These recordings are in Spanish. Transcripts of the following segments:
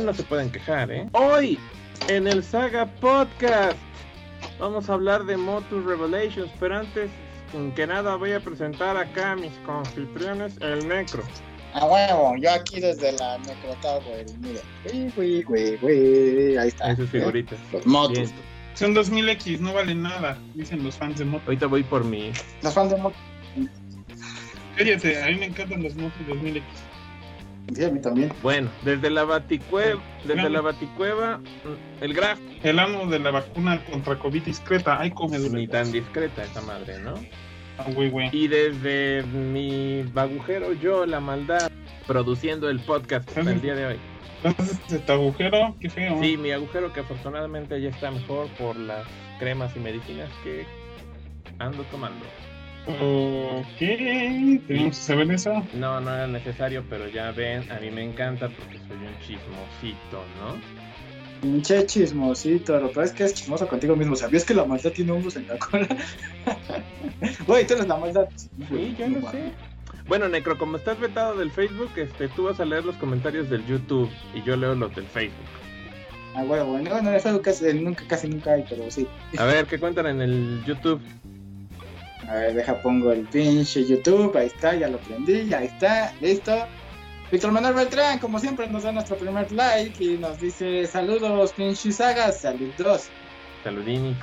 no se pueden quejar, ¿eh? Hoy, en el Saga Podcast, vamos a hablar de Motus Revelations, pero antes que nada voy a presentar acá a mis confitriones, el Necro. A huevo, yo aquí desde la Necro Tower, mire. Güey, güey, güey, ahí está. Esas figuritas. Los. Son 2000X, no valen nada, dicen los fans de moto. Ahorita voy por mi... Los fans de Motus. Cállate, a mí me encantan los motos 2000X. Sí, a mí también. Bueno, desde la Baticueva, desde la Baticueva, mm, el Graf, El amo de la vacuna contra COVID discreta, ay, come ni tan discreta esa madre, ¿no? Ah, güey, güey. Y desde mi agujero, yo, la maldad, produciendo el podcast hasta el día de hoy. Entonces, este agujero, qué feo. Sí, mi agujero que afortunadamente ya está mejor por las cremas y medicinas que ando tomando. Ok, tenemos que saber eso. No, no era necesario, pero ya ven, a mí me encanta porque soy un chismosito, ¿no? Pinche chismosito, lo peor es que es chismoso contigo mismo. ¿Sabías que la maldad tiene hongos en la cola? Güey, tú eres la maldad. Sí, ya lo sé. Bueno, Necro, como estás vetado del Facebook, este, tú vas a leer los comentarios del YouTube y yo leo los del Facebook. Ah, bueno, bueno, de Facebook casi, nunca, casi nunca hay, pero sí. A ver, ¿qué cuentan en el YouTube? A ver, deja pongo el pinche YouTube, ahí está, ya lo prendí, ahí está, listo. Víctor Manuel Beltrán, como siempre, nos da nuestro primer like y nos dice saludos, pinche sagas, saludos. Saludini.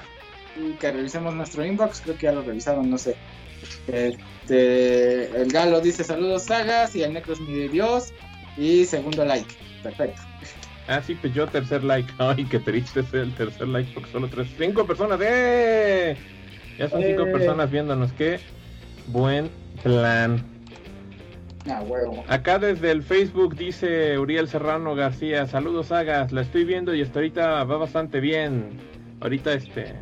Y que revisemos nuestro inbox, creo que ya lo revisaron, no sé. Este, el Galo dice saludos sagas y el Necro es mi dios y segundo like. Perfecto. Ah, sí, pues yo tercer like. Ay, qué triste es el tercer like porque solo tres, cinco personas. ¡Eh! Ya son cinco Eh. personas viéndonos. Qué buen plan. Ah, huevo. Acá desde el Facebook dice Uriel Serrano García, saludos Sagas, la estoy viendo y hasta ahorita va bastante bien. Ahorita este,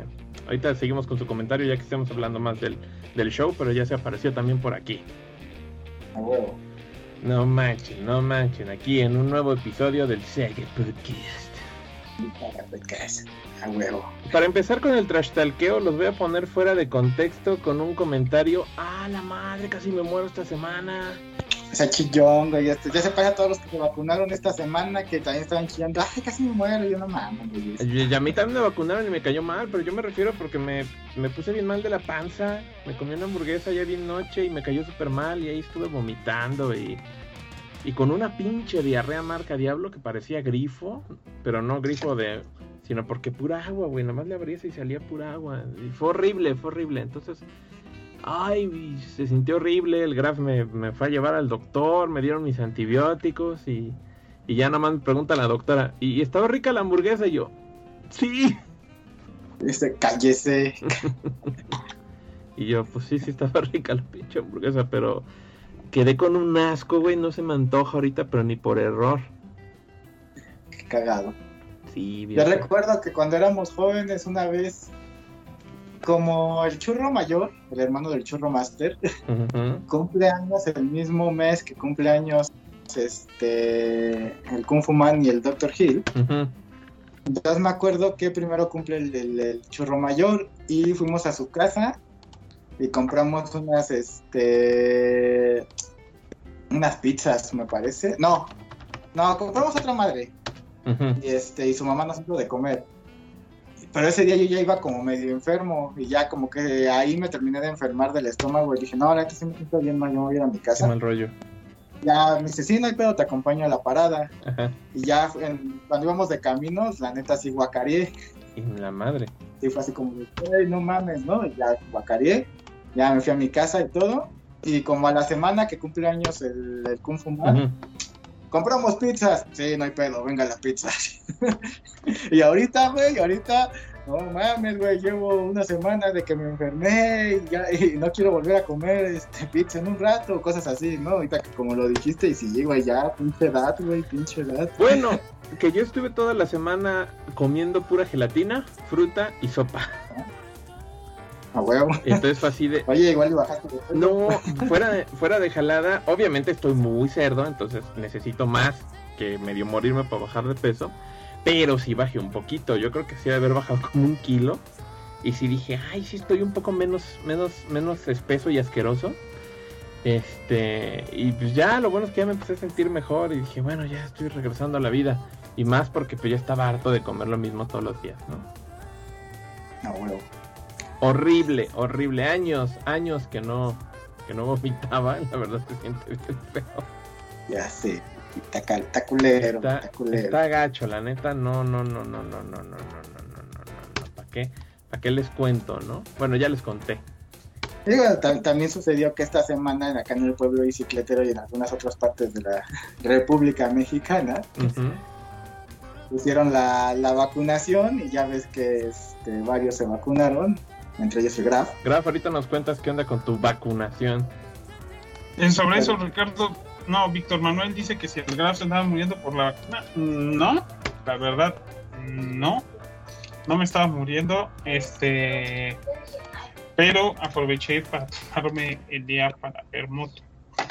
ahorita seguimos con su comentario ya que estamos hablando más del, del show, pero ya se apareció también por aquí. A huevo. No manchen, no manchen, aquí en un nuevo episodio del Saga Podcast. A huevo. Para empezar con el trash talqueo, los voy a poner fuera de contexto con un comentario. Ah, la madre, casi me muero esta semana. Esa chillón, güey. Ya, ya se pasa a todos los que se vacunaron esta semana que también estaban chillando. Ay, casi me muero. Yo no mames, güey. Y a mí también me vacunaron y me cayó mal, pero yo me refiero porque me, me puse bien mal de la panza, me comí una hamburguesa ya bien noche y me cayó súper mal y ahí estuve vomitando y, y con una pinche diarrea marca diablo que parecía grifo, pero no grifo de... sino porque pura agua, güey, nomás le abrías y salía pura agua. Y fue horrible, fue horrible. Entonces, ay, se sintió horrible, el Graf me, me fue a llevar al doctor, me dieron mis antibióticos y... Y ya nada más me pregunta la doctora, ¿y y estaba rica la hamburguesa? Y yo, sí. Este, cállese. Y yo, pues sí, sí estaba rica la pinche hamburguesa, pero quedé con un asco, güey, no se me antoja ahorita, pero ni por error. Qué cagado. Sí, Yo viejo. recuerdo que cuando éramos jóvenes, una vez, como el churro mayor, el hermano del churro master, Ujú. cumple años el mismo mes que cumple años este, el Kung Fu Man y el Dr. Hill. Ujú. Entonces me acuerdo que primero cumple el, el- el churro mayor y fuimos a su casa y compramos unas, este, unas pizzas, me parece. No, no, compramos otra madre Ujú. y este y su mamá nos hizo de comer. Pero ese día yo ya iba como medio enfermo y ya como que ahí me terminé de enfermar del estómago y dije, no, ahora que sí me siento bien mal, yo me voy a ir a mi Qué casa. mal rollo. Ya me dice, sí, no hay pedo, te acompaño a la parada. Ajá. Y ya en- cuando íbamos de caminos, la neta sí guacareé. Y la madre. Sí, fue así como, "Ey, no mames, ¿no? Y ya guacareé. Ya me fui a mi casa y todo. Y como a la semana que cumple años el, el Kung Fu Man, compramos pizzas. Sí, no hay pedo, venga la pizza. y ahorita, güey, ahorita, no mames, güey, llevo una semana de que me enfermé y, ya, y no quiero volver a comer este, pizza en un rato, cosas así, ¿no? Ahorita que como lo dijiste, y sí, güey, ya, pinche edad, güey, pinche edad. Bueno, que yo estuve toda la semana comiendo pura gelatina, fruta y sopa. A huevo. Entonces fue así de, Oye, igual bajaste. No, fuera de, fuera de jalada, obviamente estoy muy cerdo, entonces necesito más que medio morirme para bajar de peso. Pero sí bajé un poquito, yo creo que sí de haber bajado como un kilo. Y sí dije, ay, sí estoy un poco menos, menos, menos espeso y asqueroso. Este, y pues ya, lo bueno es que ya me empecé a sentir mejor y dije, bueno, ya estoy regresando a la vida. Y más porque pues ya estaba harto de comer lo mismo todos los días, ¿no? No, huevo. Horrible, horrible. Años, años que no, que no vomitaba. La verdad se siente bien feo. Ya sé. Está, está culero, Está, está, culero. está gacho, la neta, no, no, no, no, no, no, no, no, no, no, no, no, no. ¿Para qué? ¿Para qué les cuento, no? Bueno, ya les conté. Digo, ta- también sucedió que esta semana acá en el pueblo bicicletero y en algunas otras partes de la República Mexicana Ujú. pusieron la, la vacunación y ya ves que este, varios se vacunaron, entre ellos el Graf. Graf, ahorita nos cuentas qué onda con tu vacunación. Eh, sobre eso, Ricardo, no, Víctor Manuel dice que si el Graf se andaba muriendo por la vacuna, no, la verdad, no, no me estaba muriendo, este, pero aproveché para tomarme el día para ver moto.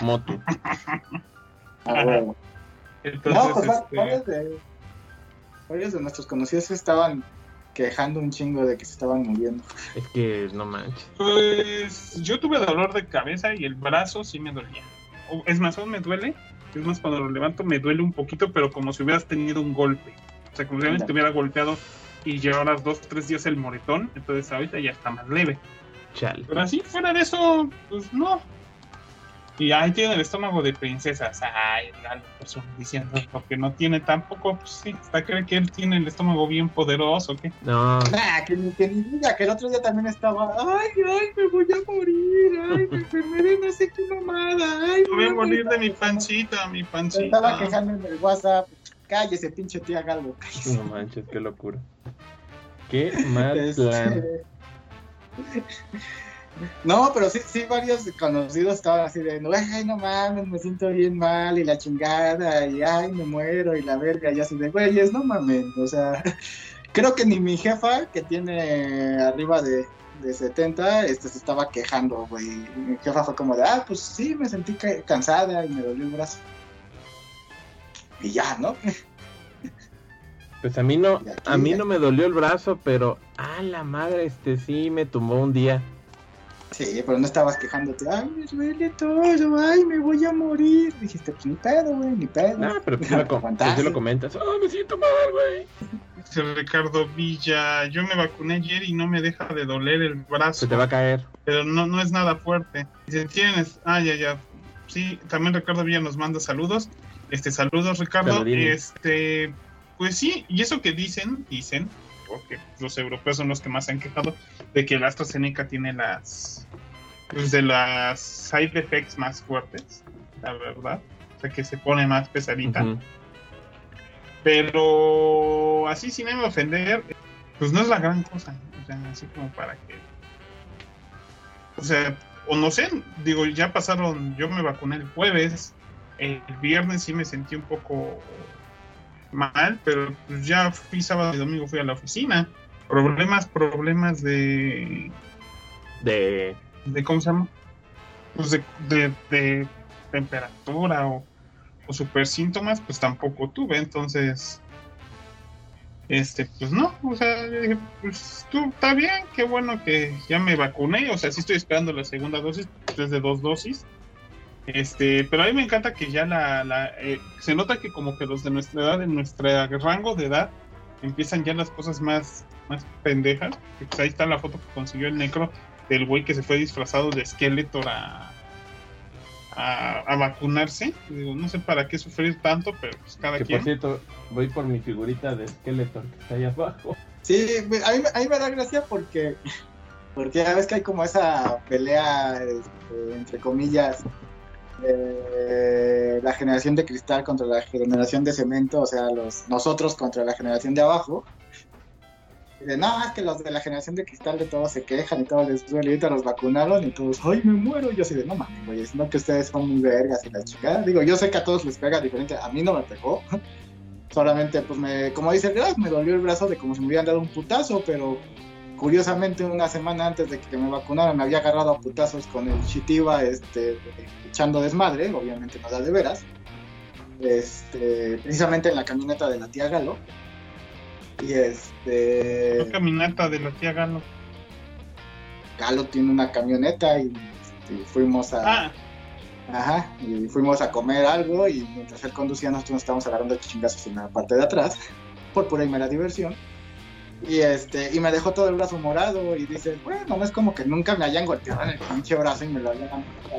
Motu. Ah. Entonces, no, pues este, varios, de, varios de nuestros conocidos estaban quejando un chingo de que se estaban muriendo. Es que no manches. Pues yo tuve dolor de cabeza y el brazo sí me dolía. O- Es más, aún me duele. Es más, cuando lo levanto me duele un poquito, pero como si hubieras tenido un golpe. O sea, como si alguien te hubiera golpeado y llevaras dos, tres días el moretón. Entonces ahorita ya está más leve. Chale. Pero así, fuera de eso, pues no. Y ahí tiene el estómago de princesas. Ay, Lalo, pues, diciendo, porque no tiene tampoco, pues sí, hasta cree que él tiene el estómago bien poderoso, ¿qué? No, Nah, que ni, que ni diga, que el otro día también estaba, ay, ay, me voy a morir, ay, me enfermé, no sé qué mamada, ay, Me voy a morir de mi no". pancita, mi Se pancita. estaba quejando en el WhatsApp, cállese, pinche tía Galo, cállese. no manches, qué locura. Qué mal Este, plan. No, pero sí, sí, varios conocidos estaban así de, ay, no mames, me siento bien mal, y la chingada, y ay, me muero, y la verga, y así de, güeyes, no mames, o sea, creo que ni mi jefa, que tiene arriba de, de 70, este, se estaba quejando, güey. Mi jefa fue como de, ah, pues sí, me sentí ca- cansada y me dolió el brazo. Y ya, ¿no? Pues a mí no, aquí, a mí no me dolió el brazo, pero a la madre, este sí me tumbó un día. Sí, pero no estabas quejándote, ay, me duele todo, ay, me voy a morir. Dijiste, pues ni pedo, güey, ni pedo. No, pero sí lo, pues lo comentas. Oh, me siento mal, güey. Dice Ricardo Villa, yo me vacuné ayer y no me deja de doler el brazo, Se te va a caer. pero no, no es nada fuerte. Dice, tienes, ah, ya, ya. Sí, también Ricardo Villa nos manda saludos. Este, saludos Ricardo. Saludines. Este, pues sí, y eso que dicen, dicen, porque los europeos son los que más se han quejado, de que el AstraZeneca tiene las, pues de las side effects más fuertes, la verdad. O sea, que se pone más pesadita. Pero así sin me ofender, pues no es la gran cosa. O sea, así como para que. O sea, o no sé, digo, ya pasaron, yo me vacuné el jueves, el viernes sí me sentí un poco mal, pero pues ya fui sábado y domingo fui a la oficina. Problemas, problemas de. De. de ¿Cómo se llama? Pues de, de, de temperatura o, o super síntomas, pues tampoco tuve, entonces. Este, pues no, o sea, pues tú, está bien, qué bueno que ya me vacuné, o sea, sí estoy esperando la segunda dosis, pues de dos dosis. Este, pero a mí me encanta que ya la, la eh, se nota que como que los de nuestra edad, en nuestro rango de edad, empiezan ya las cosas más, más pendejas. Pues ahí está la foto que consiguió el necro del güey que se fue disfrazado de Skeletor a, a, a vacunarse. Digo, no sé para qué sufrir tanto, pero pues cada Que quien. por cierto, voy por mi figurita de Skeletor que está ahí abajo. Sí, a mí, me- a mí me da gracia porque, porque ya ves que hay como esa pelea, este, entre comillas, eh, la generación de cristal contra la generación de cemento, o sea, los nosotros contra la generación de abajo. Y de, no, es que los de la generación de cristal de todos se quejan y todos les duele, ahorita los vacunaron y todos, ay, me muero. Y yo así de, no mames, güey, no que ustedes son muy vergas y la chica. Digo, yo sé que a todos les pega diferente, a mí no me pegó. Solamente, pues, me, como dice el Graf, me dolió el brazo de como si me hubieran dado un putazo, pero curiosamente una semana antes de que me vacunaran me había agarrado a putazos con el Chitiba, este, echando desmadre, obviamente no da de veras, este, precisamente en la camioneta de la tía Galo. Y este, La caminata de la tía Galo. Galo tiene una camioneta y este, fuimos a... Ah, Ajá, y fuimos a comer algo y mientras él conducía nosotros nos estábamos agarrando chingazos en la parte de atrás, por pura y mera diversión. Y este, y me dejó todo el brazo morado y dice, bueno, no es como que nunca me hayan golpeado en el pinche brazo y me lo hayan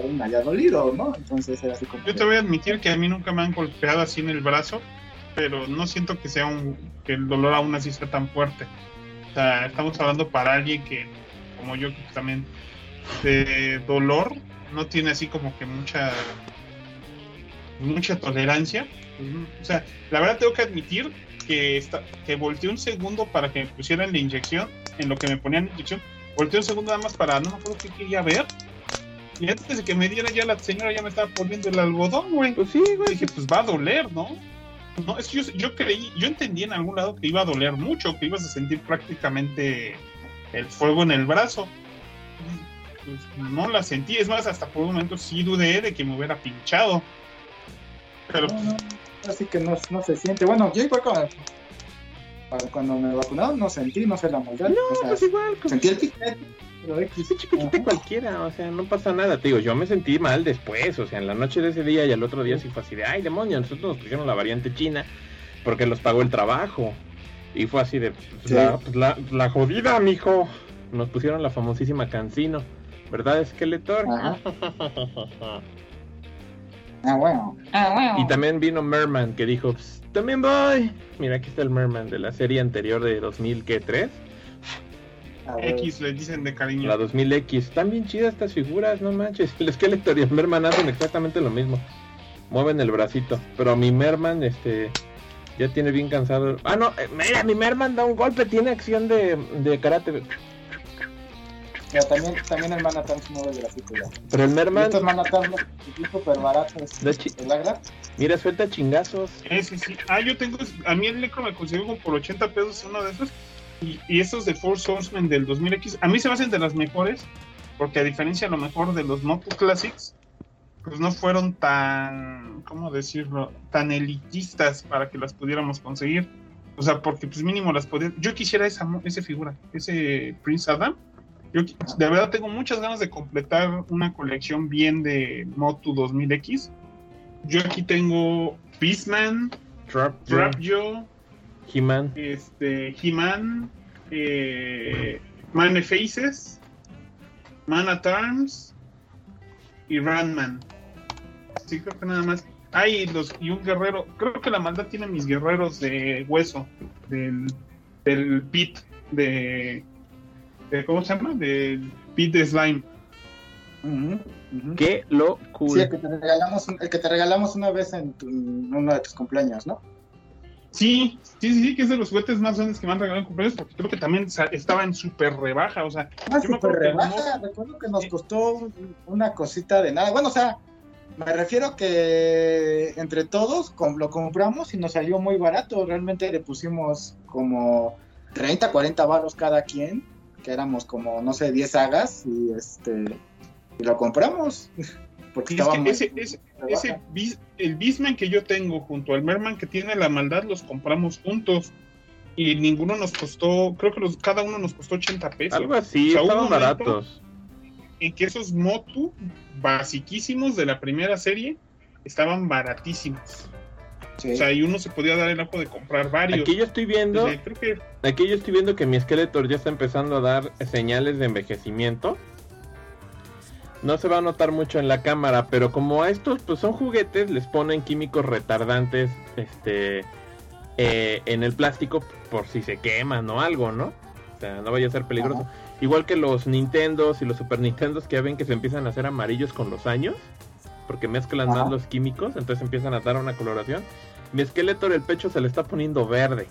y me haya dolido, ¿no? Entonces era así como. Yo te voy a admitir que a mí nunca me han golpeado así en el brazo, pero no siento que sea un, que el dolor aún así sea tan fuerte. O sea, estamos hablando para alguien que, como yo, que también de dolor no tiene así como que mucha mucha tolerancia. O sea, la verdad tengo que admitir que, está, que volteé un segundo para que me pusieran la inyección, en lo que me ponían la inyección, volteé un segundo nada más para, no me acuerdo qué quería ver. Y antes de que me diera ya la señora ya me estaba poniendo el algodón, güey. Pues sí, güey. Dije, pues va a doler, ¿no? No, es que yo, yo creí, yo entendí en algún lado que iba a doler mucho, que ibas a sentir prácticamente el fuego en el brazo. Pues no la sentí, es más, hasta por un momento sí dudé de que me hubiera pinchado. Pero no, así que no, no se siente. Bueno, yo igual cuando, cuando me vacunaron no sentí, no sé la maldad. No, o sea, pues igual. Como sentí el piquete, pero X. Ese chiquitito Ajá. cualquiera, o sea, no pasa nada. Te digo, yo me sentí mal después, o sea, en la noche de ese día y al otro día sí fue así de, ay, demonio, nosotros nos pusieron la variante china porque los pagó el trabajo. Y fue así de, pues, Sí. la, pues, la, la jodida, mijo. Nos pusieron la famosísima Cancino, ¿verdad, Skeletor? Ajá. Ah, bueno. Ah, bueno. Y también vino Merman que dijo, "Ps, también voy. Mira, aquí está el Merman de la serie anterior de 2003, A ver. X le dicen de cariño. la 2000X. Están bien chidas estas figuras, no manches. El Skeletor y el Merman hacen exactamente lo mismo. Mueven el bracito. Pero mi Merman, este, ya tiene bien cansado. Ah, no, eh, mira, mi Merman da un golpe, tiene acción de, de karate. Pero también, también el Manhattan el grafito ya. Pero el Merman, estos Manhattan son súper baratos. De chi- ¿El Agra? mira, suelta chingazos. Ese sí. Ah, yo tengo. A mí el Necro me consiguió como por 80 pesos uno de esos. Y, y esos de Force Horsemen del 2000X, a mí se me hacen de las mejores. Porque a diferencia a lo mejor de los Moto Classics, pues no fueron tan. ¿Cómo decirlo? Tan elitistas para que las pudiéramos conseguir. O sea, porque pues mínimo las podía. Yo quisiera esa, esa figura, ese Prince Adam. Yo de verdad tengo muchas ganas de completar una colección bien de Moto 2000X. Yo aquí tengo Beastman, Trap, Trap Joe, He-Man. este, He-Man, eh, Man Faces, Man at Arms y Ranman. Sí, creo que nada más. Ah, y, los, y un guerrero. Creo que la maldad tiene mis guerreros de hueso. Del, del pit. De, de. ¿Cómo se llama? De slime. Ujú, ujú. Qué Sí, locura. el que, te regalamos, el que te regalamos una vez en, tu- en uno de tus cumpleaños, ¿no? Sí, sí, sí, sí, que es de los juguetes más grandes que me han regalado en cumpleaños. Porque creo que también estaba en súper rebaja. O sea, Ah, Yo me súper que rebaja. Recuerdo que nos costó un- una cosita de nada. Bueno, o sea, me refiero que entre todos lo compramos y nos salió muy barato. Realmente le pusimos como 30, 40 baros cada quien, que éramos como, no sé, 10 sagas y este y lo compramos. Porque es que ese, ese, ese el Beastman que yo tengo junto al Merman que tiene la maldad los compramos juntos y ninguno nos costó, creo que los, cada uno nos costó 80 pesos. Algo así, O estaban un momento baratos. En que esos Motu basiquísimos de la primera serie estaban baratísimos. Sí. O sea, y uno se podía dar el ojo de comprar varios. Aquí yo estoy viendo, creo que aquí yo estoy viendo que mi Skeletor ya está empezando a dar señales de envejecimiento. No se va a notar mucho en la cámara, pero como a estos pues son juguetes, les ponen químicos retardantes este eh, en el plástico por si se queman o algo, ¿no? O sea, no vaya a ser peligroso. Igual que los Nintendos y los Super Nintendos que ya ven que se empiezan a hacer amarillos con los años, porque mezclan Ajá. más los químicos, entonces empiezan a dar una coloración. Mi Skeletor el pecho se le está poniendo verde.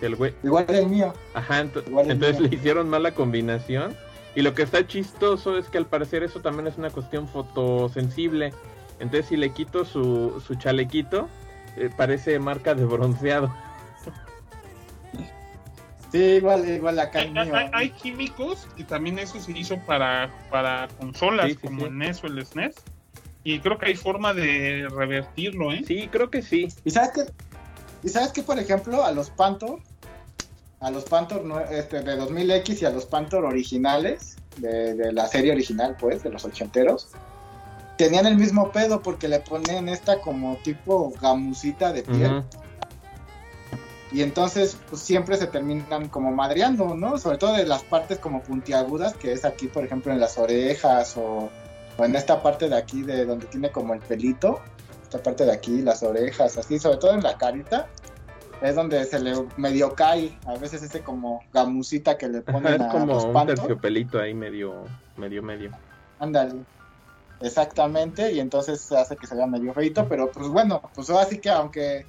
El güey, Igual el mío. Ajá, Igual entonces mío. le hicieron mala combinación. Y lo que está chistoso es que al parecer eso también es una cuestión fotosensible. Entonces si le quito su, su chalequito, eh, parece marca de bronceado. Sí, igual, igual acá hay, mío. hay- hay químicos que también eso se hizo para, para consolas Sí, sí, como sí. el NES o el SNES. Y creo que hay forma de revertirlo, ¿eh? Sí, creo que sí. ¿Y sabes qué? ¿Y sabes qué, por ejemplo, a los Panther, a los Panther nue- este, de 2000X y a los Panther originales, de, de la serie original, pues, de los ochenteros, tenían el mismo pedo porque le ponen esta como tipo gamusita de piel. Y entonces pues siempre se terminan como madreando, ¿no? Sobre todo de las partes como puntiagudas, que es aquí, por ejemplo, en las orejas o, o en esta parte de aquí de donde tiene como el pelito, esta parte de aquí, las orejas, así, sobre todo en la carita, es donde se le medio cae, a veces ese como gamusita que le Ajá, ponen es a como los un terciopelito ahí medio, medio, medio. Ándale. Exactamente, y entonces hace que se vea medio feito, pero pues bueno, pues así que aunque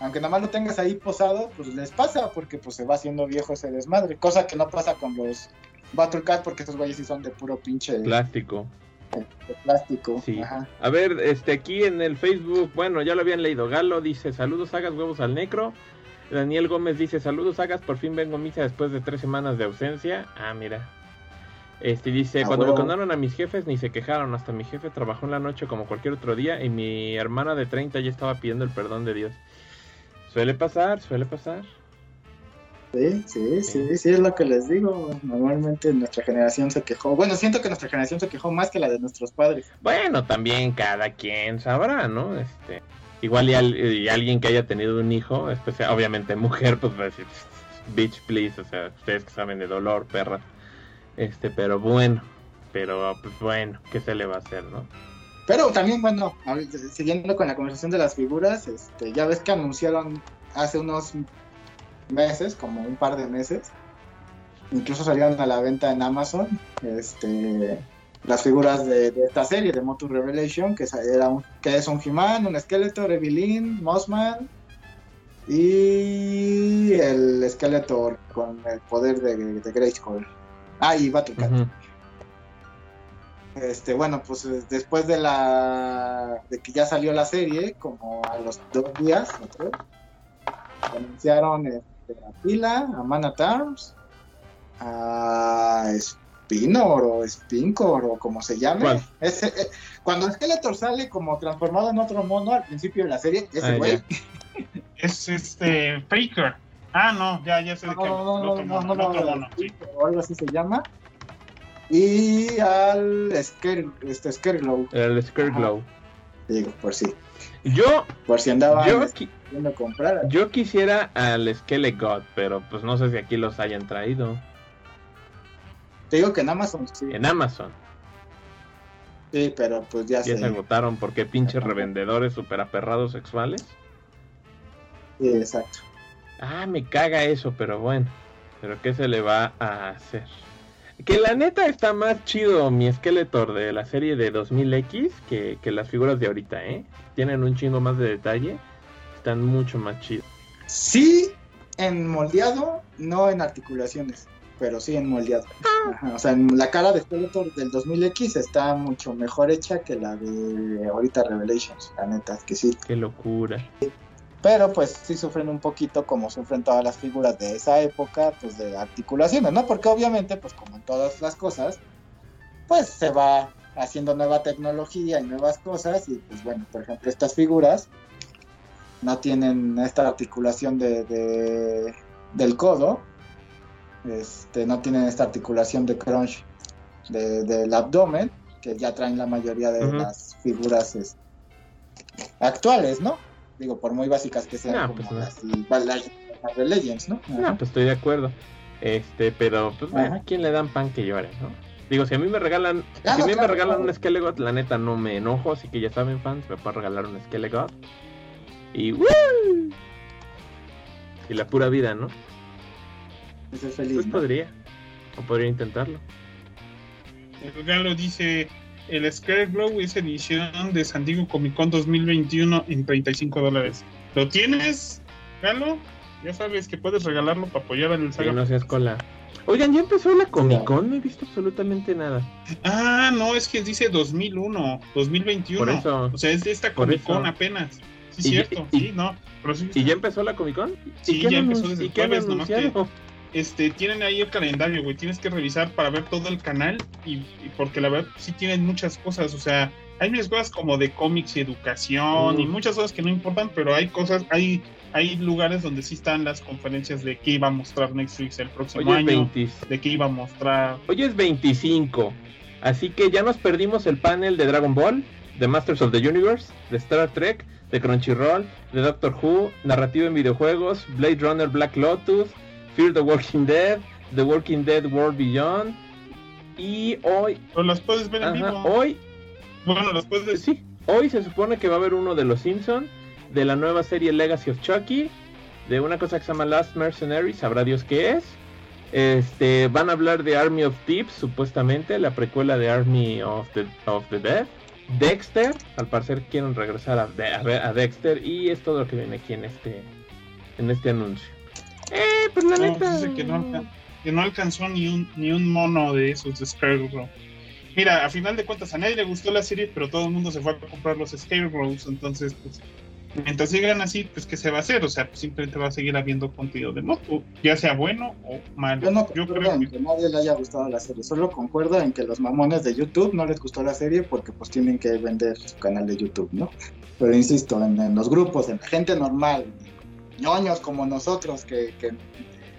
aunque nada más lo tengas ahí posado, pues les pasa porque pues se va haciendo viejo ese desmadre, cosa que no pasa con los Battle Cat porque esos güeyes sí son de puro pinche Plástico. De plástico. Sí. Ajá. A ver, este aquí en el Facebook, bueno, ya lo habían leído. Galo dice, saludos, hagas huevos al necro. Daniel Gómez dice, saludos, hagas, por fin vengo a misa después de tres semanas de ausencia. Ah, mira. Este dice, Ah, cuando me contaron a mis jefes ni se quejaron, hasta mi jefe trabajó en la noche como cualquier otro día y mi hermana de 30 ya estaba pidiendo el perdón de Dios. Suele pasar, suele pasar. Sí, sí, sí, sí, es lo que les digo. Normalmente nuestra generación se quejó. Bueno, siento que nuestra generación se quejó más que la de nuestros padres. Bueno, también cada quien sabrá, ¿no? Este, igual y, al- y alguien que haya tenido un hijo, especial, obviamente mujer, pues va a decir, bitch, please, o sea, ustedes que saben de dolor, perras. Este, pero bueno, pero pues bueno, ¿qué se le va a hacer, no? Pero también, bueno, siguiendo con la conversación de las figuras, este, ya ves que anunciaron hace unos meses, como un par de meses, incluso salieron a la venta en Amazon, este, las figuras de, de esta serie de Motu Revelation, que, es- era un- que es un He-Man, un Skeletor, Evelyn, Mossman y el Skeletor con el poder de, de Grayskull. Ah, y Battlecat. Ujú. Este, bueno, pues eh, después de la de que ya salió la serie, como a los dos días, ¿no anunciaron a Pila, a Man at Arms, a Spinor o Spincor o como se llame. Ese, eh, cuando Skeletor sale como transformado en otro mono al principio de la serie, ese Ah, güey. Es este Faker. Ah, no, ya, ya sé de No, qué. no, no, no, no, no, no, mono, sí. o algo así se llama. Y al Scare, este, Scareglow, El Scareglow. digo, por si, Yo, por si andaban yo, qui- queriendo comprar. yo quisiera al Skelegod, pero pues no sé si aquí los hayan traído. Te digo que en Amazon sí, En Amazon. sí, pero pues ya Ya sé. se agotaron porque pinches revendedores super aperrados sexuales. Sí, exacto. Ah, me caga eso, pero bueno. Pero ¿qué se le va a hacer? Que la neta está más chido mi Skeletor de la serie de 2000X que, que las figuras de ahorita, ¿eh? Tienen un chingo más de detalle. Están mucho más chidos. Sí, en moldeado, no en articulaciones, pero sí en moldeado. Ajá, o sea, en la cara de Skeletor del 2000X está mucho mejor hecha que la de ahorita Revelations, la neta, es que sí. Qué locura. Pero pues sí sufren un poquito como sufren todas las figuras de esa época, pues de articulaciones, ¿no? Porque obviamente, pues como en todas las cosas, pues se va haciendo nueva tecnología y nuevas cosas y pues bueno, por ejemplo, estas figuras no tienen esta articulación de, de- del codo, este, no tienen esta articulación de crunch de- del abdomen, que ya traen la mayoría de las figuras este, actuales, ¿no? Digo, por muy básicas que sean, No, como pues no. las, las- las de Legends, ¿no? No, Ajá. pues estoy de acuerdo. Este, pero pues bueno. ¿a quién le dan pan que llore, no? Digo, si a mí me regalan, si a mí me regalan claro. un Skelegot, la neta no me enojo, así que ya saben fans, me pueden regalar un Skelegot. Y ¡woo! Y la pura vida, ¿no? Ese es feliz, Pues ¿no? podría. O podría intentarlo. El Galo dice: El Scareglow es edición de San Diego Comic Con 2021 en 35 dólares. ¿Lo tienes, Galo? Ya sabes que puedes regalarlo para apoyar al saga. no seas cola. Oigan, ya empezó la Comic Con, no he visto absolutamente nada. Ah, no, es que dice 2001, 2021. Por eso. O sea, es de esta Comic Con apenas. Sí, cierto. y- sí, no. Pero sí, ¿Y ya empezó la Comic Con? Sí, ¿Y qué ya empezó desde ¿Y qué han jueves, nomás que-? Este, tienen ahí el calendario, güey. Tienes que revisar para ver todo el canal y, y porque la verdad sí tienen muchas cosas. O sea, hay muchas cosas como de cómics y educación y muchas cosas que no importan, pero hay cosas, hay, hay lugares donde sí están las conferencias de qué iba a mostrar Netflix el próximo Hoy es, año, 20 de qué iba a mostrar. hoy es 25. Así que ya nos perdimos el panel de Dragon Ball, de Masters of the Universe, de Star Trek, de Crunchyroll, de Doctor Who, narrativa en videojuegos, Blade Runner Black Lotus, Fear the Walking Dead, The Walking Dead World Beyond. Y hoy. O las puedes ver en ajá, vivo. hoy. Bueno, las puedes ver. Sí, hoy se supone que va a haber uno de los Simpsons, de la nueva serie Legacy of Chucky, de una cosa que se llama Last Mercenary, sabrá Dios qué es. Este, van a hablar de Army of Thieves, supuestamente, la precuela de Army of the, of the Dead. Dexter, al parecer quieren regresar a, a a Dexter y es todo lo que viene aquí en este en este anuncio. Eh, pues la No, neta. que no, que no alcanzó ni un, ni un mono de esos de Scarecrow. Mira, a final de cuentas a nadie le gustó la serie, pero todo el mundo se fue a comprar los Scarecrows, entonces pues mientras sigan así, pues ¿qué se va a hacer? O sea, pues, simplemente va a seguir habiendo contenido de moto, ya sea bueno o malo. Yo no Yo creo en que que nadie le haya gustado la serie, solo concuerdo en que los mamones de YouTube no les gustó la serie porque pues tienen que vender su canal de YouTube, ¿no? Pero insisto, en, en los grupos, en la gente normal, ñoños como nosotros que, que-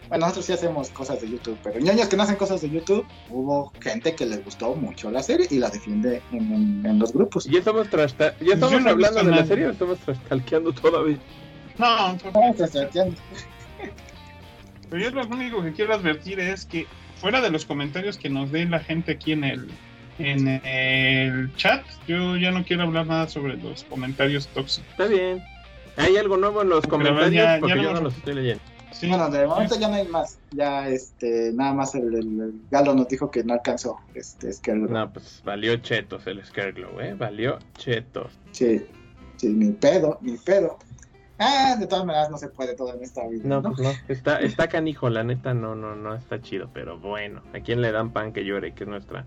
bueno, nosotros sí hacemos cosas de YouTube, pero ñoños que no hacen cosas de YouTube, hubo gente que les gustó mucho la serie y la defiende en, en- en los grupos. Ya estamos, trasta- ya estamos no hablando de la serie o estamos trastalqueando todavía. no, se entiende. pero yo lo único que quiero advertir es que fuera de los comentarios que nos dé la gente aquí en el en el chat, yo ya no quiero hablar nada sobre los comentarios tóxicos. Está bien. ¿Hay algo nuevo en los Pero comentarios? ya- Porque yo no los estoy leyendo. Sí, Bueno, de momento ya no hay más. Ya, este, nada más el, el- el Galo nos dijo que no alcanzó. Este, es que No, pues valió chetos el Scareglow, ¿eh? Valió chetos. Sí, sí, ni pedo, ni pedo. Ah, de todas maneras no se puede todo en esta vida. No, ¿no? pues no. Está, está canijo, la neta no, no, no está chido, pero bueno. ¿A quién le dan pan que llore? Que es nuestra,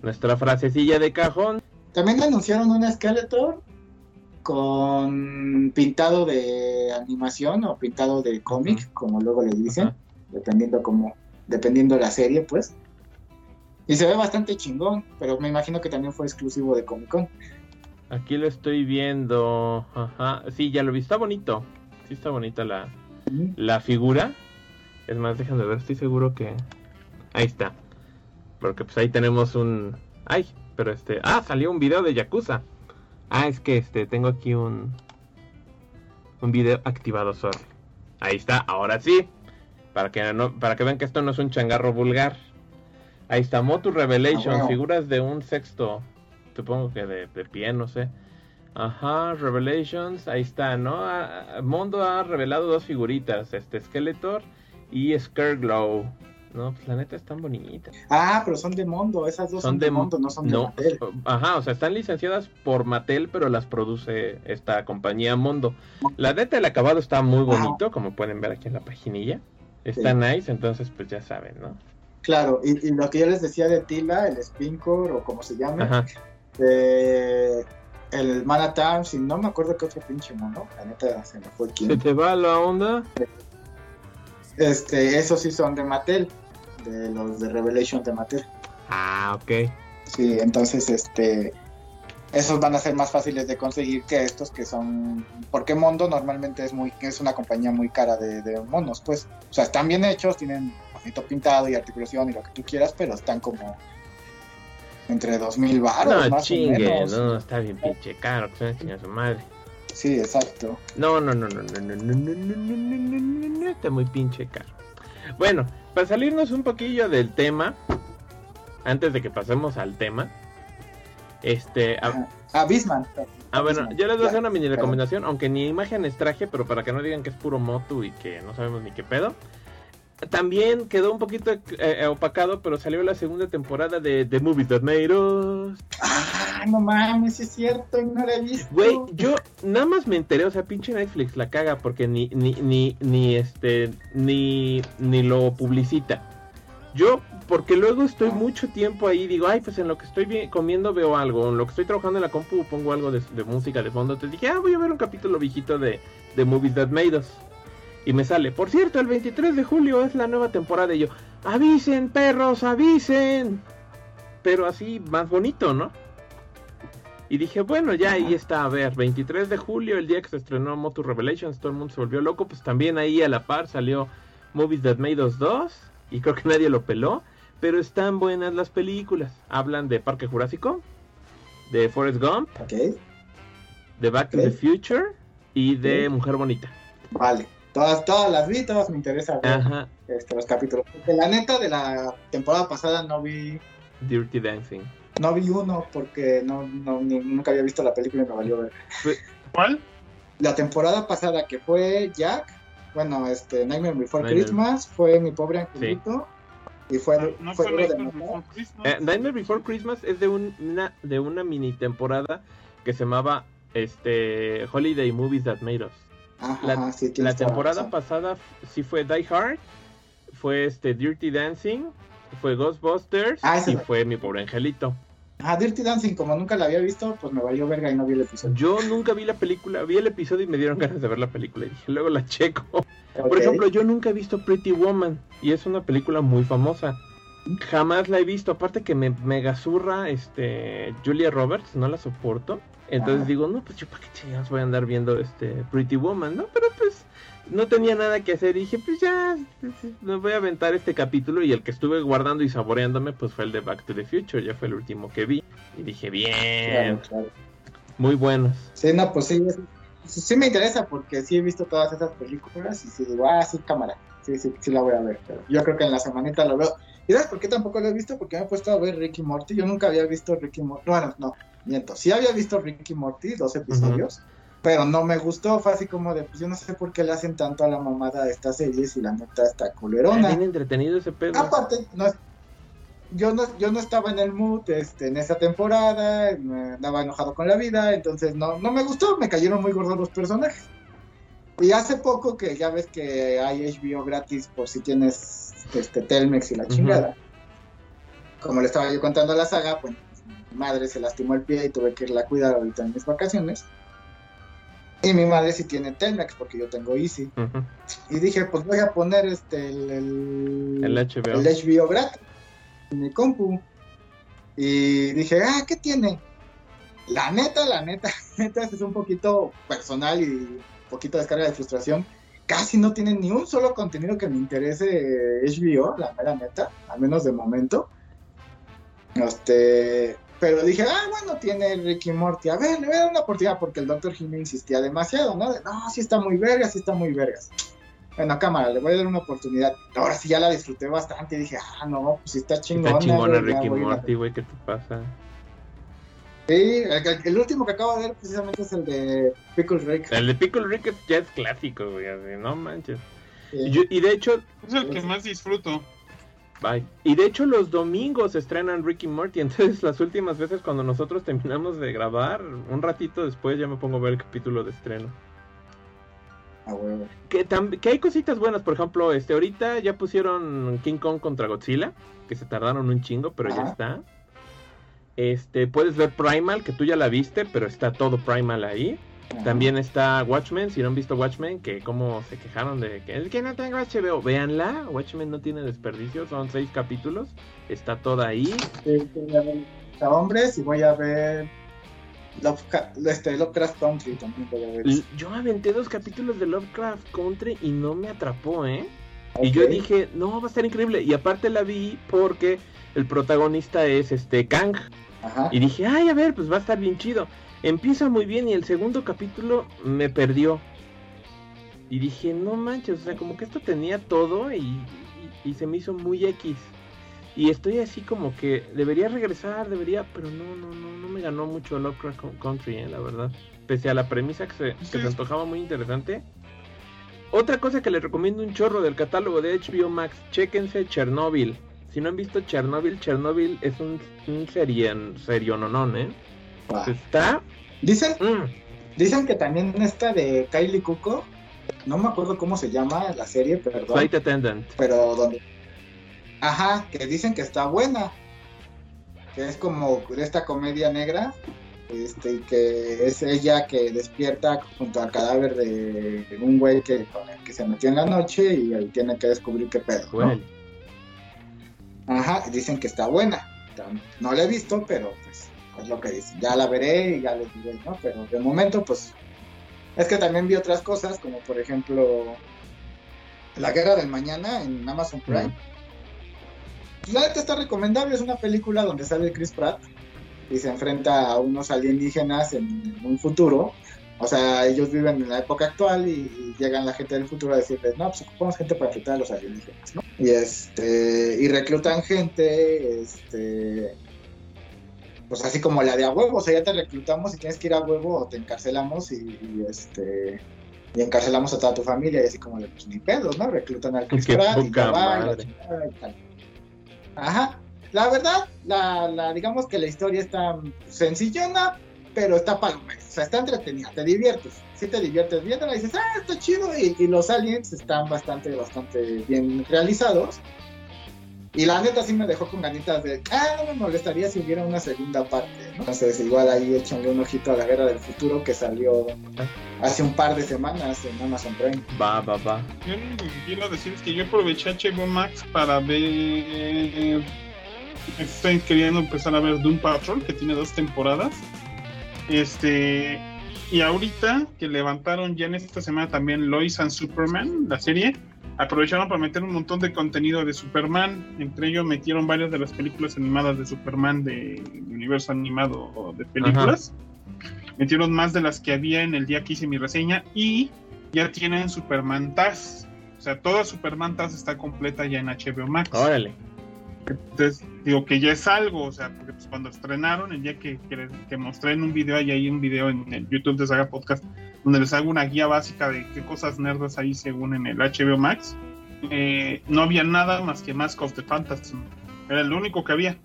nuestra frasecilla de cajón. También anunciaron un Skeletor con pintado de animación o pintado de cómic, como luego le dicen, dependiendo como, dependiendo la serie, pues. Y se ve bastante chingón, pero me imagino que también fue exclusivo de Comic Con. Aquí lo estoy viendo. Ajá. Sí, ya lo vi. Está bonito. Sí, está bonita la, la figura. Es más, déjame ver, estoy seguro que. Ahí está. Porque pues ahí tenemos un. Ay, pero este. Ah, salió un video de Yakuza. Ah, es que este, tengo aquí un. Un video activado, sorry. Ahí está, ahora sí. Para que, no, para que vean que esto no es un changarro vulgar. Ahí está, Motu Revelation, Ah, bueno. figuras de un sexto. Supongo que de, de pie, no sé. Ajá, Revelations, ahí está, ¿no? Ah, ah, Mondo ha revelado dos figuritas, este Skeletor y Scareglow. No, pues la neta están bonitas. Ah, pero son de Mondo, esas dos son, de, Mondo, no son de no, Mattel. Ajá, o sea, están licenciadas por Mattel, pero las produce esta compañía Mondo. La neta, el acabado está muy bonito, como pueden ver aquí en la paginilla. Está Sí. nice, entonces pues ya saben, ¿no? Claro, y, y lo que yo les decía de Tila, el Spincor o como se llame, eh, el Manatams y no me acuerdo qué otro pinche mono, la neta se me fue ¿Se quién. te va la onda? Este, esos sí son de Mattel, de los de Revelation de Mattel. Ah, ok. Sí, entonces este esos van a ser más fáciles de conseguir que estos que son porque Mondo normalmente es muy es una compañía muy cara de, de monos, pues, o sea, están bien hechos, tienen bonito pintado y articulación y lo que tú quieras, pero están como entre dos mil baros No, más o chingue, menos. no, está bien pinche caro, que se su madre. Sí, exacto. No, no, no, no, no, no, no, no, no, no, no, no, no, no, está muy pinche caro. Bueno, para salirnos un poquillo del tema, antes de que pasemos al tema, este, a- Ah, Bisman. ah, bueno, yo les voy a hacer una mini recomendación, aunque ni imágenes traje, pero para que no digan que es puro motu y que no sabemos ni qué pedo. También quedó un poquito eh, opacado, pero salió la segunda temporada de The Movies That Made Us. Ah, no mames, es cierto, no la he. Güey, yo nada más me enteré, o sea, pinche Netflix la caga porque ni, ni, ni, ni este, ni, ni lo publicita. Yo, porque luego estoy mucho tiempo ahí, digo, ay, pues en lo que estoy comiendo veo algo, en lo que estoy trabajando en la compu pongo algo de, música de fondo. Entonces dije, ah, voy a ver un capítulo viejito de, de Movies That Made Us. Y me sale, por cierto, el 23 de julio es la nueva temporada. Y yo, avisen, perros, avisen. Pero así, más bonito, ¿no? Y dije, bueno, ya ahí está, a ver, 23 de julio, el día que se estrenó Motu Revelations, todo el mundo se volvió loco, pues también ahí a la par salió Movies That Made Us 2, y creo que nadie lo peló, pero están buenas las películas. Hablan de Parque Jurásico, de Forrest Gump, de Back to the Future y de. Mujer Bonita. vale. Todas, todas las vi, todas me interesa ver Ajá, este, los capítulos. Porque la neta de la temporada pasada no vi, Dirty Dancing. No vi uno porque no, no, ni- nunca había visto la película y me valió ver. ¿Cuál? La temporada pasada que fue Jack, bueno, este Nightmare Before Nightmare. Christmas, fue mi pobre angelito y fue, No, no fue de. Before Christmas. Eh, Nightmare Before Christmas es de un- una de una mini temporada que se llamaba este Holiday Movies That Made Us. Ajá, La, sí, la temporada razón. pasada sí fue Die Hard, fue este Dirty Dancing, fue Ghostbusters Ah, y fue. fue Mi Pobre Angelito. Ajá, Dirty Dancing, como nunca la había visto, pues me valió verga y no vi el episodio. Yo nunca vi la película, vi el episodio y me dieron ganas de ver la película y dije, luego la checo. Por ejemplo, yo nunca he visto Pretty Woman y es una película muy famosa. Jamás la he visto, aparte que me mega zurra este Julia Roberts, no la soporto. Entonces digo, no, pues yo para qué chingados voy a andar viendo este Pretty Woman, ¿no? Pero pues no tenía nada que hacer y dije, pues ya, me voy a aventar este capítulo y el que estuve guardando y saboreándome pues fue el de Back to the Future, ya fue el último que vi. Y dije, bien, Claro, claro. muy buenos. Sí, no, pues sí, es- sí, sí me interesa porque sí he visto todas esas películas y sí digo, ah, sí, cámara, sí, sí, sí la voy a ver. Pero yo creo que en la semanita lo veo. ¿Y sabes por qué tampoco lo he visto? Porque me he puesto a ver Ricky Morty. Yo nunca había visto Ricky Morty. Bueno, no, miento. Sí había visto Ricky Morty, dos episodios, pero no me gustó. Fue así como de, pues yo no sé por qué le hacen tanto a la mamada a estas series y la neta está culerona. Bien entretenido ese pedo. Aparte, no yo no, yo no estaba en el mood este, en esa temporada, me andaba enojado con la vida, entonces no, no me gustó, me cayeron muy gordos los personajes. Y hace poco que ya ves que hay HBO gratis por si tienes este Telmex y la chingada. Como le estaba yo contando a la saga, pues mi madre se lastimó el pie y tuve que irla a cuidar ahorita en mis vacaciones. Y mi madre sí tiene Telmex porque yo tengo Easy. Y dije, pues voy a poner este el, el, El HBO. el HBO gratis en mi compu. Y dije, ah, ¿qué tiene? La neta, la neta, neta, este es un poquito personal y un poquito de descarga de frustración. Casi no tiene ni un solo contenido que me interese HBO, la mera neta, al menos de momento. Este, pero dije, ah, bueno, tiene Ricky Morty. A ver, le voy a dar una oportunidad porque el Dr. Jimmy insistía demasiado, ¿no? De, no, sí está muy vergas, sí está muy vergas. Bueno, cámara, le voy a dar una oportunidad. Ahora sí ya la disfruté bastante y dije, ah, no, pues sí está chingona. Está chingona güey, ya Ricky Morty, güey, ¿qué te pasa? Sí, el, el- el último que acabo de ver precisamente es el de Pickle Rick. El de Pickle Rick es- ya es clásico, güey, así, no manches. Sí. Y, yo- y de hecho, Es el que más disfruto. Bye. Y de hecho los domingos estrenan Ricky Morty, entonces las últimas veces cuando nosotros terminamos de grabar, un ratito después ya me pongo a ver el capítulo de estreno. Ah, huevo. Que, hay cositas buenas, por ejemplo, este ahorita ya pusieron King Kong contra Godzilla, que se tardaron un chingo, pero ya está. Este, puedes ver Primal, que tú ya la viste, pero está todo Primal ahí. También está Watchmen, si no han visto Watchmen, que como se quejaron de que es que no tengo HBO, véanla, Watchmen no tiene desperdicio, son seis capítulos, está toda ahí. Sí, voy a ver a hombres y voy a ver Lovecraft, este, Lovecraft Country también voy a ver. Yo aventé dos capítulos de Lovecraft Country y no me atrapó, ¿eh? Y yo dije, no, va a estar increíble. Y aparte la vi porque el protagonista es este Kang. Ajá. Y dije, ay, a ver, pues va a estar bien chido. Empieza muy bien y el segundo capítulo me perdió. Y dije, no manches, o sea, como que esto tenía todo y, y- y se me hizo muy X. Y estoy así como que debería regresar, debería, pero no, no, no, no me ganó mucho Lovecraft Co- Country, eh, la verdad. Pese a la premisa que se, que se antojaba muy interesante. Otra cosa que les recomiendo un chorro del catálogo de HBO Max, chéquense Chernobyl. Si no han visto Chernobyl, Chernobyl es un, un serien, seriononón, ¿eh? Está... Dicen, mm, dicen que también esta de Kylie Cuoco, no me acuerdo cómo se llama la serie, perdón, Flight Attendant. pero donde... Ajá, que dicen que está buena, que es como de esta comedia negra, este, que es ella que despierta junto al cadáver de un güey que, que se metió en la noche y ahí tiene que descubrir qué pedo, ¿no? Ajá, dicen que está buena. No la he visto, pero pues es lo que dicen. Ya la veré y ya les diré, ¿no? Pero de momento, pues es que también vi otras cosas, como por ejemplo La Guerra del Mañana en Amazon Prime. pues, la neta está recomendable, es una película donde sale Chris Pratt y se enfrenta a unos alienígenas en, un futuro. O sea, ellos viven en la época actual y, llegan la gente del futuro a decirles, no, pues ocupamos gente para enfrentar a los alienígenas, ¿no? Y este, y reclutan gente, este, pues así como la de a huevo, o sea, ya te reclutamos y tienes que ir a huevo o te encarcelamos y, este y encarcelamos a toda tu familia y así como de pues ni pedos, ¿no? Reclutan al Chris Pratt y, va, y tal. Ajá. La verdad, la, la, digamos que la historia está sencillona, pero está palomera. O sea, está entretenida, te diviertes. Si te diviertes viéndola y dices, ah, está chido. Y, y los aliens están bastante, bastante bien realizados. Y la neta sí me dejó con ganitas de, ah, no me molestaría si hubiera una segunda parte. ¿no? Entonces, igual ahí échenle un ojito a la Guerra del Futuro que salió hace un par de semanas en Amazon Prime. Va, va, va. Yo lo que quiero decir es que yo aproveché HBO Max para ver. Estoy queriendo empezar a ver Doom Patrol, que tiene dos temporadas. Este. Y ahorita que levantaron ya en esta semana también Lois and Superman, la serie aprovecharon para meter un montón de contenido de Superman. Entre ellos metieron varias de las películas animadas de Superman de, universo animado de películas. Metieron más de las que había en el día que hice mi reseña y ya tienen Superman Taz. O sea, toda Superman Taz está completa ya en HBO Max. Órale. Entonces, digo que ya es algo, o sea, porque pues cuando estrenaron, el día que, que, mostré en un video, hay ahí un video en el YouTube de Saga Podcast, donde les hago una guía básica de qué cosas nerdas hay según en el HBO Max. Eh, no había nada más que Mask of the Phantasm. Era lo único que había.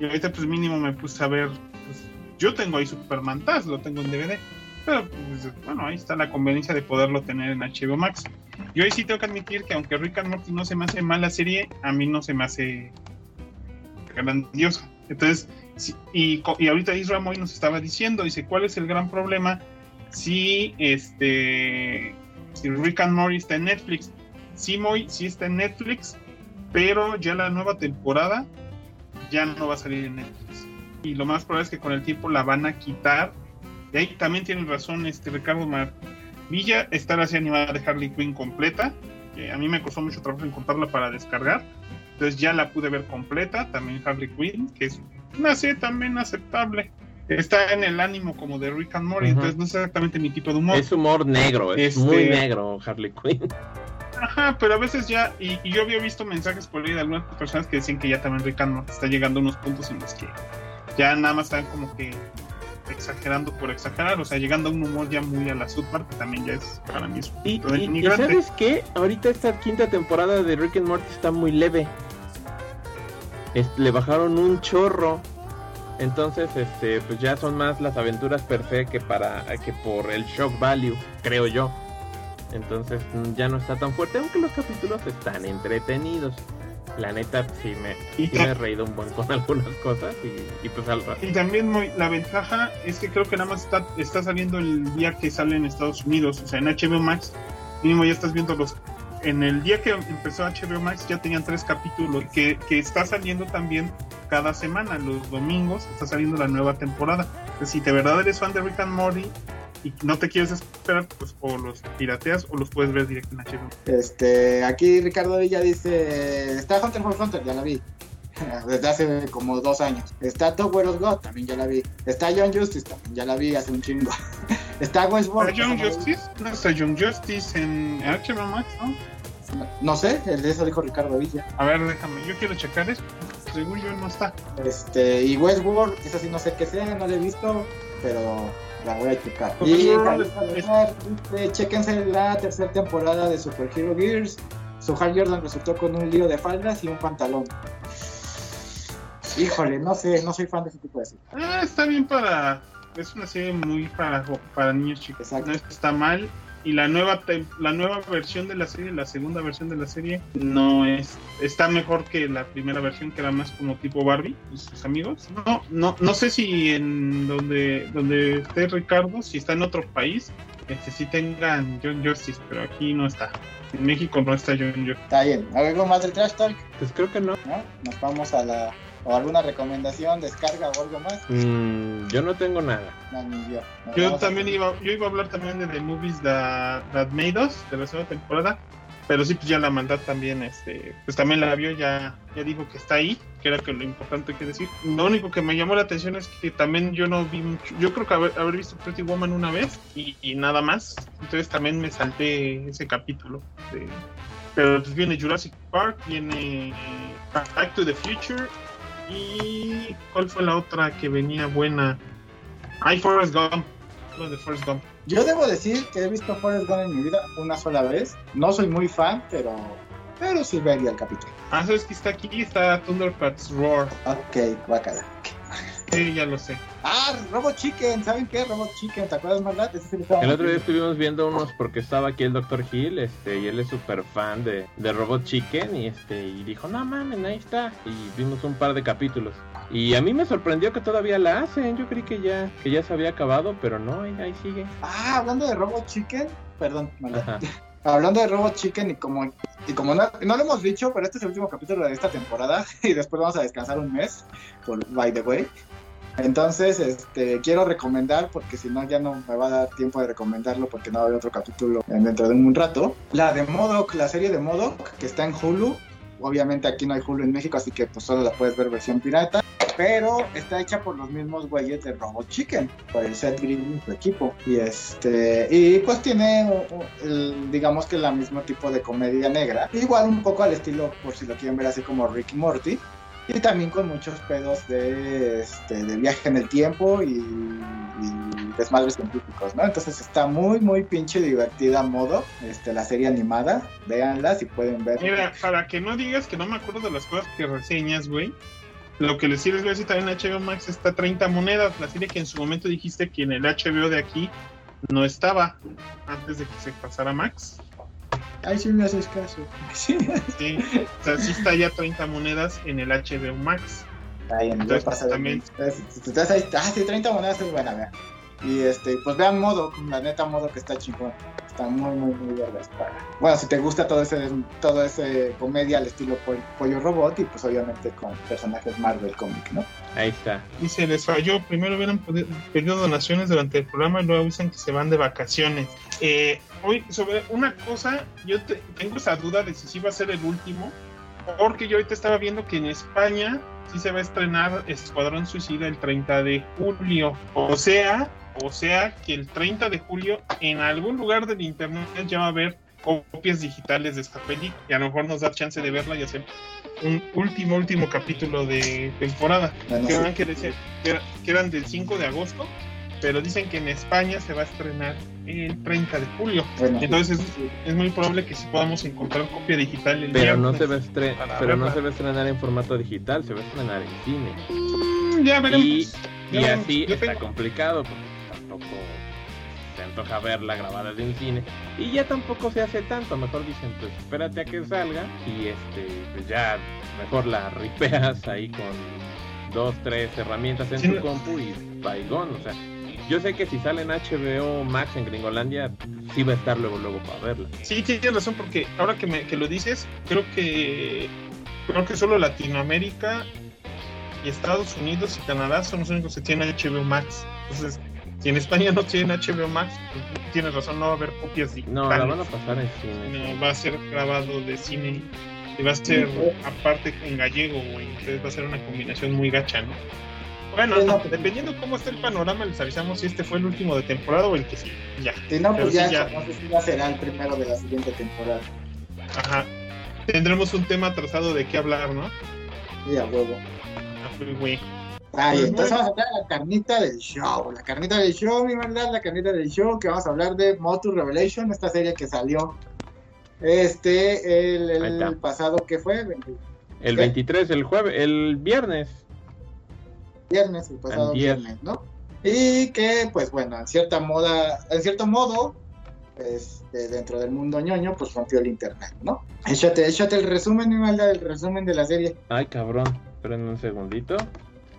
Y ahorita pues mínimo me puse a ver. Pues, yo tengo ahí Superman Taz, lo tengo en DVD. Pero pues, bueno, ahí está la conveniencia de poderlo tener en HBO Max. Yo ahí sí tengo que admitir que aunque Rick and Morty no se me hace mala serie, a mí no se me hace grandiosa. Entonces, y, y ahorita Israel Moy nos estaba diciendo, dice, ¿cuál es el gran problema si este si Rick and Morty está en Netflix. Sí, Moy, sí está en Netflix, pero ya la nueva temporada ya no va a salir en Netflix. Y lo más probable es que con el tiempo la van a quitar. Y ahí también tiene razón este Ricardo Mar Villa, está la animada de Harley Quinn completa. Que a mí me costó mucho trabajo encontrarla para descargar. Entonces ya la pude ver completa, también Harley Quinn, que es una serie también aceptable está en el ánimo como de Rick and Morty, entonces no es exactamente mi tipo de humor. Es humor negro, es este, muy negro Harley Quinn. Ajá, pero a veces ya, y, yo había visto mensajes por ahí de algunas personas que decían que ya también Rick and Morty está llegando a unos puntos en los que ya nada más están como que exagerando por exagerar, o sea, llegando a un humor ya muy a la subpart, que también ya es para mí es y, y, ¿sabes qué? Ahorita esta quinta temporada de Rick and Morty está muy leve. le bajaron un chorro entonces, este, pues ya son más las aventuras per se que para que por el shock value, creo yo. Entonces mm, ya no está tan fuerte, aunque los capítulos están entretenidos. La neta sí me, sí me he reído un buen con algunas cosas y, pues al rato. Y también la ventaja es que creo que nada más está, está saliendo el día que sale en Estados Unidos, o sea, en HBO Max, mínimo ya estás viendo los en el día que empezó HBO Max ya tenían tres capítulos que, que está saliendo también cada semana, los domingos está saliendo la nueva temporada. Si de verdad eres fan de Rick and Morty y no te quieres esperar, pues o los pirateas o los puedes ver directo en HBO. Este, aquí Ricardo Villa dice, está Hunter for Hunter, ya la vi. Desde hace como dos años. Está Tower of God, también ya la vi. Está Young Justice, también ya la vi hace un chingo. está Westworld. ¿Está Young Justice? ¿No está Young Justice en HBO Max, no? No sé, el de eso dijo Ricardo Villa. A ver, déjame, yo quiero checar eso. Según yo no está. Este, y Westworld, esa sí no sé qué sea, no la he visto, pero la voy a checar. Y este, chequense la tercera temporada de Super Hero Gears. Su Hal Jordan resultó con un lío de faldas y un pantalón. Híjole, no sé, no soy fan de ese tipo de serie. Ah, está bien para. Es una serie muy para, para niños chicos. Exacto. No está mal y la nueva la nueva versión de la serie, la segunda versión de la serie, no es está mejor que la primera versión que era más como tipo Barbie y sus amigos. No, no, no sé si en donde donde esté Ricardo, si está en otro país, este sí tengan John Justice, pero aquí no está. En México no está John Justice. Está bien. ¿Algo más del Trash Talk? Pues creo que no. ¿No? Nos vamos a la ¿O alguna recomendación, descarga o algo más? Mm, yo no tengo nada. yo. también iba, yo iba a hablar también de The Movies That, Made Us, de la segunda temporada. Pero sí, pues ya la maldad también, este, pues también la vio, ya, ya dijo que está ahí, que era que lo importante que decir. Lo único que me llamó la atención es que también yo no vi mucho, yo creo que haber, haber visto Pretty Woman una vez y, y, nada más. Entonces también me salté ese capítulo. De, pero pues viene Jurassic Park, viene Back to the Future y ¿cuál fue la otra que venía buena? Hay Forrest Gump, lo de Forrest Gump. Yo debo decir que he visto Forrest Gump en mi vida una sola vez. No soy muy fan, pero pero sí vería el capítulo. Ah, ¿sabes que está aquí? Está Thundercats Roar. Ok, guácala. Sí, ya lo sé. Ah, Robot Chicken, ¿saben qué? Robot Chicken, ¿te acuerdas, Maldad? Ese sí El otro día viendo. estuvimos viendo unos porque estaba aquí el Dr. Hill, este, y él es súper fan de, de Robot Chicken, y este, y dijo, no mames, ahí está. Y vimos un par de capítulos. Y a mí me sorprendió que todavía la hacen. Yo creí que ya, que ya se había acabado, pero no, ahí, ahí sigue. Ah, hablando de Robot Chicken, perdón, Maldad. Hablando de Robot Chicken y como, y como no, no lo hemos dicho, pero este es el último capítulo de esta temporada y después vamos a descansar un mes, por, by the way. Entonces, este, quiero recomendar, porque si no ya no me va a dar tiempo de recomendarlo porque no va a haber otro capítulo en- dentro de un rato. La de Modoc, la serie de Modoc, que está en Hulu. Obviamente aquí no hay Hulu en México, así que pues solo la puedes ver versión pirata. Pero está hecha por los mismos güeyes de Robot Chicken, por el Seth Green y su equipo. Y este, y pues tiene, el- digamos que la mismo tipo de comedia negra. Igual un poco al estilo, por si lo quieren ver así como Rick y Morty. Y también con muchos pedos de, este, de viaje en el tiempo y, y desmadres científicos, ¿no? Entonces está muy, muy pinche divertida modo, este, la serie animada. Véanla si pueden ver. Mira, para que no digas que no me acuerdo de las cosas que reseñas, güey. Lo que les sirve es ver si también HBO Max está 30 monedas. La serie que en su momento dijiste que en el HBO de aquí no estaba antes de que se pasara a Max. Ay, sí me haces caso. Sí. Sí, o sea, sí está ya 30 monedas en el HBO Max. Ahí en Entonces, pasa de- también- estás ahí, ah, sí, 30 monedas es buena, vean. Y este, pues vean modo, la neta modo que está chingón. Está muy, muy, muy vergas. Bueno, si te gusta todo ese, todo ese comedia al estilo Pol- Pollo Robot y pues obviamente con personajes Marvel Comic, ¿no? Ahí está. Dice, les falló. Primero hubieran pedido donaciones durante el programa y luego dicen que se van de vacaciones. Eh, hoy, sobre una cosa, yo te- tengo esa duda de si sí va a ser el último. Porque yo ahorita estaba viendo que en España sí se va a estrenar Escuadrón Suicida el 30 de julio. O sea, o sea que el 30 de julio en algún lugar del internet ya va a haber copias digitales de esta peli y a lo mejor nos da chance de verla y hacer un último, último capítulo de temporada. Bueno, que, eran, que, decía- que era- que eran del 5 de agosto, pero dicen que en España se va a estrenar el 30 de julio. Bueno, Entonces es muy probable que sí podamos encontrar copia digital el Pero no se va a pero no se va a estrenar en formato digital, se va a estrenar en cine. Mm, ya veremos. Y, Ya y veremos. así Yo está tengo- complicado, porque tampoco se antoja verla grabada de un cine. Y ya tampoco se hace tanto, mejor dicen, pues espérate a que salga y este, pues ya mejor la ripeas ahí con dos, tres herramientas en Sí, tu no- compu y baigón, o sea. Yo sé que si sale en HBO Max en Gringolandia, sí va a estar luego luego para verla. Sí, tienes razón, porque ahora que, me, que lo dices, creo que creo que solo Latinoamérica y Estados Unidos y Canadá son los únicos que tienen HBO Max. Entonces, si en España no tienen HBO Max, pues, tienes razón, no va a haber copias No, digitales. la van a pasar en cine. No, va a ser grabado de cine y va a ser aparte en gallego, güey. Entonces va a ser una combinación muy gacha, ¿no? Bueno, Sí, no, no, pues- dependiendo cómo esté el panorama, les avisamos si este fue el último de temporada o el que sí. Ya. si no, pero pues ya, sí, ya. no sé si ya será el primero de la siguiente temporada. Ajá. Tendremos un tema trazado de qué hablar, ¿no? Y a huevo. Ah, pues, güey. Ay, Pues entonces bueno. vamos a hablar de la carnita del show. La carnita del show, mi verdad, la carnita del show, que vamos a hablar de Motu Revelation, esta serie que salió este el, pasado que fue el El ¿Qué? 23, el jueves, el viernes. Viernes, el pasado viernes, ¿no? Y que, pues bueno, en cierta moda, en cierto modo, este, dentro del mundo ñoño, pues rompió el internet, ¿no? Échate, échate el resumen, mi maldad, el resumen de la serie. Ay, cabrón. Esperen un segundito.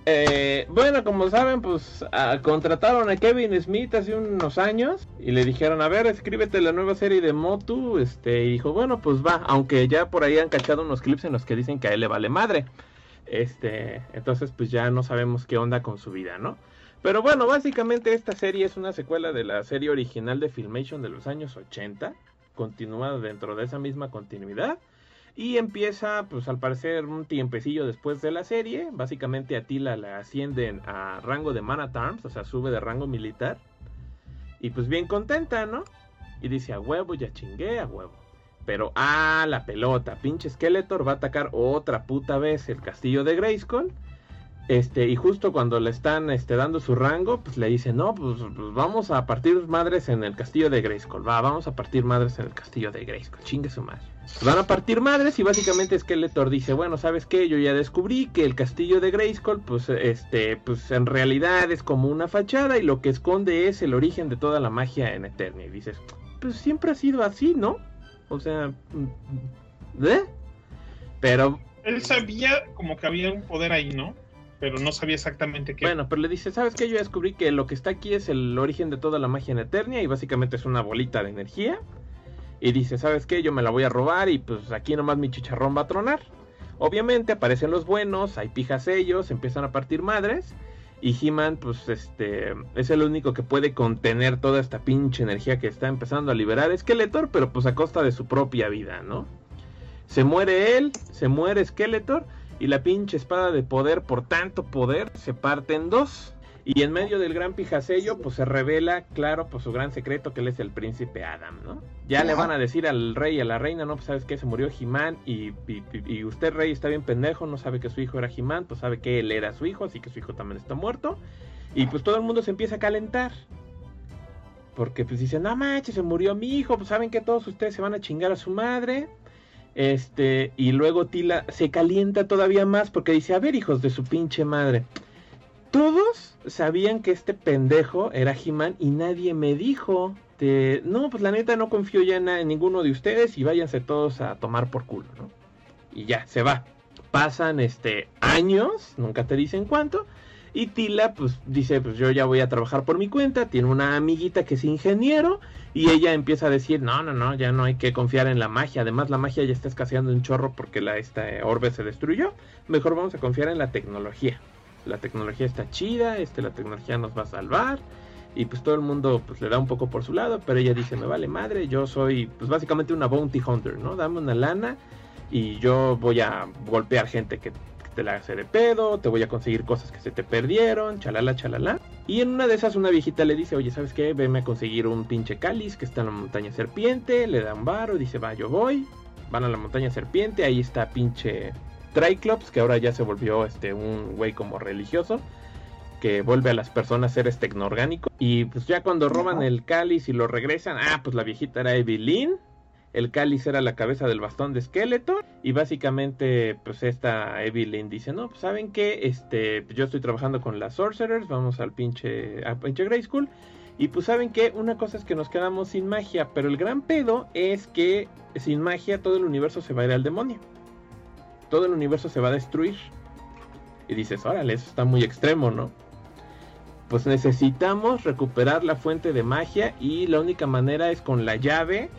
Eh, bueno, como saben, pues ah, contrataron a Kevin Smith hace unos años y le dijeron, a ver, escríbete la nueva serie de Motu. Este, y dijo, bueno, pues va, aunque ya por ahí han cachado unos clips en los que dicen que a él le vale madre. Este, entonces pues ya no sabemos qué onda con su vida, ¿no? Pero bueno, básicamente esta serie es una secuela de la serie original de Filmation de los años 80, continúa dentro de esa misma continuidad. Y empieza, pues al parecer, un tiempecillo después de la serie. Básicamente a Tila la ascienden a rango de Man at Arms, o sea, sube de rango militar. Y pues bien contenta, ¿no? Y dice, a huevo, ya chingué, a huevo. Pero, ah, la pelota, pinche Skeletor va a atacar otra puta vez el castillo de Grayskull. Este, y justo cuando le están este, dando su rango, pues le dice, no, pues, pues, vamos a partir madres en el castillo de Grayskull. Va, vamos a partir madres en el castillo de Grayskull. Chingue su madre. Van a partir madres y básicamente Skeletor dice, bueno, ¿sabes qué? Yo ya descubrí que el castillo de Grayskull, pues, este, pues en realidad es como una fachada y lo que esconde es el origen de toda la magia en Eternia. Y dices, pues siempre ha sido así, ¿no? O sea, mm, ¿eh? Pero... Él sabía como que había un poder ahí, ¿no? Pero no sabía exactamente qué. Bueno, pero le dice, ¿sabes qué? Yo descubrí que lo que está aquí es el origen de toda la magia en Eternia y básicamente es una bolita de energía. Y dice, ¿sabes qué? Yo me la voy a robar y pues aquí nomás mi chicharrón va a tronar. Obviamente aparecen los buenos, hay pijas ellos, empiezan a partir madres. Y He-Man, pues este, es el único que puede contener toda esta pinche energía que está empezando a liberar Skeletor, pero pues a costa de su propia vida, ¿no? Se muere él, se muere Skeletor, y la pinche espada de poder, por tanto poder, se parte en dos. Y en medio del gran pijasello, pues se revela, claro, pues su gran secreto que él es el príncipe Adam, ¿no? Ya le van a decir al rey y a la reina, no, pues sabes que se murió Jimán y, y, usted rey está bien pendejo, no sabe que su hijo era Jimán, pues sabe que él era su hijo, así que su hijo también está muerto. Y pues todo el mundo se empieza a calentar. Porque pues dicen, no manches, se murió mi hijo, pues saben que todos ustedes se van a chingar a su madre. Este, y luego Tila se calienta todavía más porque dice, a ver hijos de su pinche madre todos sabían que este pendejo era He-Man y nadie me dijo. no, pues la neta no confío ya en, ninguno de ustedes y váyanse todos a tomar por culo, ¿no? Y ya, se va. Pasan este años, nunca te dicen cuánto. Y Tila, pues dice, pues yo ya voy a trabajar por mi cuenta. Tiene una amiguita que es ingeniero. Y ella empieza a decir, no, no, no, ya no hay que confiar en la magia. Además, la magia ya está escaseando un chorro porque la, esta orbe se destruyó. Mejor vamos a confiar en la tecnología la tecnología está chida, este, la tecnología nos va a salvar. Y pues todo el mundo pues le da un poco por su lado, pero ella dice, me vale madre, yo soy pues básicamente una bounty hunter, ¿no? Dame una lana y yo voy a golpear gente que, te la hace de pedo, te voy a conseguir cosas que se te perdieron, chalala, chalala. Y en una de esas una viejita le dice, oye, ¿sabes qué? Veme a conseguir un pinche cáliz que está en la montaña serpiente, le da un varo, dice, va, yo voy. Van a la montaña serpiente, ahí está pinche Triclops, que ahora ya se volvió este un güey como religioso, que vuelve a las personas seres tecnoorgánicos. Y pues ya cuando roban el cáliz y lo regresan, ah, pues la viejita era Evelyn. El cáliz era la cabeza del bastón de Skeletor. Y básicamente, pues esta Evelyn dice, no, pues saben que este, yo estoy trabajando con las Sorcerers, vamos al pinche, a pinche Grey School. Y pues saben que una cosa es que nos quedamos sin magia, pero el gran pedo es que sin magia todo el universo se va a ir al demonio todo el universo se va a destruir. Y dices, órale, eso está muy extremo, ¿no? Pues necesitamos recuperar la fuente de magia y la única manera es con la llave.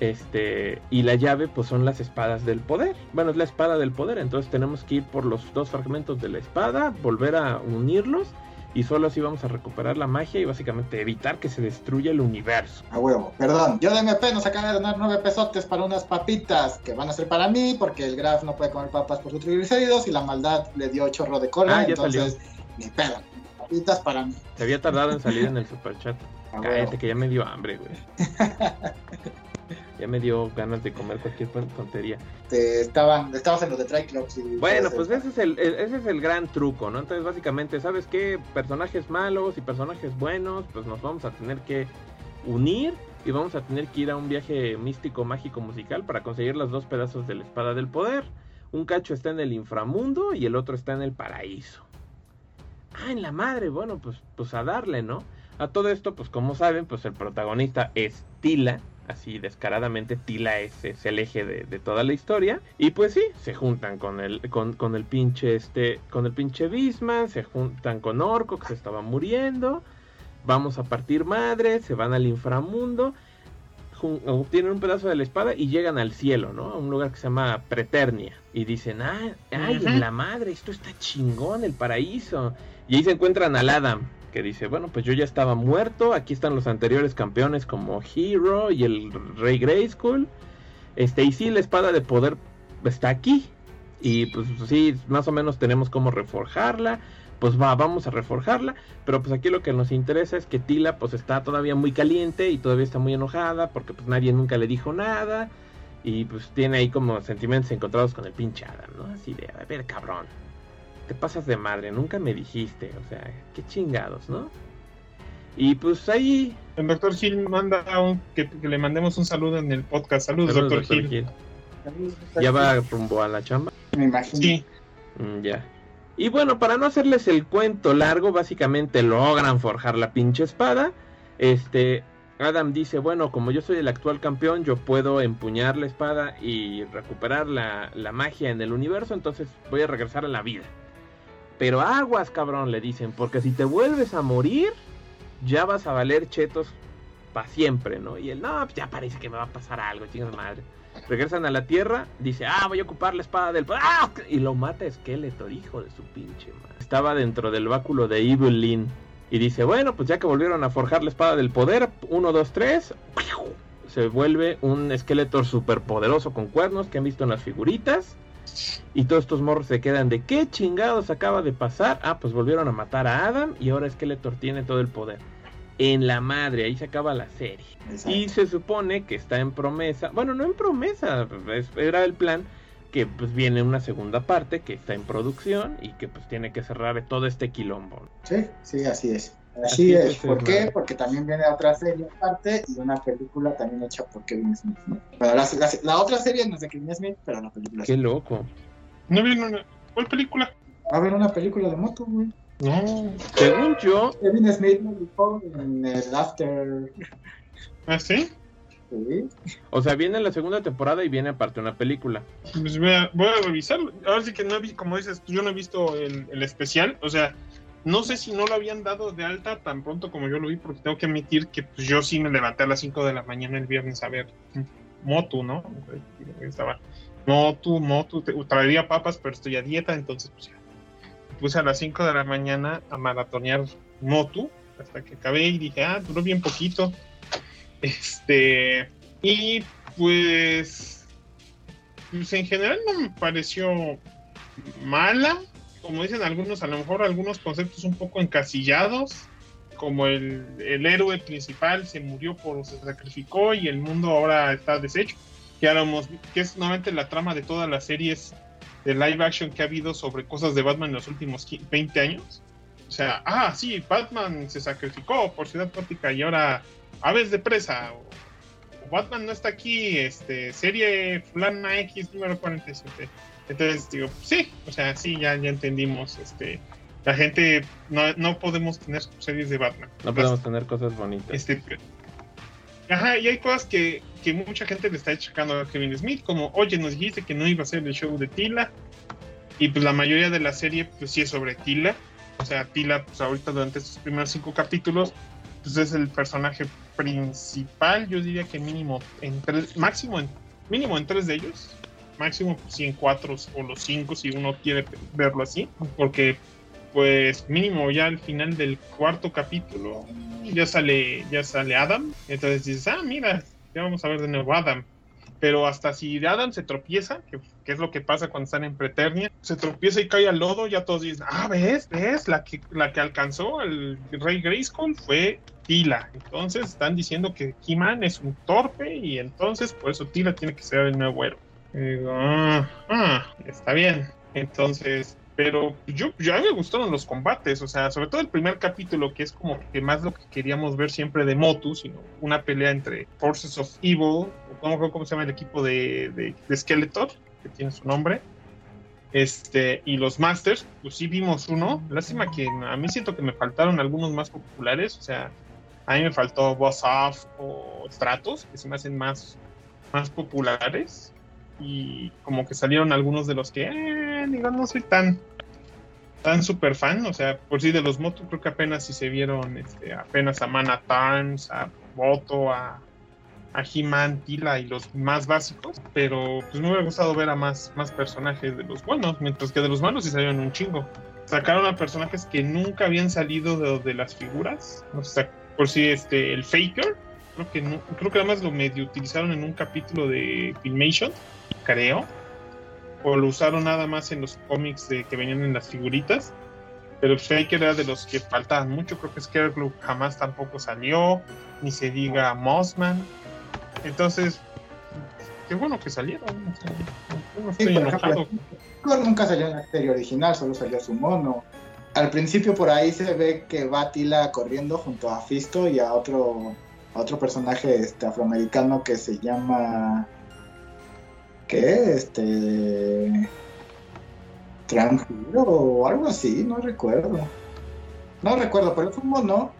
Este, y la llave pues son las espadas del poder. Bueno, es la espada del poder, entonces tenemos que ir por los dos fragmentos de la espada, volver a unirlos y solo así vamos a recuperar la magia y básicamente evitar que se destruya el universo. A huevo, perdón. Yo de MP nos acaba de donar nueve pesotes para unas papitas que van a ser para mí porque el Graf no puede comer papas por sus triglicéridos y la maldad le dio chorro de cola. Ah, entonces, ni pedo. Papitas para mí. Se había tardado en salir en el superchat. Cállate, que ya me dio hambre, güey. ya me dio ganas de comer cualquier tontería. Te estaban, estabas en los de Triclops. Y bueno, pues ese es, el, ese es el gran truco, ¿no? Entonces, básicamente, ¿sabes qué? Personajes malos y personajes buenos, pues nos vamos a tener que unir y vamos a tener que ir a un viaje místico, mágico, musical para conseguir los dos pedazos de la espada del poder. Un cacho está en el inframundo y el otro está en el paraíso. Ah, en la madre, bueno, pues, pues a darle, ¿no? A todo esto, pues como saben, pues el protagonista es Tila, así descaradamente Tila es, es el eje de, toda la historia y pues sí se juntan con el con, el pinche este con el pinche Bisman se juntan con Orco que se estaba muriendo vamos a partir madre se van al inframundo obtienen un pedazo de la espada y llegan al cielo, ¿no? A un lugar que se llama Preternia. Y dicen, ah, ay, la madre, esto está chingón, el paraíso. Y ahí se encuentran al Adam, que dice, bueno, pues yo ya estaba muerto, aquí están los anteriores campeones como Hero y el Rey Grayskull, este, y sí, la espada de poder está aquí, y pues sí, más o menos tenemos cómo reforjarla, pues va, vamos a reforjarla, pero pues aquí lo que nos interesa es que Tila pues está todavía muy caliente y todavía está muy enojada porque pues nadie nunca le dijo nada. Y pues tiene ahí como sentimientos encontrados con el pinche Adam, ¿no? Así de, a ver, cabrón, te pasas de madre, nunca me dijiste, o sea, qué chingados, ¿no? Y pues ahí... El doctor Gil manda un, que, le mandemos un saludo en el podcast. Saludos, doctor, Gil. ¿Ya va rumbo a la chamba? Me imagino. Sí. Mm, ya. Y bueno, para no hacerles el cuento largo, básicamente logran forjar la pinche espada. Este, Adam dice, bueno, como yo soy el actual campeón, yo puedo empuñar la espada y recuperar la, la magia en el universo, entonces voy a regresar a la vida. Pero aguas, cabrón, le dicen, porque si te vuelves a morir, ya vas a valer chetos para siempre, ¿no? Y él, no, pues ya parece que me va a pasar algo, chingada madre regresan a la tierra, dice, ah, voy a ocupar la espada del... ¡Ah! Y lo mata Esqueleto, hijo de su pinche madre. Estaba dentro del báculo de Evil Lynn. Y dice, bueno, pues ya que volvieron a forjar la espada del poder, 1, 2, 3, se vuelve un esqueleto super poderoso con cuernos que han visto en las figuritas. Y todos estos morros se quedan de qué chingados acaba de pasar. Ah, pues volvieron a matar a Adam y ahora Skeletor tiene todo el poder en la madre, ahí se acaba la serie. Y se supone que está en promesa, bueno, no en promesa, era el plan que pues viene una segunda parte que está en producción y que pues tiene que cerrar todo este quilombo. Sí, sí, así es. Así, es. ¿Por qué? Porque también viene otra serie aparte y una película también hecha por Kevin Smith. la, otra serie no es de Kevin Smith, pero la película Qué loco. No vi una... ¿Cuál película? Va a haber una película de moto, güey. No, según yo. Kevin Smith me dijo en el After. ¿Ah, sí? Sí. O sea, viene la segunda temporada y viene aparte una película. Pues voy a, voy a revisarlo. Ahora sí que no vi, como dices, yo no he visto el, el, especial. O sea, no sé si no lo habían dado de alta tan pronto como yo lo vi, porque tengo que admitir que pues, yo sí me levanté a las 5 de la mañana el viernes a ver Motu, ¿no? Estaba Motu, Motu, traería papas, pero estoy a dieta, entonces pues ya puse a las 5 de la mañana a maratonear Motu hasta que acabé y dije, ah, duró bien poquito. Este, y pues, pues en general no me pareció mala. Como dicen algunos, a lo mejor algunos conceptos un poco encasillados, como el, el héroe principal se murió por, se sacrificó y el mundo ahora está deshecho. Que, que es normalmente la trama de todas las series de live action que ha habido sobre cosas de Batman en los últimos 20 años. O sea, ah, sí, Batman se sacrificó por Ciudad Gótica y ahora Aves de Presa. O, Batman no está aquí, este, serie Fulana X número 47. Entonces digo, sí, o sea, sí, ya, ya entendimos. Este, la gente, no, no podemos tener series de Batman. No podemos tener cosas bonitas. Este, Ajá, y hay cosas que, que mucha gente le está echando a Kevin Smith, como, oye, nos dijiste que no iba a ser el show de Tila, y pues la mayoría de la serie, pues sí es sobre Tila, o sea, Tila, pues ahorita durante estos primeros cinco capítulos, pues es el personaje principal, yo diría que mínimo en tres, máximo en, mínimo en tres de ellos, máximo pues, sí en cuatro o los cinco si uno quiere verlo así, porque pues mínimo ya al final del cuarto capítulo ya sale, ya sale Adam. Entonces dices, ah, mira, ya vamos a ver de nuevo Adam. Pero hasta si Adam se tropieza, que, es lo que pasa cuando están en Preternia, se tropieza y cae al lodo, ya todos dicen, ah, ves, ves, la que, la que alcanzó el rey Grayskull fue Tila. Entonces están diciendo que He-Man es un torpe y entonces por eso Tila tiene que ser el nuevo héroe. Ah, ah, está bien. Entonces, pero yo ya me gustaron los combates, o sea, sobre todo el primer capítulo, que es como que más lo que queríamos ver siempre de Motu, sino una pelea entre Forces of Evil, o cómo se llama el equipo de, de, Skeletor, que tiene su nombre, este, y los Masters, pues sí vimos uno. Lástima que a mí siento que me faltaron algunos más populares, o sea, a mí me faltó Boss Off o Stratos, que se me hacen más, más populares y como que salieron algunos de los que, eh, no soy tan tan super fan, o sea, por si de los motos creo que apenas si se vieron este, apenas a Mana Tarns, a Moto, a, a He-Man, Tila y los más básicos, pero pues me hubiera gustado ver a más, más personajes de los buenos, mientras que de los malos sí salieron un chingo. sacaron a personajes que nunca habían salido de, de las figuras. O sea, por si este, el Faker, creo que no, creo que además lo medio utilizaron en un capítulo de Filmation, creo. O lo usaron nada más en los cómics de, que venían en las figuritas. Pero Faker era de los que faltaban mucho. Creo que Scarecrow jamás tampoco salió. Ni se diga Mossman. Entonces, qué bueno que salieron. O sea, no estoy Sí, por enojado. ejemplo, Thor nunca salió en la serie original, solo salió su mono. Al principio por ahí se ve que va Tila corriendo junto a Fisto y a otro, otro personaje este, afroamericano que se llama... ¿Qué? Este... O algo así, no recuerdo. No recuerdo, pero es un mono.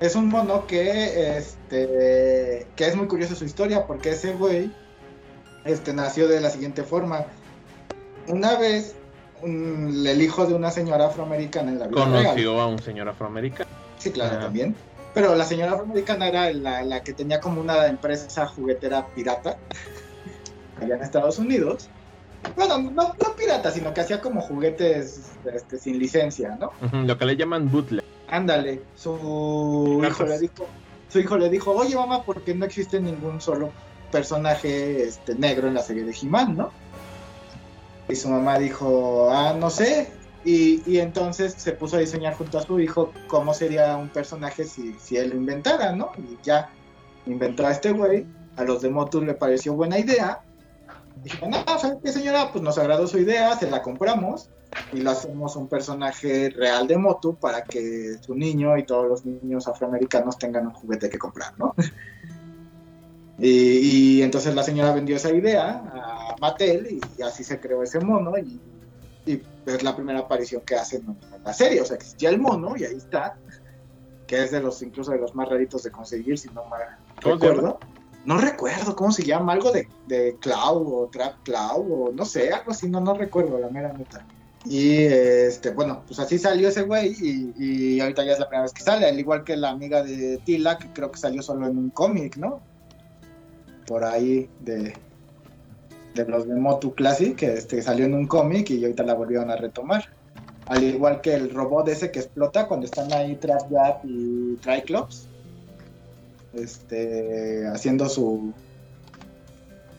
Es un mono que, este, que es muy curioso su historia porque ese güey este, nació de la siguiente forma. Una vez, un- el hijo de una señora afroamericana en la vida real. Conoció a un señor afroamericano. Sí, claro, Ah. también. Pero la señora afroamericana era la, la que tenía como una empresa juguetera pirata allá en Estados Unidos. Bueno, no, no pirata, sino que hacía como juguetes este, sin licencia, ¿no? Lo que le llaman bootleg. Ándale, su hijo le dijo, su hijo le dijo, oye mamá, ¿por qué no existe ningún solo personaje este, negro en la serie de He-Man, no? Y su mamá dijo, ah, no sé. Y, y entonces se puso a diseñar junto a su hijo cómo sería un personaje si, si él lo inventara, ¿no? Y ya inventó a este güey, a los de Motu le pareció buena idea. Dijo, no, ¿sabes qué señora? Pues nos agradó su idea, se la compramos y lo hacemos un personaje real de Motu para que su niño y todos los niños afroamericanos tengan un juguete que comprar, ¿no? Y, y entonces la señora vendió esa idea a Mattel y, así se creó ese mono y es la primera aparición que hacen en la serie, o sea, que existía el mono y ahí está, que es de los incluso de los más raritos de conseguir, si no mal ¿Cómo se recuerdo. No recuerdo cómo se llama, algo de, de Cloud o Trap Cloud o no sé, algo así, no, no recuerdo la mera neta. Y este, bueno, pues así salió ese güey y, y ahorita ya es la primera vez que sale, al igual que la amiga de Tila, que creo que salió solo en un cómic, ¿no? Por ahí de, de los Motu Classic, que este, salió en un cómic y ahorita la volvieron a retomar. Al igual que el robot ese que explota cuando están ahí Trap Jab y Triclops, este, haciendo su,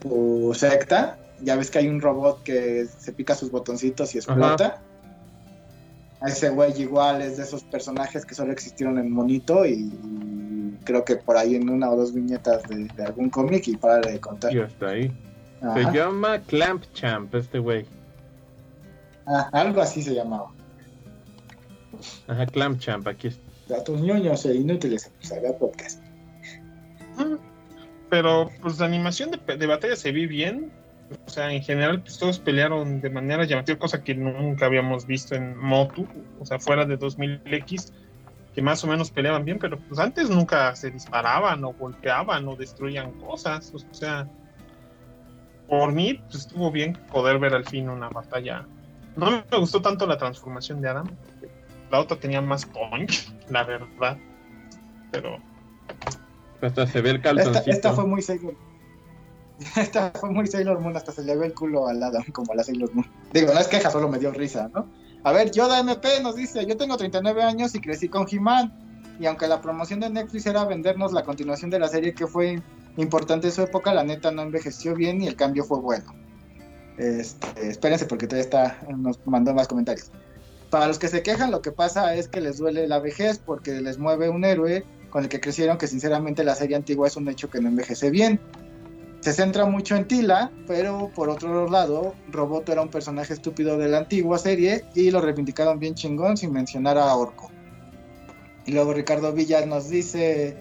su secta. Ya ves que hay un robot que se pica sus botoncitos y explota. A ese güey igual es de esos personajes que solo existieron en Monito y creo que por ahí en una o dos viñetas de, de algún cómic y para de contar. Y hasta ahí. Ajá. Se llama Clamp Champ, este güey. Ah, algo así se llamaba. Ajá, Clamp Champ, aquí está. Datos ñoños e inútiles en Saga Podcast. Pero pues la animación de, de batalla se ve bien. O sea, en general, pues todos pelearon de manera llamativa, cosa que nunca habíamos visto en Motu, o sea, fuera de 2000X, que más o menos peleaban bien, pero pues antes nunca se disparaban o golpeaban o destruían cosas. O sea, por mí, pues estuvo bien poder ver al fin una batalla. No me gustó tanto la transformación de Adam, la otra tenía más punch, la verdad. Pero Hasta se ve el Esta, calzoncito. esta fue muy Sailor Esta fue muy Sailor Moon, hasta se le ve el culo al lado, como a la Sailor Moon. Digo, no es queja, solo me dio risa, ¿no? A ver, Yoda MP nos dice, yo tengo 39 años y crecí con He-Man. Y aunque la promoción de Netflix era vendernos la continuación de la serie que fue importante en su época, la neta no envejeció bien y el cambio fue bueno. Este, espérense porque todavía está, nos mandó más comentarios. Para los que se quejan, lo que pasa es que les duele la vejez porque les mueve un héroe con el que crecieron, que sinceramente la serie antigua es un hecho que no envejece bien. Se centra mucho en Tila, pero por otro lado, Roboto era un personaje estúpido de la antigua serie y lo reivindicaron bien chingón sin mencionar a Orco. Y luego Ricardo Villas nos dice,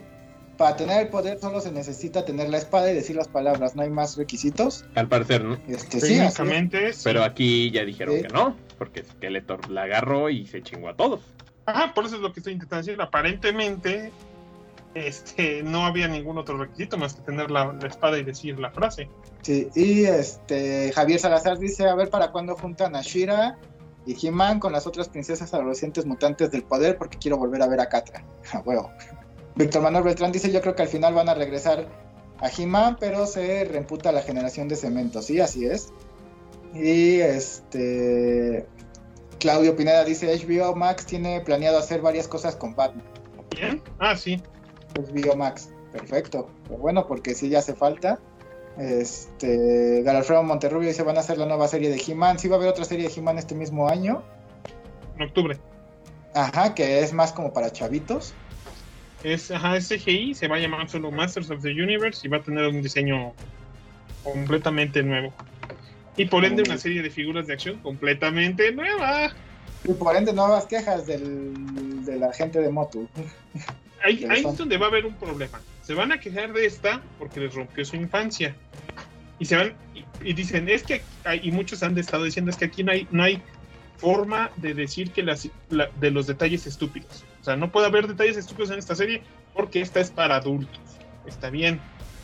para tener el poder solo se necesita tener la espada y decir las palabras, no hay más requisitos. Al parecer, ¿no? Este, sí, técnicamente. Pero aquí ya dijeron Sí. que no, porque Skeletor la agarró y se chingó a todos. Ajá, por eso es lo que estoy intentando decir. Aparentemente, este, no había ningún otro requisito más que tener la, la espada y decir la frase. Sí, y este Javier Salazar dice, a ver para cuándo juntan a Shira y He-Man con las otras princesas adolescentes mutantes del poder porque quiero volver a ver a Catra. A huevo. Víctor Manuel Beltrán dice, yo creo que al final van a regresar a He-Man, pero se reemputa la generación de cemento. Sí, así es. Y este... Claudio Pineda dice, HBO Max tiene planeado hacer varias cosas con Batman. ¿Bien? Ah, sí. HBO Max, perfecto. Pero bueno, porque sí ya hace falta. Este, Galafredo Monterrubio dice, van a hacer la nueva serie de He-Man. Sí va a haber otra serie de He-Man este mismo año. En octubre. Ajá, que es más como para chavitos. Es, ajá, es CGI, se va a llamar solo Masters of the Universe y va a tener un diseño completamente nuevo. Y por ende una serie de figuras de acción completamente nueva. Y por ende nuevas quejas del, de la gente de Motu. Ahí, ahí es donde va a haber un problema. Se van a quejar de esta porque les rompió su infancia. Y se van y, y dicen, es que, y muchos han estado diciendo, es que aquí no hay, no hay forma de decir que las, la, de los detalles estúpidos. O sea, no puede haber detalles estúpidos en esta serie porque esta es para adultos. Está bien.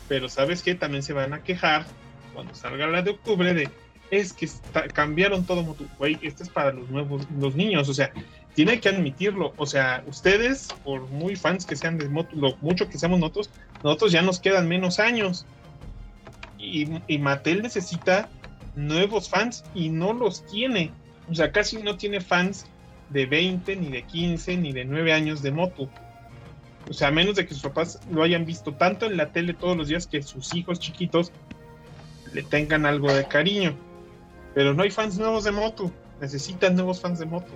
Pero sabes que también se van a quejar cuando salga la de octubre de es que cambiaron todo Motu. Güey, esto es para los nuevos, los niños. O sea, tiene que admitirlo. O sea, ustedes, por muy fans que sean de Motu, lo mucho que seamos nosotros, nosotros ya nos quedan menos años. Y, y Mattel necesita nuevos fans y no los tiene. O sea, casi no tiene fans de 20, ni de 15, ni de 9 años de Motu. O sea, a menos de que sus papás lo hayan visto tanto en la tele todos los días que sus hijos chiquitos le tengan algo de cariño. Pero no hay fans nuevos de Motu. Necesitan nuevos fans de Motu.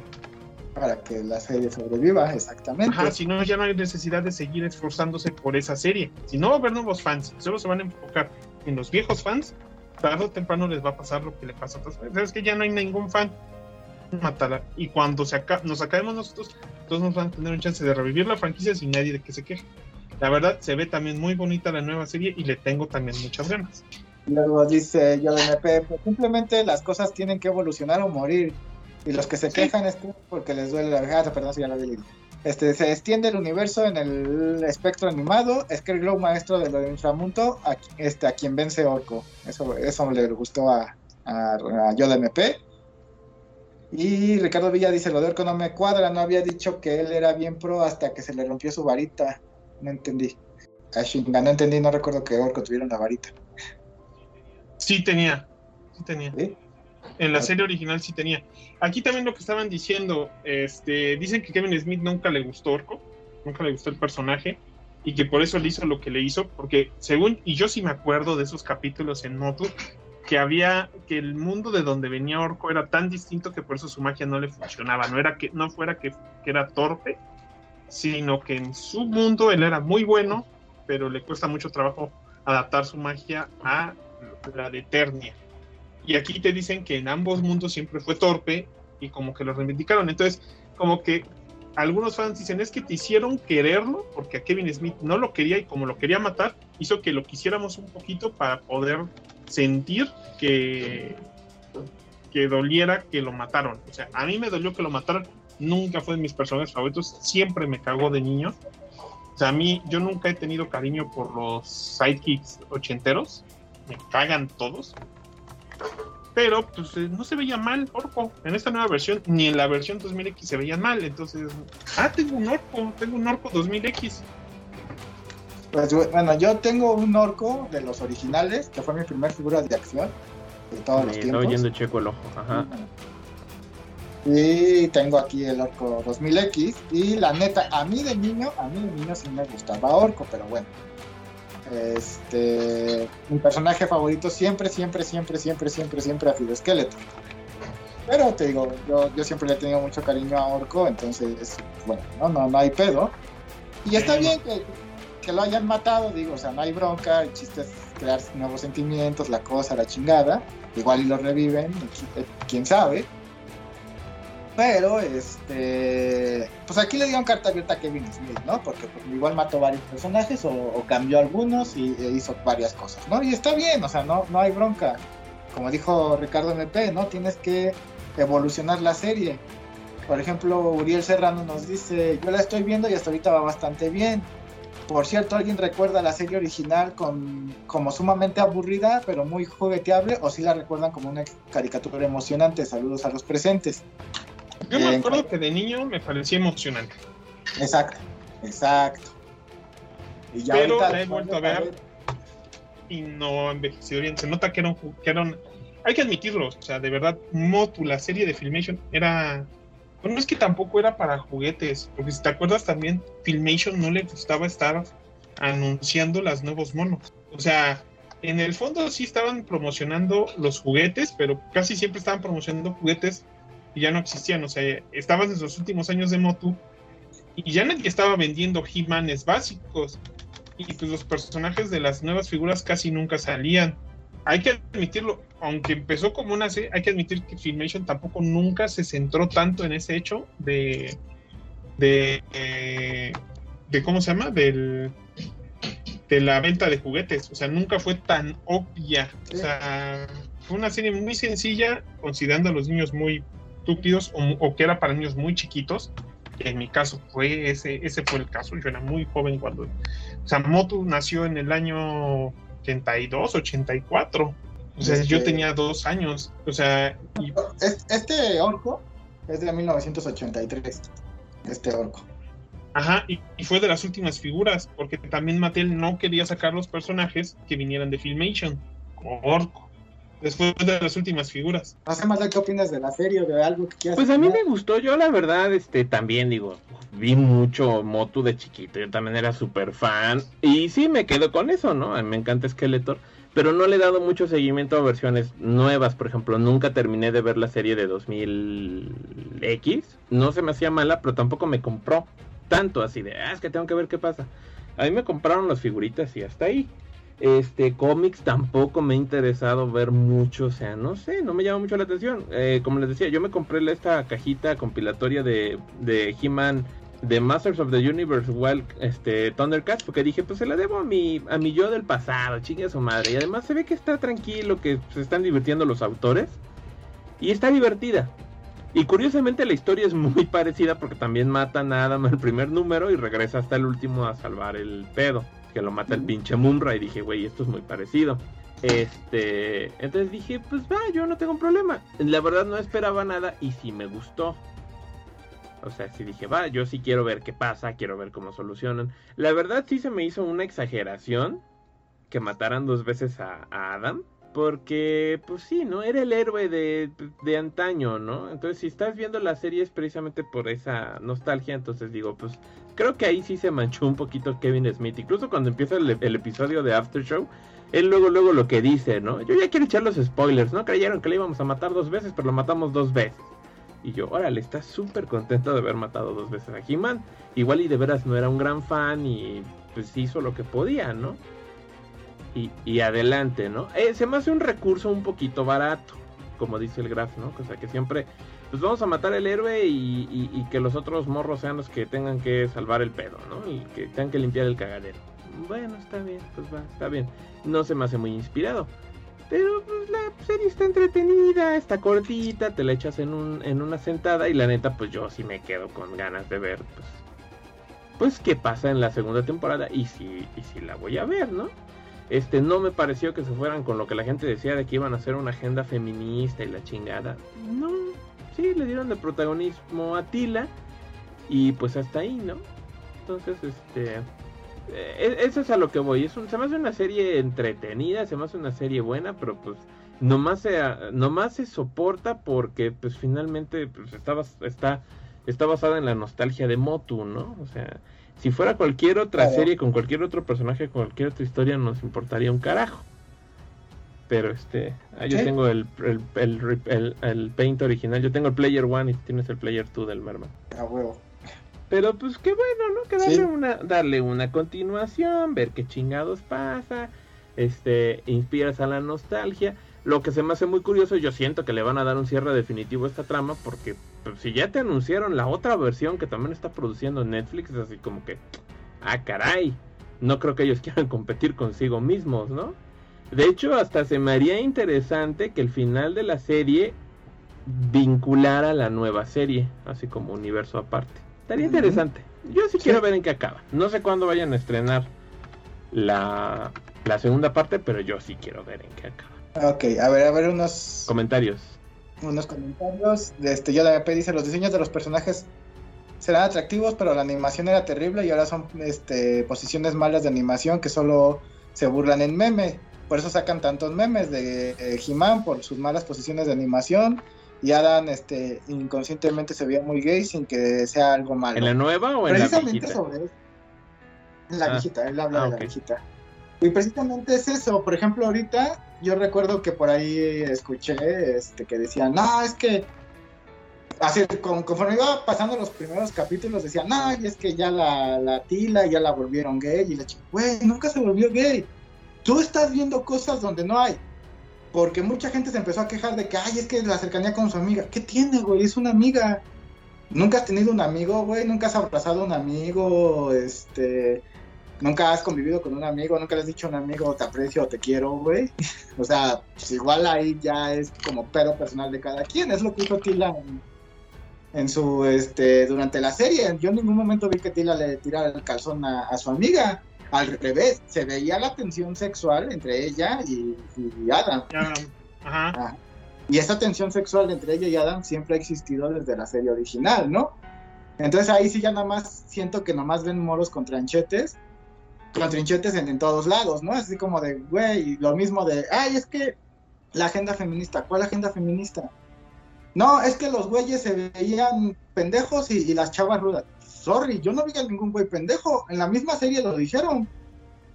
Para que la serie sobreviva, exactamente. Ajá, si no, ya no hay necesidad de seguir esforzándose por esa serie. Si no va a haber nuevos fans, solo se van a enfocar en los viejos fans, tarde o temprano les va a pasar lo que le pasa a otras veces. Es que ya no hay ningún fan. Matarla. Y cuando se aca nos acabemos nosotros, todos nos van a tener un chance de revivir la franquicia sin nadie de que se queje. La verdad, se ve también muy bonita la nueva serie y le tengo también muchas ganas. Luego dice yo de MP, pues simplemente las cosas tienen que evolucionar o morir. Y los que se Sí. quejan es que porque les duele la ah, perdón, si ya lo leído. Este, se extiende el universo en el espectro animado. Scareglow, maestro de lo de inframundo, a, este, a quien vence Orco. Eso, eso le gustó a, a, a Yoda MP. Y Ricardo Villa dice: Lo de Orco no me cuadra. No había dicho que él era bien pro hasta que se le rompió su varita. No entendí. Ah, no entendí, no recuerdo que Orco tuviera una varita. Sí tenía. Sí tenía. ¿sí? En la serie original sí tenía. Aquí también lo que estaban diciendo, este, dicen que Kevin Smith nunca le gustó Orco, nunca le gustó el personaje y que por eso le hizo lo que le hizo, porque según, y yo sí me acuerdo de esos capítulos en Motu, que había, que el mundo de donde venía Orco era tan distinto que por eso su magia no le funcionaba, no era que, no fuera que, era torpe, sino que en su mundo él era muy bueno, pero le cuesta mucho trabajo adaptar su magia a la de Eternia. Y aquí te dicen que en ambos mundos siempre fue torpe y como que lo reivindicaron. Entonces, como que algunos fans dicen, es que te hicieron quererlo porque a Kevin Smith no lo quería y como lo quería matar, hizo que lo quisiéramos un poquito para poder sentir que, que doliera que lo mataron. O sea, a mí me dolió que lo mataron. Nunca fue de mis personajes favoritos. Siempre me cagó de niño. O sea, a mí, yo nunca he tenido cariño por los sidekicks ochenteros. Me cagan todos pero pues eh, no se veía mal Orco en esta nueva versión, ni en la versión 2000X se veían mal, entonces, ah, tengo un Orco, tengo un Orco 2000X. Pues bueno, yo tengo un orco de los originales, que fue mi primer figura de acción de todos los Me está tiempos. oyendo checo el ojo. Ajá. Y tengo aquí el orco 2000X. Y la neta, a mí de niño, a mí de niño sí me gustaba orco, pero bueno. Este, mi personaje favorito siempre, siempre, siempre, siempre, siempre, siempre ha sido Skeletor. Pero te digo, yo, yo siempre le he tenido mucho cariño a Orco, entonces, bueno, no, no, no hay pedo. Y está bien que, que lo hayan matado, digo, o sea, no hay bronca, el chiste es crear nuevos sentimientos, la cosa, la chingada. Igual y lo reviven, eh, quién sabe. Pero, este, pues aquí le dieron carta abierta a Kevin Smith, ¿no? Porque pues, igual mató varios personajes o, cambió algunos y e hizo varias cosas, ¿no? Y está bien, o sea, no, no hay bronca. Como dijo Ricardo MP, ¿no? Tienes que evolucionar la serie. Por ejemplo, Uriel Serrano nos dice, yo la estoy viendo y hasta ahorita va bastante bien. Por cierto, ¿alguien recuerda la serie original con, como sumamente aburrida, pero muy jugueteable? ¿O si la recuerdan como una caricatura emocionante? Saludos a los presentes. Yo me Bien, acuerdo que de niño me parecía emocionante, Exacto, exacto. Y ya Pero ahorita, la he vuelto a ver. y no envejeció bien. Se nota que era, un ju- que era un- hay que admitirlo, o sea, de verdad, Motu, la serie de Filmation, era. Bueno, es que tampoco era para juguetes, porque si te acuerdas también, Filmation no le gustaba estar anunciando las nuevos monos. O sea, en el fondo sí estaban promocionando los juguetes, pero casi siempre estaban promocionando juguetes y ya no existían. O sea, estaban en los últimos años de Motu y ya nadie estaba vendiendo He-Manes básicos. Y pues los personajes de las nuevas figuras casi nunca salían. Hay que admitirlo, aunque empezó como una serie, hay que admitir que Filmation tampoco nunca se centró tanto en ese hecho de. de. eh, de ¿cómo se llama? Del. de la venta de juguetes. O sea, nunca fue tan obvia. O sea, fue una serie muy sencilla, considerando a los niños muy estúpidos o, o que era para niños muy chiquitos en mi caso fue ese, ese fue el caso, yo era muy joven cuando, o sea, Motu nació en el año 82, 84, o sea, Este- yo tenía dos años, o sea, y, Este orco es de 1983. Este orco. ajá, y, y fue de las últimas figuras, porque también Mattel no quería sacar los personajes que vinieran de Filmation, como Orco, después de las últimas figuras. Sé más de qué opinas de la serie o de algo que quieras. Pues a mí me gustó, yo la verdad, este, también digo, vi mucho Motu de chiquito, yo también era súper fan, y sí me quedo con eso, ¿no? A mí me encanta Skeletor, pero no le he dado mucho seguimiento a versiones nuevas, por ejemplo, nunca terminé de ver la serie de 2000X, no se me hacía mala, pero tampoco me compró tanto así de, ah, es que tengo que ver qué pasa. A mí me compraron las figuritas y hasta ahí. Este, cómics tampoco me ha interesado ver mucho, o sea, no sé, no me llama mucho la atención. Eh, como les decía, yo me compré esta cajita compilatoria de, de He-Man, de Masters of the Universe Wild, este, Thundercats, porque dije, pues se la debo a mi, a mi yo del pasado, chingue a su madre. Y además se ve que está tranquilo, que se están divirtiendo los autores, y está divertida. Y curiosamente la historia es muy parecida porque también matan a Adam el primer número y regresa hasta el último a salvar el pedo. Que lo mata el pinche Munra y dije, güey, esto es muy parecido. Este, entonces dije, pues va, yo no tengo un problema. La verdad no esperaba nada y sí me gustó. O sea, sí dije, va, yo sí quiero ver qué pasa, quiero ver cómo solucionan. La verdad sí se me hizo una exageración que mataran dos veces a, a Adam. Porque, pues sí, ¿no? Era el héroe de, de antaño, ¿no? Entonces, si estás viendo la serie es precisamente por esa nostalgia. Entonces digo, pues creo que ahí sí se manchó un poquito Kevin Smith. Incluso cuando empieza el, episodio de After Show, él luego, luego lo que dice, ¿no? Yo ya quiero echar los spoilers, ¿no? Creyeron que le íbamos a matar dos veces, pero lo matamos dos veces. Y yo, órale, está súper contento de haber matado dos veces a He-Man. Igual y de veras no era un gran fan y pues hizo lo que podía, ¿no? Y, y adelante, ¿no? Eh, se me hace un recurso un poquito barato, como dice el Graf, ¿no? O sea, que siempre, pues vamos a matar al héroe y, y- que los otros morros sean los que tengan que salvar el pedo, ¿no? Y que tengan que limpiar el cagadero. Bueno, está bien, pues va, está bien. No se me hace muy inspirado. Pero pues la serie está entretenida, está cortita, te la echas en una sentada y la neta pues yo sí me quedo con ganas de ver pues, pues qué pasa en la segunda temporada y si, y si la voy a ver, ¿no? Este no me pareció que se fueran con lo que la gente decía de que iban a hacer una agenda feminista y la chingada. No, sí, le dieron de protagonismo a Tila y pues hasta ahí, ¿no? Entonces, este eh, eso es a lo que voy. Es un, se me hace una serie entretenida, se me hace una serie buena, pero pues nomás se, nomás se soporta porque pues finalmente pues, está, está, está basada en la nostalgia de Motu, ¿no? O sea, si fuera cualquier otra serie con cualquier otro personaje, con cualquier otra historia, nos importaría un carajo. Pero este, ah, yo Sí. tengo el, el, el, el- el Paint original, yo tengo el Player One y tienes el Player 2 del Merman. A huevo. Pero pues qué bueno, ¿no? Que darle Sí. una, darle una continuación, ver qué chingados pasa, este, inspiras a la nostalgia. Lo que se me hace muy curioso, yo siento que le van a dar un cierre definitivo a esta trama, porque pues, si ya te anunciaron la otra versión que también está produciendo Netflix, es así como que, ah, caray, no creo que ellos quieran competir consigo mismos, ¿no? De hecho, hasta se me haría interesante que el final de la serie vinculara la nueva serie, así como universo aparte. Estaría interesante. Yo sí, Sí. quiero ver en qué acaba. No sé cuándo vayan a estrenar la, la segunda parte, pero yo sí quiero ver en qué acaba. Ok, a ver, a ver unos, Comentarios. unos comentarios. De Este, yo la dice, los diseños de los personajes serán atractivos, pero la animación era terrible y ahora son este, posiciones malas de animación que solo se burlan en meme. Por eso sacan tantos memes de eh, He-Man por sus malas posiciones de animación. Y Adam este, inconscientemente se veía muy gay sin que sea algo malo. ¿En la nueva o en la Precisamente viejita? sobre eso. En la Ah. viejita, él habla Ah, de la ok. viejita. Y precisamente es eso. Por ejemplo, ahorita yo recuerdo que por ahí escuché este, que decían, no, es que. Así, con- conforme iba pasando los primeros capítulos, decían, no, y es que ya la, la tila ya la volvieron gay. Y la chica, güey, nunca se volvió gay. Tú estás viendo cosas donde no hay. Porque mucha gente se empezó a quejar de que, ay, es que la cercanía con su amiga. ¿Qué tiene, güey? Es una amiga. Nunca has tenido un amigo, güey. Nunca has abrazado a un amigo. Este. Nunca has convivido con un amigo. Nunca le has dicho a un amigo, te aprecio te quiero, güey. o sea, pues igual ahí ya es como pedo personal de cada quien. Es lo que hizo Tila en, su. Este. Durante la serie. Yo en ningún momento vi que Tila le tirara el calzón a su amiga. Al revés, se veía la tensión sexual entre ella y, y Adam. Ajá. Ah, Y esa tensión sexual entre ella y Adam siempre ha existido desde la serie original, ¿no? Entonces ahí sí ya nada más siento que nomás ven moros con tranchetes, con trinchetes en, en todos lados, ¿no? Así como de, güey, lo mismo de, ay, es que la agenda feminista, ¿cuál agenda feminista? No, es que los güeyes se veían pendejos y, y las chavas rudas. Sorry, yo no vi a ningún güey pendejo. En la misma serie lo dijeron.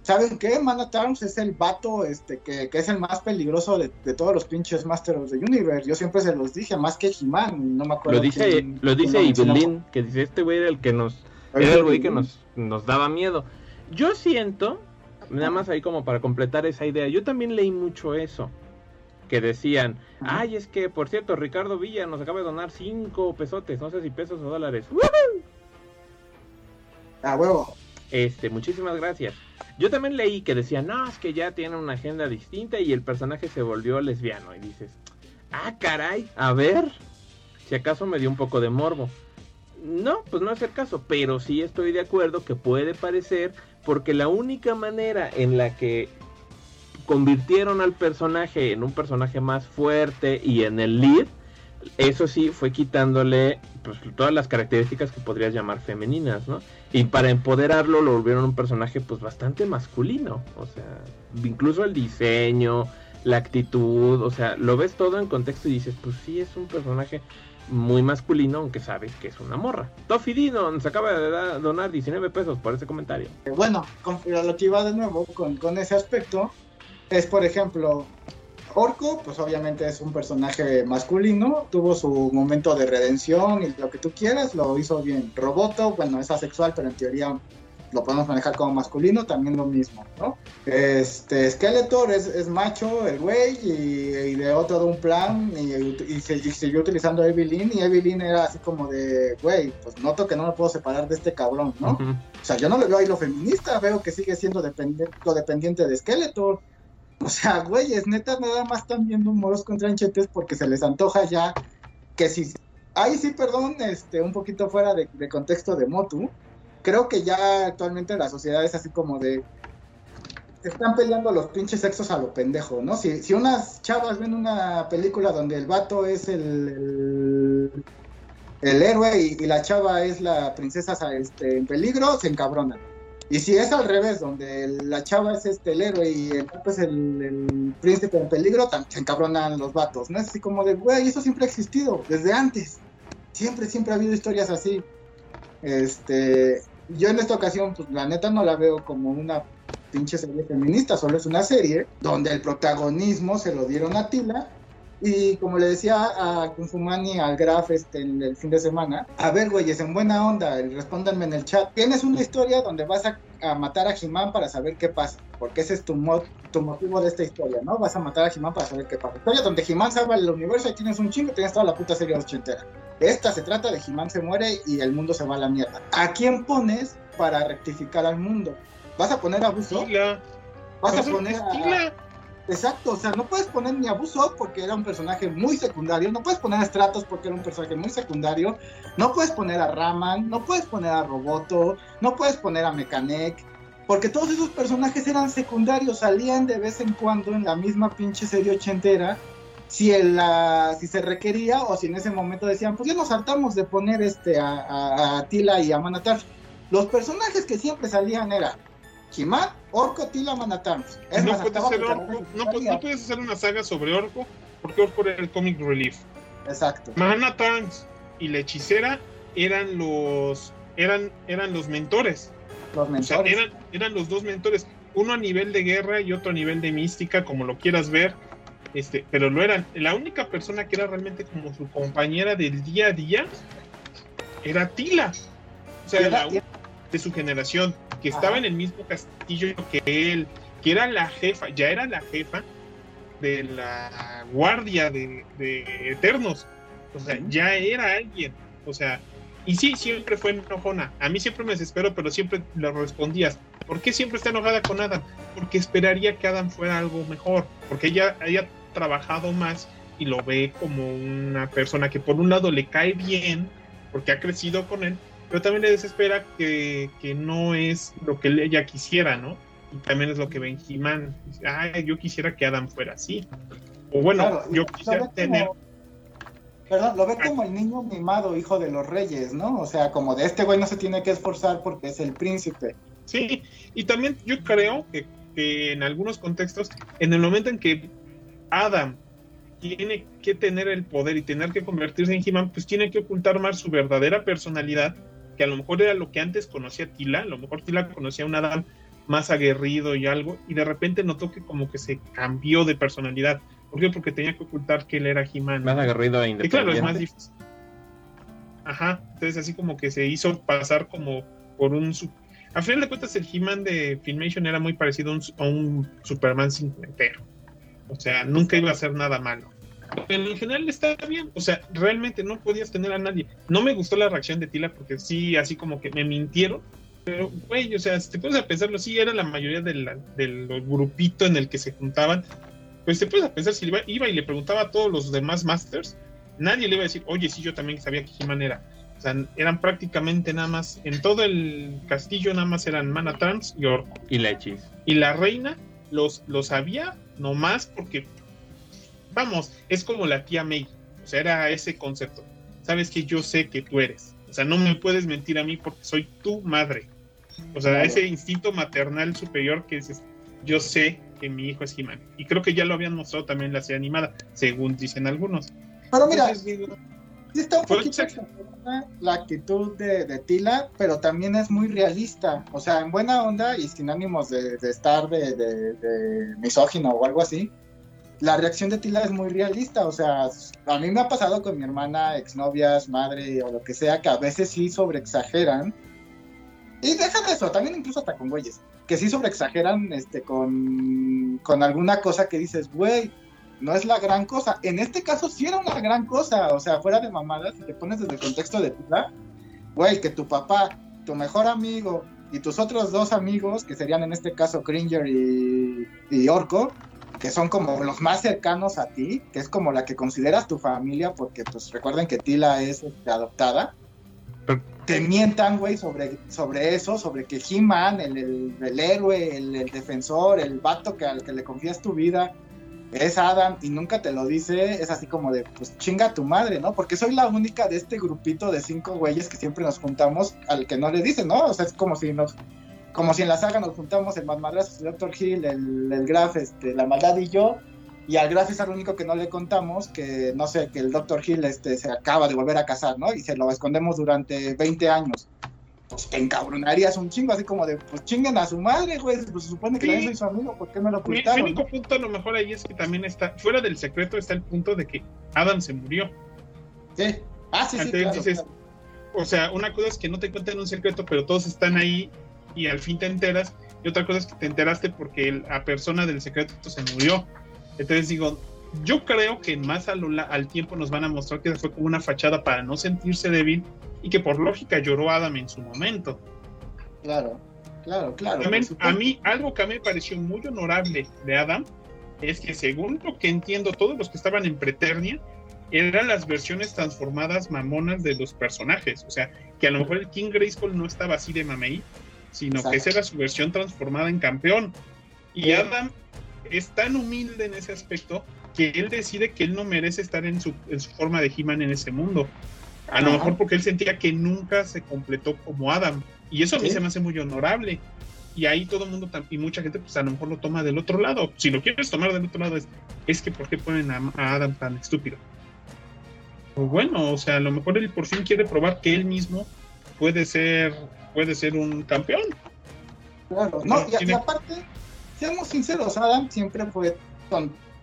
¿Saben qué? Man at Arms es el vato este, que, que es el más peligroso de, de todos los pinches Masters of the Universe. Yo siempre se los dije, más que He-Man. No me acuerdo. Lo dice, quién- lo dice que dice este güey era el que nos, era el güey que nos, nos daba miedo. Yo siento, nada más ahí como para completar esa idea, yo también leí mucho eso. Que decían, ay, es que, por cierto, Ricardo Villa nos acaba de donar cinco pesotes, no sé si pesos o dólares. A huevo. Este, muchísimas gracias. Yo también leí que decían, no, es que ya tiene una agenda distinta y el personaje se volvió lesbiano. Y dices, ah, caray, a ver, si acaso me dio un poco de morbo. No, pues no es el caso, pero sí estoy de acuerdo que puede parecer, porque la única manera en la que convirtieron al personaje en un personaje más fuerte y en el lead, eso sí fue quitándole pues, todas las características que podrías llamar femeninas, ¿no? Y para empoderarlo lo volvieron un personaje pues bastante masculino, o sea, incluso el diseño, la actitud, o sea, lo ves todo en contexto y dices, pues sí es un personaje muy masculino, aunque sabes que es una morra. Toffy Dino nos acaba de donar 19 pesos por ese comentario. Bueno, con, lo que iba de nuevo con, con ese aspecto es, por ejemplo, Orco, pues obviamente es un personaje masculino, tuvo su momento de redención y lo que tú quieras, lo hizo bien. Roboto, bueno, es asexual, pero en teoría lo podemos manejar como masculino, también lo mismo, ¿no? Este, Skeletor es, es macho, el güey, y, y ideó todo un plan y, y se- y siguió utilizando a Evelyn, y Evelyn era así como de, güey, pues noto que no me puedo separar de este cabrón, ¿no? Ujú. O sea, yo no le veo ahí lo feminista, veo que sigue siendo dependiente, dependiente de Skeletor. O sea, güeyes, neta, nada más están viendo moros con tranchetes porque se les antoja ya que si... Ahí sí, perdón, este, un poquito fuera de, contexto de Motu. Creo que ya actualmente la sociedad es así como de... Están peleando los pinches sexos a lo pendejo, ¿no? Si, si unas chavas ven una película donde el vato es el, el, el héroe y, y la chava es la princesa este, en peligro, se encabronan. Y si es al revés, donde la chava es este, el héroe y el es el, príncipe en peligro, se encabronan los vatos, ¿no? Es así como de, güey, eso siempre ha existido, desde antes. Siempre, siempre ha habido historias así. Este, yo en esta ocasión, pues la neta no la veo como una pinche serie feminista, solo es una serie donde el protagonismo se lo dieron a Tila. Y como le decía a Kung Fu Mani, al Graf este, en el fin de semana, a ver, güeyes, en buena onda, respóndanme en el chat. Tienes una historia donde vas a, a matar a He-Man para saber qué pasa, porque ese es tu, mo- tu motivo de esta historia, ¿no? Vas a matar a He-Man para saber qué pasa. Historia donde He-Man salva el universo y tienes un chingo y tienes toda la puta serie ochentera. Esta se trata de He-Man se muere y el mundo se va a la mierda. ¿A quién pones para rectificar al mundo? ¿Vas a poner a Buzo? ¿Vas a poner a. Exacto, o sea, no puedes poner ni a porque era un personaje muy secundario, no puedes poner a Stratos porque era un personaje muy secundario, no puedes poner a Raman, no puedes poner a Roboto, no puedes poner a Mekanek, porque todos esos personajes eran secundarios, salían de vez en cuando en la misma pinche serie ochentera, si, el, la- si se requería o si en ese momento decían, pues ya nos hartamos de poner este a, a Tila y a Manatar. Los personajes que siempre salían eran He-Man, Orco, Tila, Manatams. Es no, puedes hacer abajo, Orco- que no, pu- no puedes hacer una saga sobre Orco porque Orco era el comic relief. Exacto. Mana Trunks y la hechicera eran los eran eran los mentores. Los O sea, mentores. eran, eran los dos mentores, uno a nivel de guerra y otro a nivel de mística, como lo quieras ver. Este, pero lo eran. La única persona que era realmente como su compañera del día a día era Tila. O sea, era- la de su generación, que estaba Ajá. en el mismo castillo que él, que era la jefa, ya era la jefa de la guardia de, de Eternos. O sea, ya era alguien. O sea, y sí, siempre fue enojona. A mí siempre me desespero, pero siempre le respondías. ¿Por qué siempre está enojada con Adam? Porque esperaría que Adam fuera algo mejor. Porque ella haya trabajado más y lo ve como una persona que por un lado le cae bien, porque ha crecido con él, pero también le desespera que, que no es lo que ella quisiera, ¿no? Y también es lo que. Dice, Ay, yo quisiera que Adam fuera así. O bueno, Claro, yo quisiera como- tener... Perdón, lo ve como el niño mimado, hijo de los reyes, ¿no? O sea, como de este güey no se tiene que esforzar porque es el príncipe. Sí, y también yo creo que, que en algunos contextos, en el momento en que Adam tiene que tener el poder y tener que convertirse en He-Man, pues tiene que ocultar más su verdadera personalidad, que a lo mejor era lo que antes conocía Tila, a lo mejor Tila conocía a un Adam más aguerrido y algo, y de repente notó que como que se cambió de personalidad. ¿Por qué? Porque tenía que ocultar que él era He-Man. Más agarrido e Y claro, independiente. es más difícil. Ajá, entonces así como que se hizo pasar como por un... A final de cuentas el He-Man de Filmation era muy parecido a un, a un Superman cincuentero. O sea, nunca iba a hacer nada malo. Pero en general está bien. O sea, realmente no podías tener a nadie. No me gustó la reacción de Tila porque sí, así como que me mintieron. Pero, güey, o sea, si te pones a pensarlo, sí, era la mayoría de la- del grupito en el que se juntaban. Pues te puedes a pensar, si iba, iba y le preguntaba a todos los demás Masters, nadie le iba a decir, oye, sí, yo también sabía que He-Man era. O sea, eran prácticamente nada más, en todo el castillo nada más eran Mana Trunks y Orco. Y Lechis. Y la reina los, lo sabía nomás porque, vamos, es como la tía May. O sea, era ese concepto. Sabes que yo sé que tú eres. O sea, no me puedes mentir a mí porque soy tu madre. O sea, ese instinto maternal superior que dices, yo sé que mi hijo es He-Man. Y creo que ya lo habían mostrado también en la serie animada, según dicen algunos. Pero mira, Entonces, está un poquito la actitud de, de Tila, pero también es muy realista. O sea, en buena onda y sin ánimos de, de estar de misógino o algo así. La reacción de Tila es muy realista. O sea, a mí me ha pasado con mi hermana, exnovias, madre o lo que sea, que a veces sí sobreexageran. Y deja de eso, también incluso hasta con güeyes, que sí sobreexageran este, con, con alguna cosa que dices, güey, no es la gran cosa. En este caso sí era una gran cosa, o sea, fuera de mamadas, si te pones desde el contexto de Tila, güey, que tu papá, tu mejor amigo y tus otros dos amigos, que serían en este caso Cringer y, y Orco, que son como los más cercanos a ti, que es como la que consideras tu familia, porque pues recuerden que Tila es este, adoptada, Pero- te mientan, güey, sobre, sobre eso, sobre que He-Man, el, el- el héroe, el, el defensor, el vato que, al que le confías tu vida, es Adam y nunca te lo dice, es así como de, pues chinga tu madre, ¿no? Porque soy la única de este grupito de cinco güeyes que siempre nos juntamos al que no le dicen, ¿no? O sea, es como si nos, como si en la saga nos juntamos el Madmadrazos, el Dr. Hill, el, el Graf, este, la maldad y yo, y al Graf es al único que no le contamos, que no sé, que el Dr. Hill este, se acaba de volver a casar, ¿no? Y se lo escondemos durante 20 años. Pues te encabronarías un chingo, así como de, pues chinguen a su madre, güey, pues se supone que Sí. también soy su amigo, ¿por qué me lo Mi, mi ocultaron? único punto a lo mejor ahí es que también está, fuera del secreto está el punto de que Adam se murió. Sí. Ah, sí, sí, Entonces claro, dices, claro. O sea, una cosa es que no te cuenten un secreto, pero todos están ahí y al fin te enteras. Y otra cosa es que te enteraste porque la persona del secreto se murió. Entonces digo, yo creo que más a lo la- al tiempo nos van a mostrar que fue como una fachada para no sentirse débil y que por lógica lloró Adam en su momento. Claro, claro, claro. También, a mí, algo que a mí me pareció muy honorable de Adam es que, según lo que entiendo, todos los que estaban en Preternia eran las versiones transformadas mamonas de los personajes. O sea, que a lo mejor el King Grayskull no estaba así de mamey, sino que esa era su versión transformada en campeón. Y. Adam es tan humilde en ese aspecto que él decide que él no merece estar en su, en su forma de He-Man en ese mundo. A lo mejor porque él sentía que nunca se completó como Adam. Y eso a mí Sí. se me hace muy honorable. y ahí todo el mundo y mucha gente pues a lo mejor lo toma del otro lado. Si lo quieres tomar del otro lado es, es que ¿por qué ponen a, Adam tan estúpido? Pues bueno, o sea, a lo mejor él por fin quiere probar que él mismo puede ser puede ser un campeón. Claro, no, y, aparte, seamos sinceros, Adam siempre fue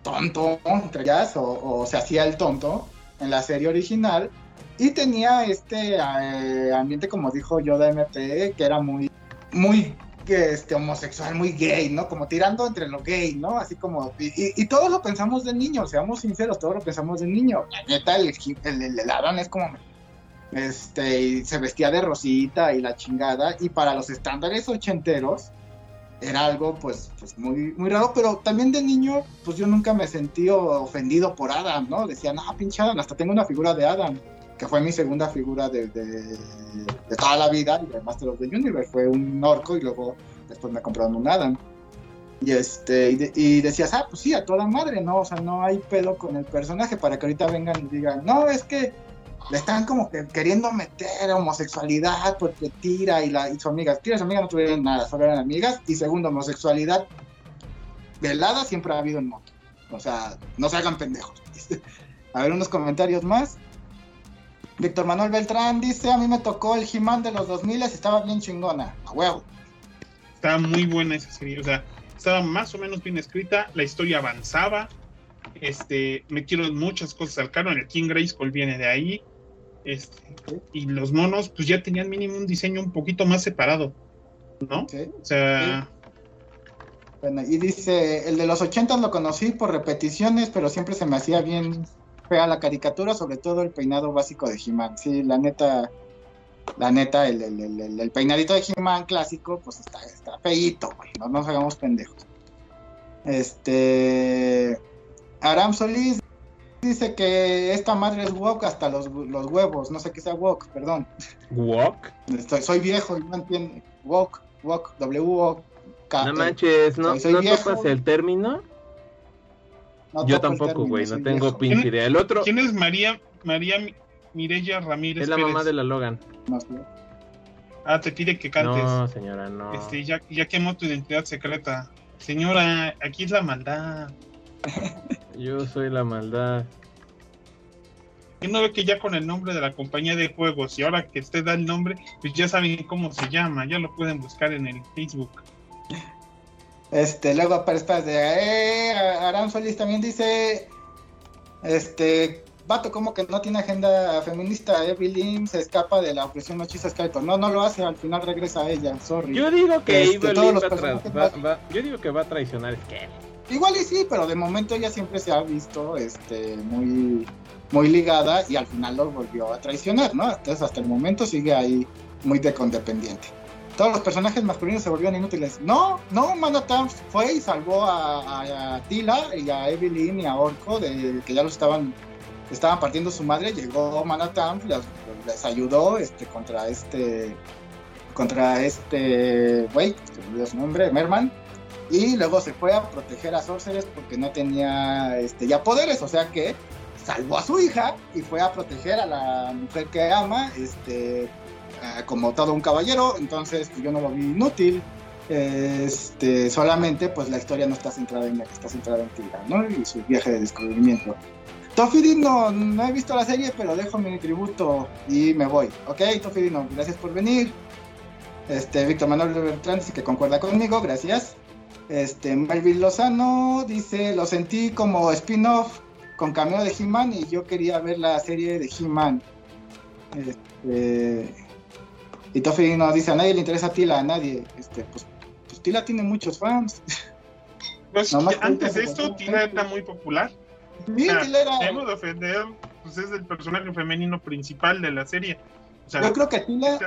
tonto, entre ellas, o, se hacía el tonto en la serie original, y tenía este eh, ambiente, como dijo Yoda MT, que era muy, muy este, homosexual, muy gay, ¿no? Como tirando entre lo gay, ¿no? Así como, y, todos lo pensamos de niño, seamos sinceros, todos lo pensamos de niño. La neta, el, el, el Adam es como, este, y se vestía de rosita y la chingada, y para los estándares ochenteros, era algo pues, pues muy, muy raro, pero también de niño, pues yo nunca me sentí ofendido por Adam, ¿no? Decían, ah, pinche Adam, hasta tengo una figura de Adam, que fue mi segunda figura de, de, toda la vida, y de Master of the Universe, fue un orco y luego después me compraron un Adam. Y, este, y, decías, ah, pues sí, a toda madre, ¿no? O sea, no hay pedo con el personaje para que ahorita vengan y digan, no, es que le están como que queriendo meter homosexualidad porque Tira y, la, y su amiga, Tira y su amiga no tuvieron nada, solo eran amigas. Y segundo, homosexualidad velada siempre ha habido en moto. O sea, no se hagan pendejos. a ver, unos comentarios más. Víctor Manuel Beltrán dice, a mí me tocó el He-Man de los 2000 y estaba bien chingona. A huevo. Estaba muy buena esa serie, o sea, estaba más o menos bien escrita, la historia avanzaba, este, metieron muchas cosas al canon, el King Grayskull viene de ahí, este, y los monos, pues ya tenían mínimo un diseño un poquito más separado, ¿no? O sea. Bueno, y dice: el de los 80 lo conocí por repeticiones, pero siempre se me hacía bien fea la caricatura, sobre todo el peinado básico de He-Man. Sí, la neta, la neta, el, el, peinadito de He-Man clásico, pues está, está feíto, güey, no nos hagamos pendejos. Este. Aram Solís Dice que esta madre es wok hasta los, los huevos. No sé qué sea wok, perdón. ¿Wok? soy viejo y no entiendo. Wok, wok, W-O-K. No manches, ¿no, ¿no topas el término? Yo tampoco, güey, no tengo pinche idea. El otro... ¿Quién es María, María Mirella Ramírez Es la mamá de la Logan. Ah, te pide que cantes. No, señora, no. Este, ya, ya quemó tu identidad secreta. Señora, aquí es la maldad. Yo soy la maldad. Y no ve que ya con el nombre de la compañía de juegos y ahora que usted da el nombre, pues ya saben cómo se llama, ya lo pueden buscar en el Facebook. Este, luego aparece de eh, Aram Solís también dice, este, vato como que no tiene agenda feminista, Evelyn se escapa de la opresión machista Skeletor. No, no lo hace, al final regresa a ella, sorry. Yo digo que este, va, yo digo que va a traicionar Skeletor. Igual y sí, pero de momento ella siempre se ha visto este, muy, muy ligada y al final lo volvió a traicionar, ¿no? Entonces hasta el momento sigue ahí muy de condependiente. Todos los personajes masculinos se volvieron inútiles. No, no, Manatam fue y salvó a, Tila y a Evelyn y a Orco de que ya los estaban estaban partiendo su madre, llegó Manatam, les, les ayudó este contra este contra este güey, se olvidó su nombre, Merman y luego se fue a proteger a Sorceress porque no tenía este, ya poderes, o sea que salvó a su hija y fue a proteger a la mujer que ama, este, como todo un caballero, entonces pues, yo no lo vi inútil. Este, solamente pues la historia no está centrada en la que está centrada en Tira, ¿no? Y su viaje de descubrimiento. Tofidino, no he visto la serie, pero dejo mi tributo y me voy. Ok, Tofidino, gracias por venir. Este, Víctor Manuel Bertrand que concuerda conmigo, gracias. Este, Melvin Lozano dice, lo sentí como spin-off con cameo de He-Man y yo quería ver la serie de He-Man. Este, y Tofi nos dice, a nadie le interesa a Tila, a nadie. Este, pues, pues Tila tiene muchos fans. Pues, antes de esto, Tila era muy popular. Sí, Tila era... de ofender, pues es el personaje femenino principal de la serie. yo creo que Tila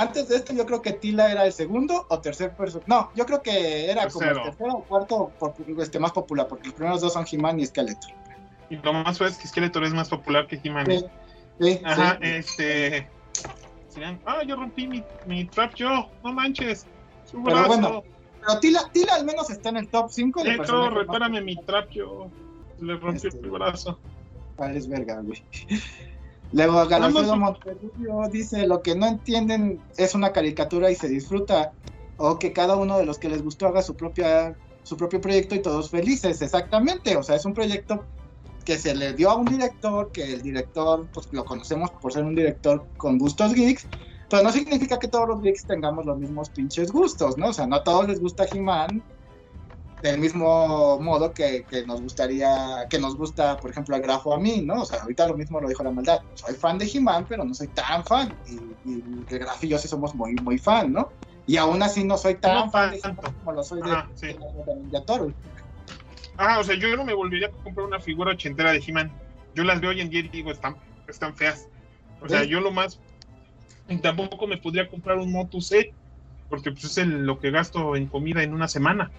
antes de esto yo creo que Tila era el segundo o tercer personaje. No, yo creo que era como el tercero o cuarto este, más popular, porque los primeros dos son He-Man y Skeletor. Y lo más fue es que Skeletor es más popular que He-Man. Sí, Ajá, este... Ah, yo rompí mi, mi trap yo, no manches. Su pero bueno, pero Tila, Tila al menos está en el top 5 de repárame mi trap yo. Le rompí este, el brazo. Vale, es verga, güey. Luego Galofredo Monterrubio dice, lo que no entienden es una caricatura y se disfruta. o que cada uno de los que les gustó haga su propia su propio proyecto y todos felices, exactamente, o sea, es un proyecto que se le dio a un director, que el director, pues lo conocemos por ser un director con gustos geeks, pero no significa que todos los geeks tengamos los mismos pinches gustos, ¿no? O sea, no a todos les gusta He-Man del mismo modo que, que, nos gustaría, que nos gusta, por ejemplo, el grafo a mí, ¿no? O sea, ahorita lo mismo lo dijo la maldad. Soy fan de He-Man, pero no soy tan fan. Y, y el grafo y yo sí somos muy, muy fan, ¿no? Y aún así no soy tan No fan de como lo soy de, Ajá, sí. de, de Turtle. Ah, o sea, yo no me volvería a comprar una figura ochentera de He-Man. Yo las veo hoy en día y digo, están, están feas. O sea, ¿Sí? yo lo más. tampoco me podría comprar un Motu C, porque pues es el- lo que gasto en comida en una semana.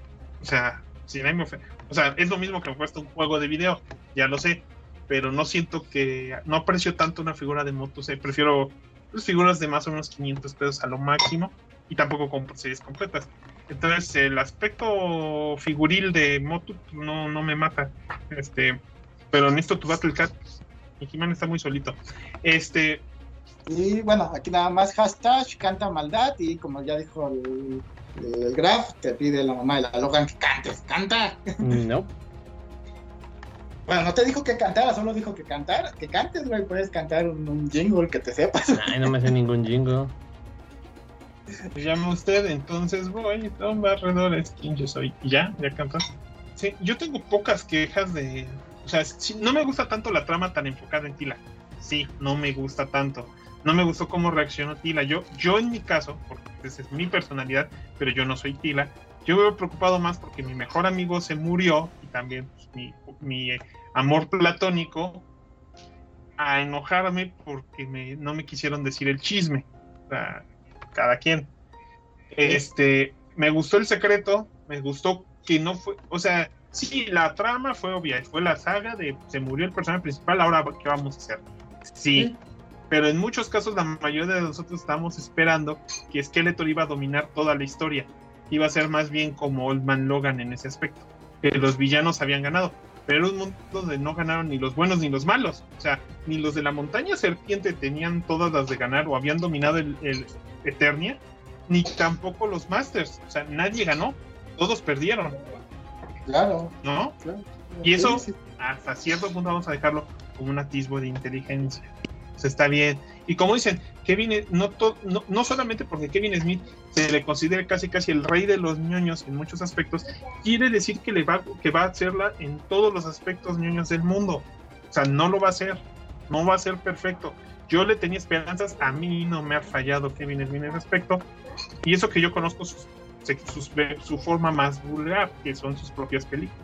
O sea, si nadie me O sea, es lo mismo que me cuesta un juego de video, ya lo sé. Pero no siento que. No aprecio tanto una figura de Motu C. Prefiero pues, figuras de más o menos 500 pesos a lo máximo. Y tampoco compro series completas. Entonces, el aspecto figuril de Motu pues, no, no me mata. Este, pero necesito tu Battle Cat. Y He-Man está muy solito. Este, Y bueno, aquí nada más hashtag canta maldad y como ya dijo el, el Graf, te pide la mamá de la Logan que cantes, canta. No. Bueno, no te dijo que cantara, solo dijo que cantar, que cantes, güey, puedes cantar un, un jingle que te sepas. Ay, no me hace ningún jingo. se llama usted, entonces voy, son barredores, ¿quién yo soy? Y ya, ya cantas. Sí, yo tengo pocas quejas de. O sea, sí, no me gusta tanto la trama tan enfocada en Tila. Sí, no me gusta tanto. No me gustó cómo reaccionó Tila. Yo, yo en mi caso, porque esa es mi personalidad, pero yo no soy Tila. Yo me veo preocupado más porque mi mejor amigo se murió y también pues, mi, mi amor platónico a enojarme porque me, no me quisieron decir el chisme. O sea, cada quien. Este, me gustó el secreto, me gustó que no fue, o sea, sí, la trama fue obvia, fue la saga de se murió el personaje principal, ahora qué vamos a hacer. Sí, pero en muchos casos la mayoría de nosotros estábamos esperando que Skeletor iba a dominar toda la historia, iba a ser más bien como Old Man Logan en ese aspecto, que los villanos habían ganado. Pero era un mundo donde no ganaron ni los buenos ni los malos. O sea, ni los de la montaña serpiente tenían todas las de ganar o habían dominado el, el Eternia, ni tampoco los Masters. O sea, nadie ganó, todos perdieron, Claro, ¿no? claro. Y eso-. Hasta cierto punto vamos a dejarlo como un atisbo de inteligencia. Sea, está bien. Y como dicen, Kevin, no, to- no, no solamente porque Kevin Smith se le considera casi casi el rey de los ñoños en muchos aspectos, quiere decir que, le va, que va a hacerla en todos los aspectos ñoños del mundo. O sea, no lo va a hacer. No va a ser perfecto. Yo le tenía esperanzas, a mí no me ha fallado Kevin Smith en ese aspecto. Y eso que yo conozco sus- sus- su forma más vulgar, que son sus propias películas.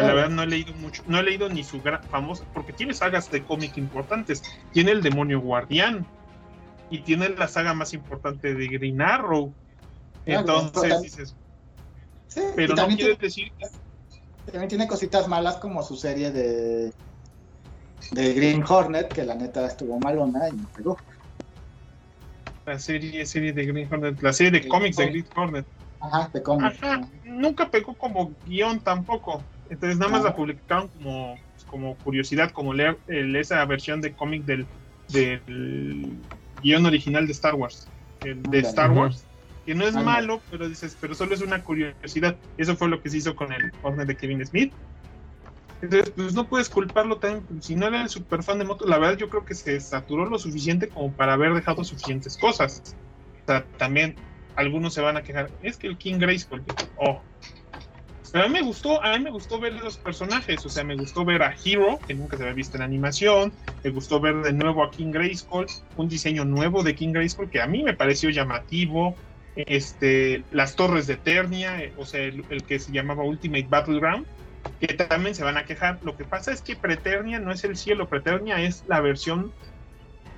La verdad no he leído mucho, no he leído ni su gran famosa, porque tiene sagas de cómic importantes. Tiene el demonio guardián y tiene la saga más importante de Green Arrow. Entonces pero- dices, Sí, pero no también, quiere tiene, decir también tiene cositas malas como su serie de, de Green Hornet, que la neta estuvo malona y no pegó. la serie, serie de Green Hornet, la serie de cómics de. Green Hornet. Ajá, de cómic. Ajá, nunca pegó como guion tampoco. Entonces nada más la publicaron como, como curiosidad, como leer el- esa versión de cómic del, del guion original de Star Wars. el de. Star. Wars. Que no es malo, pero dices, pero solo es una curiosidad. Eso fue lo que se hizo con el Hornet de Kevin Smith. Entonces, pues no puedes culparlo también. Si no era el super fan de moto, la verdad yo creo que se saturó lo suficiente como para haber dejado suficientes cosas. O sea, también algunos se van a quejar, es que el King Grayskull, oh. Pero a mí me gustó, a mí me gustó ver los personajes, o sea, me gustó ver a Hero, que nunca se había visto en animación, me gustó ver de nuevo a King Grayskull, un diseño nuevo de King Grayskull que a mí me pareció llamativo, este, las torres de Eternia, eh, o sea, el, que se llamaba Ultimate Battleground, que también se van a quejar. Lo que pasa es que Preternia no es el cielo, Preternia es la versión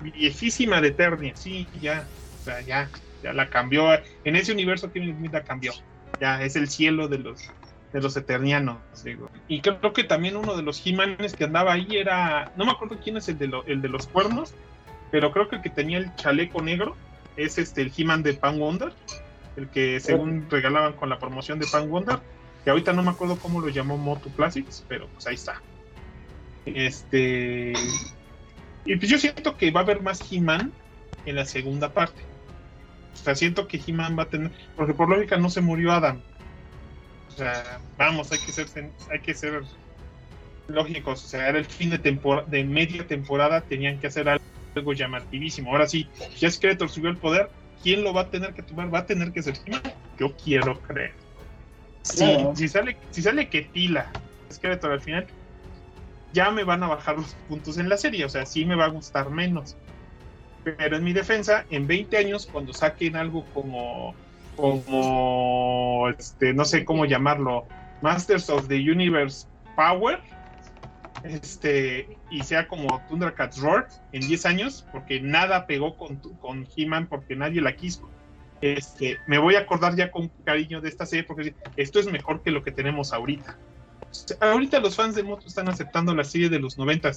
viejísima de Eternia, sí, ya, o sea, ya, ya la cambió, en ese universo Kevin la cambió, ya es el cielo de los de los eternianos, digo. Y creo que también uno de los He-Manes que andaba ahí era, no me acuerdo quién es el de, lo- el de los cuernos, pero creo que el que tenía el chaleco negro es este el He-Man de Pan Wonder, el que según regalaban con la promoción de Pan Wonder, que ahorita no me acuerdo cómo lo llamó Moto Classics, pero pues ahí está. Este y pues yo siento que va a haber más He-Man en la segunda parte. O sea, siento que He-Man va a tener. Porque por lógica no se murió Adam. O sea, vamos, hay que ser, hay que ser lógicos. O sea, era el fin de, temporada de media temporada, tenían que hacer algo llamativísimo. Ahora sí, ya Skeletor subió el poder. ¿Quién lo va a tener que tomar? Va a tener que ser. Yo quiero creer. Si, sale, si sale que Tila, Skeletor al final, ya me van a bajar los puntos en la serie. O sea, sí me va a gustar menos. Pero en mi defensa, en 20 años, cuando saquen algo como, como, este, no sé cómo llamarlo, Masters of the Universe Power, este, y sea como Thundercats Roar en 10 años, porque nada pegó con, con He-Man, porque nadie la quiso. Este, me voy a acordar ya con cariño de esta serie, porque esto es mejor que lo que tenemos ahorita. Ahorita los fans de Moto están aceptando la serie de los 90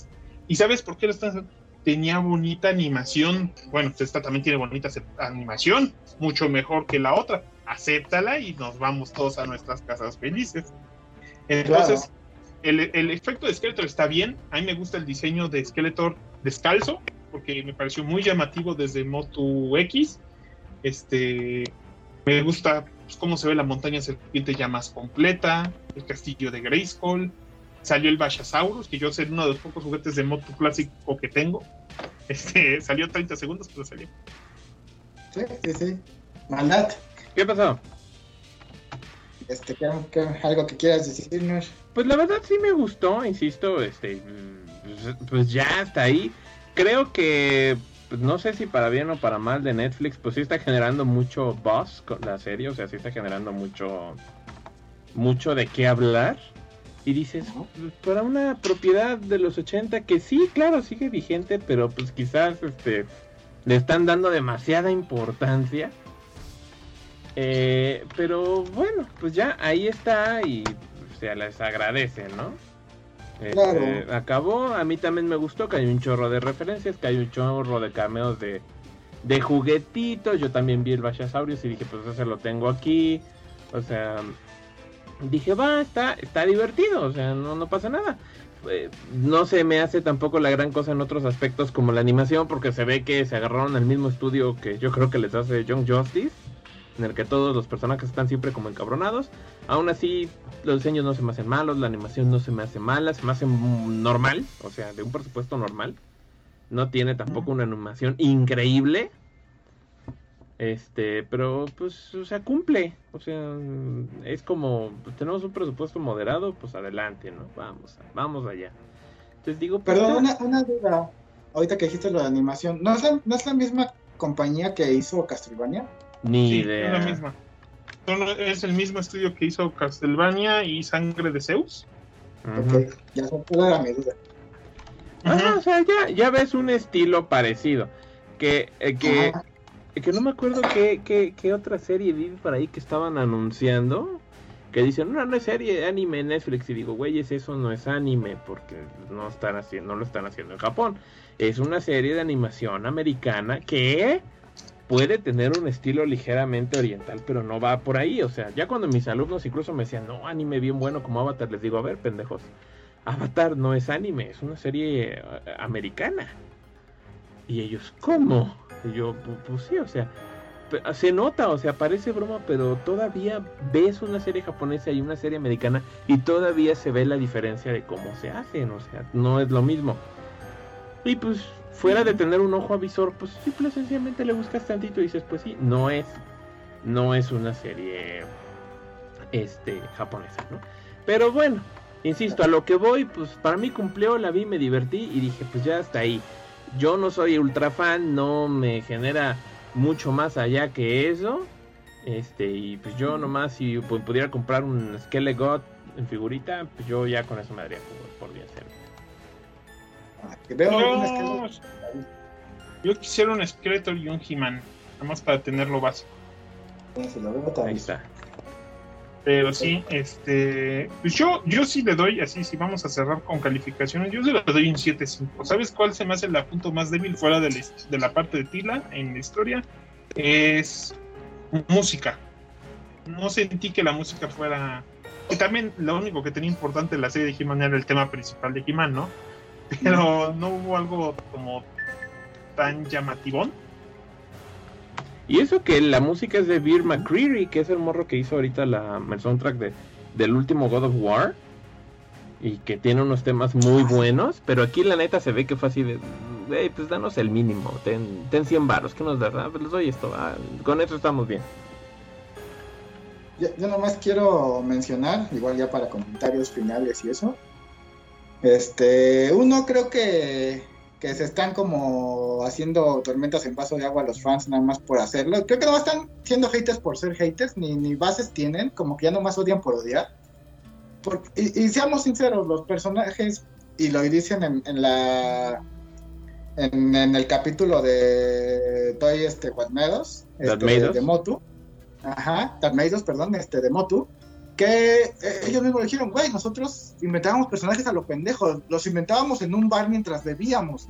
¿Y sabes por qué lo están aceptando? Tenía bonita animación. Bueno, esta también tiene bonita animación, mucho mejor que la otra. Acéptala y nos vamos todos a nuestras casas felices. Entonces, el, efecto de Skeletor está bien. A mí me gusta el diseño de Skeletor descalzo, porque me pareció muy llamativo desde Moto X. Este, me gusta pues, cómo se ve la montaña serpiente ya más completa, el castillo de Grayskull salió el Bashasaurus, que yo sé uno de los pocos juguetes de moto clásico que tengo. Este, salió 30 segundos, pero salió. Sí, sí, sí. Maldad. ¿Qué pasó? Este, algo que quieras decirnos. Pues la verdad sí me gustó, insisto, este, pues, pues ya hasta ahí. Creo que pues no sé si para bien o para mal de Netflix, pues sí está generando mucho buzz con la serie, o sea, sí está generando mucho mucho de qué hablar. Y dices, para una propiedad de los 80 que sí, claro, sigue vigente, pero pues quizás este le están dando demasiada importancia. Eh, pero bueno, pues ya ahí está y se les agradece, ¿no? Este, acabó, a mí también me gustó que hay un chorro de referencias, que hay un chorro de cameos de, de juguetitos. Yo también vi el Bashasaurus y dije, pues ese lo tengo aquí. O sea, dije, va, está, está divertido, o sea, no, no pasa nada. Eh, no se me hace tampoco la gran cosa en otros aspectos como la animación, porque se ve que se agarraron al mismo estudio que yo creo que les hace Young Justice, en el que todos los personajes están siempre como encabronados. Aún así, los diseños no se me hacen malos, la animación no se me hace mala, se me hace normal, o sea, de un presupuesto normal. No tiene tampoco una animación increíble, este, pero pues, o sea, cumple. O sea, es como, pues, tenemos un presupuesto moderado, pues adelante, ¿no? Vamos, vamos allá. Entonces digo, pues, Perdón, una, duda. Ahorita que dijiste lo de animación, ¿no es, la, ¿no es la misma compañía que hizo Castlevania? Ni idea. Es la misma. Es el mismo estudio que hizo Castlevania y Sangre de Zeus. Ok, ya se era mi duda. Ah, o sea, ya, ya ves un estilo parecido. Que, eh, que, que no me acuerdo qué, qué, qué otra serie vi por ahí que estaban anunciando. Que dicen, no, no es serie de anime Netflix. Y digo, güeyes, eso no es anime porque no, están haciendo, no lo están haciendo en Japón. Es una serie de animación americana que puede tener un estilo ligeramente oriental, pero no va por ahí. O sea, ya cuando mis alumnos incluso me decían, no, anime bien bueno como Avatar, les digo, a ver, pendejos, Avatar no es anime, es una serie eh, americana. Y ellos, ¿cómo? Y yo, pues, sí, o sea, se nota, o sea, parece broma, pero todavía ves una serie japonesa y una serie americana y todavía se ve la diferencia de cómo se hacen, o sea, no es lo mismo. Y pues, fuera de tener un ojo avisor, pues simple sencillamente le buscas tantito y dices, pues sí, no es, no es una serie, este, japonesa, ¿no? Pero bueno, insisto, a lo que voy, pues para mí cumplió, la vi, me divertí y dije, pues ya hasta ahí. Yo no soy ultra fan, no me genera mucho más allá que eso. Este, y pues yo nomás si pudiera comprar un Skelegot en figurita, pues yo ya con eso me daría por, bien ser. Ah, yo quisiera un Skeletor y un He-Man, nada más para tenerlo básico. Ahí está. Pero sí, este, pues yo, yo sí le doy, así, si vamos a cerrar con calificaciones, yo se le doy un 7-5. ¿Sabes cuál se me hace el punto más débil fuera de la, de la parte de Tila en la historia? Es música. No sentí que la música fuera... Que también lo único que tenía importante en la serie de He-Man era el tema principal de He-Man, ¿no? Pero no hubo algo como tan llamativón. Y eso que la música es de Beer McCreary, que es el morro que hizo ahorita la, el soundtrack de, del último God of War. Y que tiene unos temas muy buenos. Pero aquí la neta se ve que fue así de... Hey, pues danos el mínimo. Ten, ten 100 baros. que nos da? Ah, pues les doy esto. Ah, con eso estamos bien. Yo nomás quiero mencionar, igual ya para comentarios finales y eso. Este, uno creo que que se están como haciendo tormentas en vaso de agua a los fans nada más por hacerlo. Creo que no están siendo haters por ser haters, ni, ni bases tienen, como que ya nomás odian por odiar. y, seamos sinceros, los personajes, y lo dicen en, la en, el capítulo de Toy este Guadmedos, este, de Motu, ajá, Tadmeidos, perdón, este de Motu, que eh, ellos mismos dijeron, güey, nosotros inventábamos personajes a lo pendejo, los inventábamos en un bar mientras bebíamos.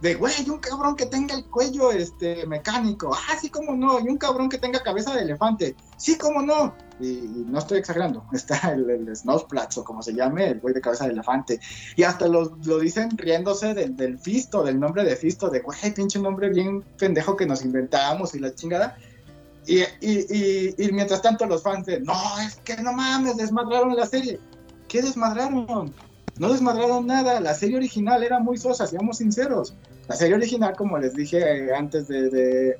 De, güey, un cabrón que tenga el cuello este, mecánico, ah, sí, cómo no, y un cabrón que tenga cabeza de elefante, sí, cómo no. Y, no estoy exagerando, está el, el Snowsplatz o como se llame, el güey de cabeza de elefante. Y hasta lo, lo dicen riéndose del, del Fisto, del nombre de Fisto, de, güey, pinche nombre bien pendejo que nos inventamos y la chingada. Y, mientras tanto los fans de, no, es que no mames, desmadraron la serie. ¿Qué desmadraron? No desmadraron nada. La serie original era muy sosa, seamos sinceros. La serie original, como les dije antes de,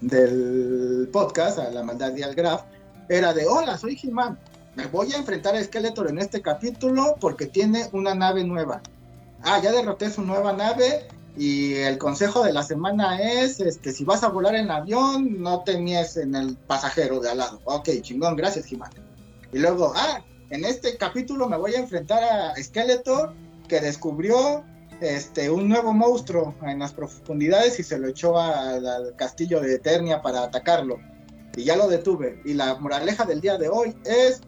del podcast, a la maldad y al Graf, era de, hola, soy He-Man. Me voy a enfrentar a Skeletor en este capítulo porque tiene una nave nueva. Ah, ya derroté su nueva nave y el consejo de la semana es, este, si vas a volar en avión, no te en el pasajero de al lado. Ok, chingón, gracias, Jimán. Y luego, ah, en este capítulo me voy a enfrentar a Skeletor, que descubrió este, un nuevo monstruo en las profundidades y se lo echó al castillo de Eternia para atacarlo. Y ya lo detuve. Y la moraleja del día de hoy es,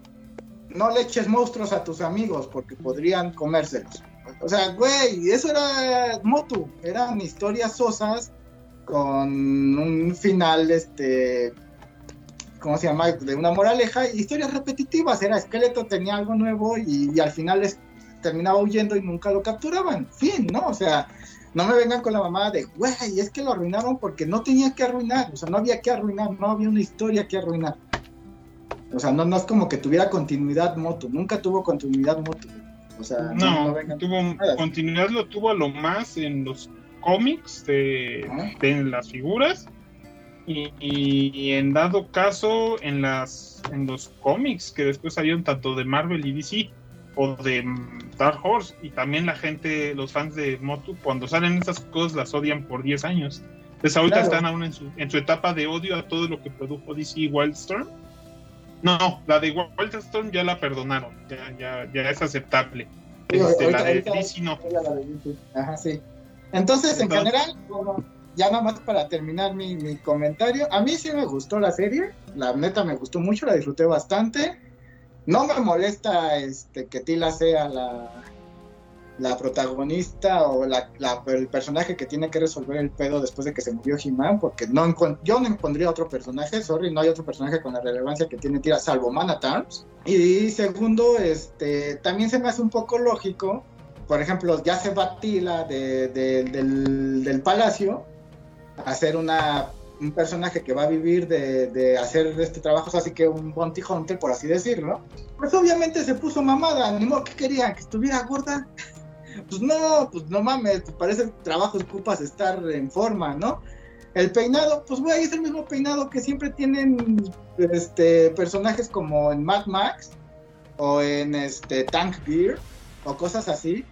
no le eches monstruos a tus amigos porque podrían comérselos. O sea, güey, eso era Motu, eran historias sosas con un final, este, ¿cómo se llama? De una moraleja, historias repetitivas, era esqueleto, tenía algo nuevo y, al final les terminaba huyendo y nunca lo capturaban, fin, ¿no? O sea, no me vengan con la mamá de, güey, es que lo arruinaron porque no tenía que arruinar, o sea, no había que arruinar, no había una historia que arruinar. O sea, no, no es como que tuviera continuidad Motu, nunca tuvo continuidad Motu no, tuvo continuidad lo tuvo a lo más en los cómics de, las figuras y, en dado caso en las en los cómics que después salieron tanto de Marvel y DC o de Dark Horse y también la gente los fans de Motu cuando salen esas cosas las odian por 10 años. Entonces ahorita están aún en su, en su etapa de odio a todo lo que produjo DC Wildstorm no, la de Wildstorm ya la perdonaron, ya, ya, es aceptable. Este, la de DC no. Ajá, sí. Entonces, en general, ya nada más para terminar mi, mi, comentario, a mí sí me gustó la serie, la neta me gustó mucho, la disfruté bastante. No me molesta este que Tila sea la, la protagonista o la, el personaje que tiene que resolver el pedo después de que se murió He-Man, porque no yo no pondría otro personaje, sorry, no hay otro personaje con la relevancia que tiene Tira, salvo Mana Tarms. Y segundo, este, también se me hace un poco lógico, por ejemplo, ya se va Tila de, del, del palacio a hacer una un personaje que va a vivir de hacer este trabajo, así que un bounty hunter, por así decirlo, pues obviamente se puso mamada, ni modo que quería que estuviera gorda pues no, pues no mames, pues parece trabajo ocupas estar en forma, ¿no? El peinado, pues güey, es el mismo peinado que siempre tienen este personajes como en Mad Max o en este Tank Beer o cosas así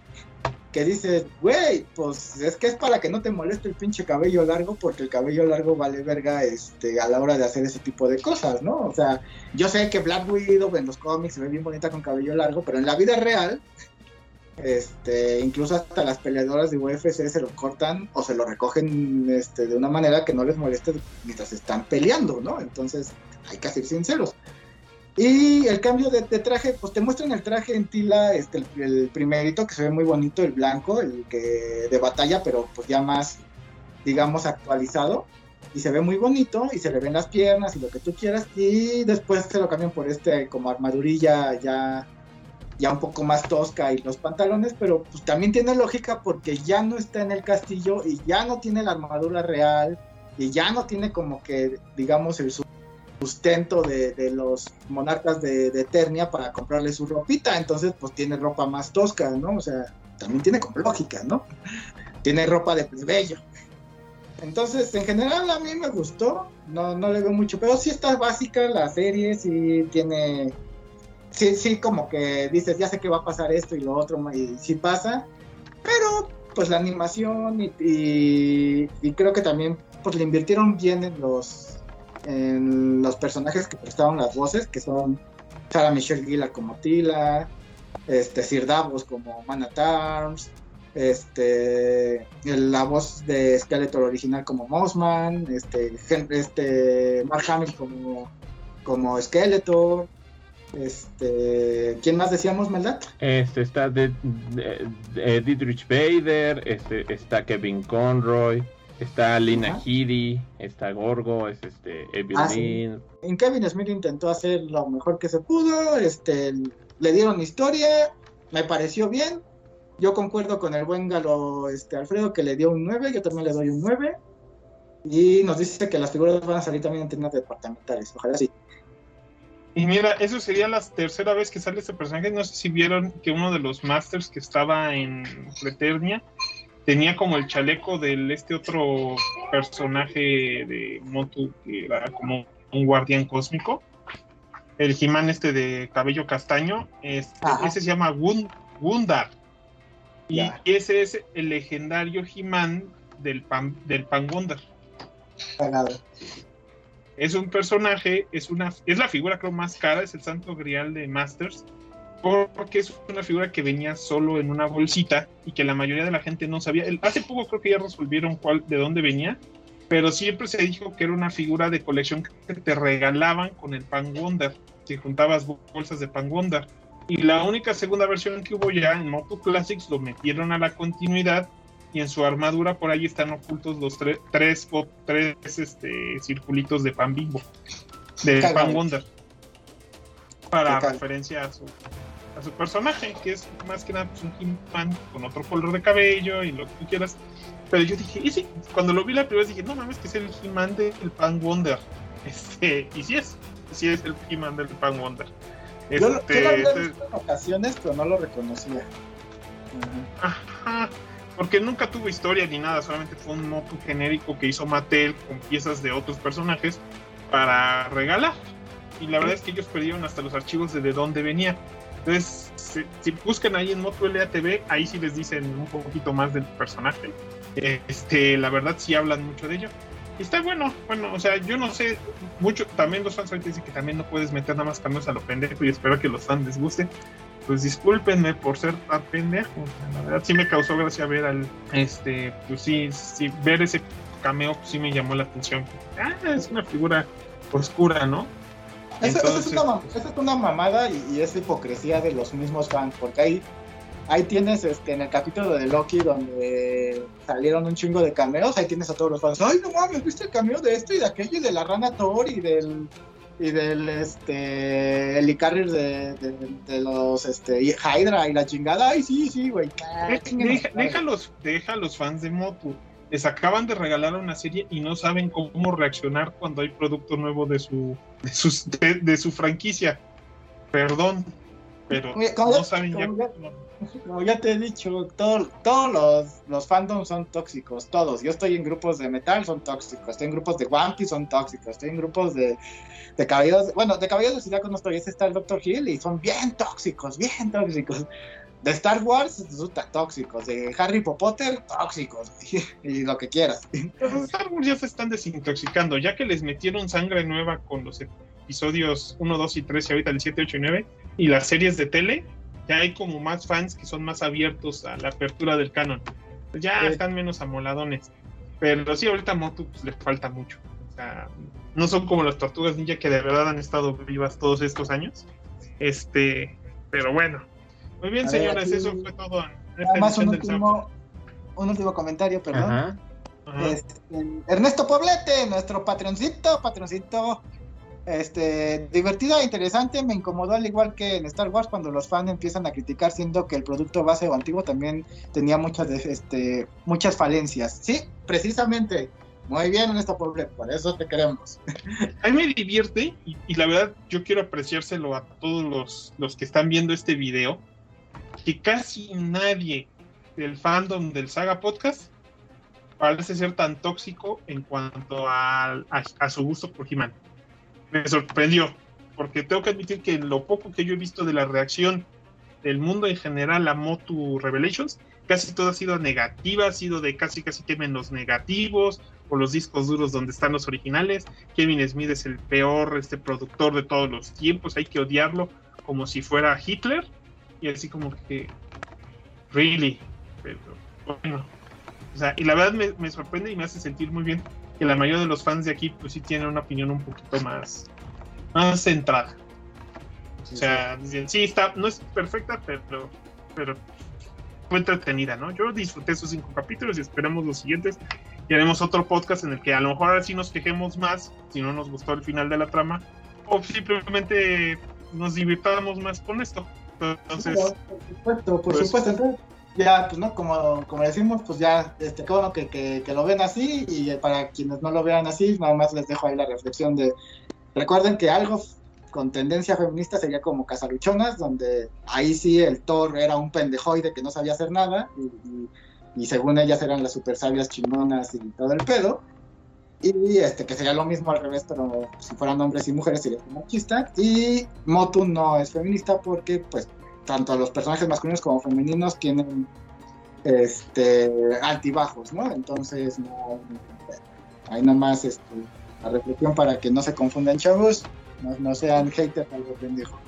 que dices, güey, pues es que es para que no te moleste el pinche cabello largo, porque el cabello largo vale verga este, a la hora de hacer ese tipo de cosas, ¿no? O sea, yo sé que Black Widow en los cómics se ve bien bonita con cabello largo, pero en la vida real, este, incluso hasta las peleadoras de UFC se lo cortan o se lo recogen este, de una manera que no les moleste mientras están peleando, ¿no? Entonces hay que ser sinceros. Y el cambio de, traje, pues te muestran el traje en Tila, este, el, primerito que se ve muy bonito, el blanco, el que de batalla, pero pues ya más, digamos, actualizado. Y se ve muy bonito y se le ven las piernas y lo que tú quieras. Y después se lo cambian por este como armadurilla ya ya un poco más tosca y los pantalones, pero pues también tiene lógica porque ya no está en el castillo y ya no tiene la armadura real y ya no tiene como que, digamos, el sustento de, los monarcas de, de, Eternia para comprarle su ropita, entonces pues tiene ropa más tosca, ¿no? O sea, también tiene como lógica, ¿no? Tiene ropa de plebeyo. Entonces, en general a mí me gustó, no, no le veo mucho, pero sí está básica la serie, sí tiene, sí, sí, como que dices, ya sé que va a pasar esto y lo otro, y sí pasa, pero pues la animación y, y creo que también pues le invirtieron bien en los en los personajes que prestaron las voces, que son Sarah Michelle Gellar como Tila, este Sir Davos como Man Arms, este la voz de Skeletor original como Mossman, este este Mark Hamill como como Skeletor, este, ¿quién más decíamos, Maldad? Este está de, Dietrich Bader, este está Kevin Conroy, Está Lina Headey, está Gorgo, es este Evelyn. Ah, en Kevin Smith intentó hacer lo mejor que se pudo, este le dieron historia, me pareció bien. Yo concuerdo con el buen galo este Alfredo que le dio un 9, yo también le doy un 9. Y nos dice que las figuras van a salir también en tiendas departamentales, ojalá sí. Y mira, eso sería la tercera vez que sale este personaje. No sé si vieron que uno de los masters que estaba en Preternia tenía como el chaleco del este otro personaje de Motu que era como un guardián cósmico. El Jimán este de cabello castaño, este, ese se llama Gundar. Y ese es el legendario Jimán del pan del Pangundar. Es un personaje, es una es la figura creo más cara, es el santo grial de Masters porque es una figura que venía solo en una bolsita y que la mayoría de la gente no sabía. Hace poco creo que ya resolvieron cuál, de dónde venía, pero siempre se dijo que era una figura de colección que te regalaban con el Pan Wonder, si juntabas bolsas de Pan Wonder. Y la única segunda versión que hubo ya en Moto Classics lo metieron a la continuidad y en su armadura por ahí están ocultos los tres o tres este, circulitos de Pan Bimbo, de Pan Wonder, para referencia a su a su personaje, que es más que nada pues, un He-Man con otro color de cabello y lo que tú quieras. Pero yo dije, y sí, cuando lo vi la primera vez dije, no mames, que es el He-Man del Pan Wonder. Este, y sí es, sí es el He-Man del Pan Wonder. Este, yo, lo había visto en ocasiones, pero no lo reconocía. Ajá, porque nunca tuvo historia ni nada, solamente fue un moto genérico que hizo Mattel con piezas de otros personajes para regalar. Y la verdad es que ellos perdieron hasta los archivos de de dónde venía. Entonces, si, buscan ahí en Moto LATV, ahí sí les dicen un poquito más del personaje. Este, la verdad sí hablan mucho de ello. Y está bueno, bueno, o sea, yo no sé, mucho, también los fans ahorita dicen que también no puedes meter nada más cambios a lo pendejo y espero que los fans les guste. Pues discúlpenme por ser tan pendejo. La verdad sí me causó gracia ver al, este, pues sí, sí ver ese cameo pues sí me llamó la atención. Ah, es una figura oscura, ¿no? Eso, es una, mamada y, es hipocresía de los mismos fans, porque ahí, ahí tienes este, en el capítulo de Loki donde salieron un chingo de cameos, ahí tienes a todos los fans, ay no mames, viste el cameo de esto y de aquello y de la rana Thor y del y del este el de, de, los este Hydra y la chingada, ay sí, sí, güey. deja, los, deja los fans de Motu les acaban de regalar una serie y no saben cómo reaccionar cuando hay producto nuevo de su de, su franquicia. Perdón, pero no saben ya, como ya te he dicho, todos los, los fandoms son tóxicos, todos. Yo estoy en grupos de metal, son tóxicos. Estoy en grupos de One Piece, son tóxicos. Estoy en grupos de, de caballeros, bueno, de caballeros de ciudad no estoy, ese está el Dr. Hill y son bien tóxicos, bien tóxicos de Star Wars, resulta tóxicos. De Harry Potter, tóxicos. y lo que quieras. Los Star Wars ya se están desintoxicando, ya que les metieron sangre nueva con los episodios 1, 2 y 3 y ahorita el 7, 8 y 9 y las series de tele. Ya hay como más fans que son más abiertos a la apertura del canon. Ya están menos amoladones. Pero sí, ahorita a Motu pues, le falta mucho. O sea, no son como las tortugas ninja que de verdad han estado vivas todos estos años. Este, pero bueno, muy bien, señores, eso fue todo. Además, un último, un último comentario, perdón. Este, Ernesto Poblete, nuestro patroncito, patroncito, este, divertido e interesante, me incomodó al igual que en Star Wars cuando los fans empiezan a criticar siendo que el producto base o antiguo también tenía muchas, este, muchas falencias. Sí, precisamente, Muy bien en esta pobre, por eso te queremos. A mí me divierte y, y la verdad yo quiero apreciárselo a todos los, los que están viendo este video, que casi nadie del fandom del Saga Podcast parece ser tan tóxico en cuanto a, a, a su gusto por He-Man. Me sorprendió, porque tengo que admitir que lo poco que yo he visto de la reacción del mundo en general a Motu Revelations, casi todo ha sido negativa, ha sido de casi casi quemen los negativos o los discos duros donde están los originales. Kevin Smith es el peor este productor de todos los tiempos, hay que odiarlo como si fuera Hitler y así como que really, pero bueno. O sea, y la verdad me, me sorprende y me hace sentir muy bien que la mayoría de los fans de aquí pues sí tienen una opinión un poquito más más centrada. O sea, dicen, sí, está, no es perfecta, pero, pero fue entretenida, ¿no? Yo disfruté esos cinco capítulos y esperamos los siguientes. Y haremos otro podcast en el que a lo mejor ahora sí nos quejemos más si no nos gustó el final de la trama. O simplemente nos divirtamos más con esto. Entonces, por supuesto, por pues- supuesto. Entonces, ya, pues no, como, como decimos, pues ya, este, qué bueno que, que, lo ven así. Y para quienes no lo vean así, nada más les dejo ahí la reflexión de. Recuerden que algo con tendencia feminista sería como Casaluchonas, donde ahí sí el Thor era un pendejoide que no sabía hacer nada, y según ellas eran las super sabias chingonas y todo el pedo. Y este, que sería lo mismo al revés, pero si fueran hombres y mujeres sería machista. Y Motu no es feminista porque, pues, tanto los personajes masculinos como femeninos tienen este altibajos, ¿no? Entonces, no, ahí nomás este, la reflexión para que no se confundan chavos, no, no sean haters algo pendejo.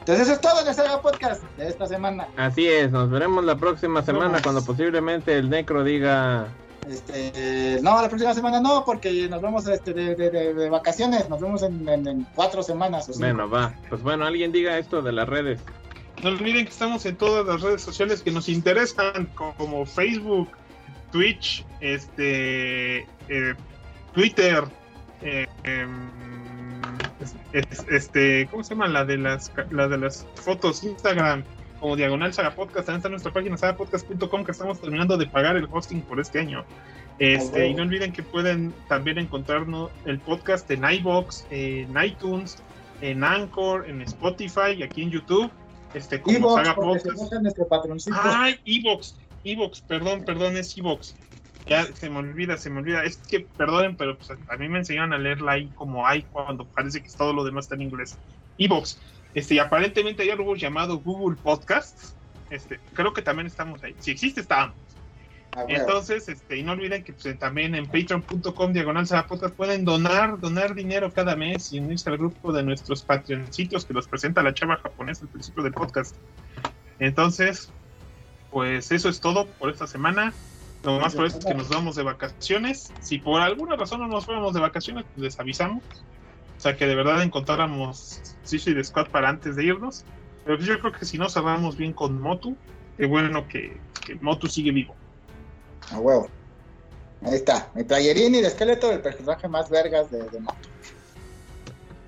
Entonces eso es todo en el Saga Podcast de esta semana. Así es, nos veremos la próxima semana Vamos. cuando posiblemente el Necro diga Este, no, la próxima semana no, porque nos vemos este, de, de- de- de vacaciones, nos vemos en, en- en cuatro semanas o. Bueno, va. Pues bueno, alguien diga esto de las redes. No olviden que estamos en todas las redes sociales que nos interesan, como Facebook, Twitch, este, eh, Twitter, eh, em, es- es- este, ¿cómo se llama? La de las, la de las fotos, Instagram, como Diagonal Saga Podcast, también está nuestra página sagapodcast.com que estamos terminando de pagar el hosting por este año. Este, y no olviden que pueden también encontrarnos el podcast en iBox, en iTunes, en Anchor, en Spotify y aquí en YouTube. Este, como Evox, Saga se Podcast. enoja nuestro patroncito. Ay, Evox, Evox, perdón, perdón, es Evox. Ya se me olvida, se me olvida. Es que, perdonen, pero pues, a mí me enseñaron a leerla ahí como hay cuando parece que todo lo demás está en inglés. Evox. Este, y aparentemente hay algo llamado Google Podcasts. Este, creo que también estamos ahí. Si existe, estábamos. Entonces, este, y no olviden que pues, también en patreon.com diagonal pueden donar, donar dinero cada mes y unirse al grupo de nuestros patroncitos que los presenta la chava japonesa al principio del podcast. Entonces, pues eso es todo por esta semana. Lo más por eso es que nos vamos de vacaciones. Si por alguna razón no nos fuéramos de vacaciones, pues les avisamos. O sea, que de verdad encontráramos Suicide Squad para antes de irnos. Pero yo creo que si no cerramos bien con Motu, qué bueno que, que Motu sigue vivo. A huevo. Ahí está, mi playerín y de esqueleto del personaje más vergas de, de Moto.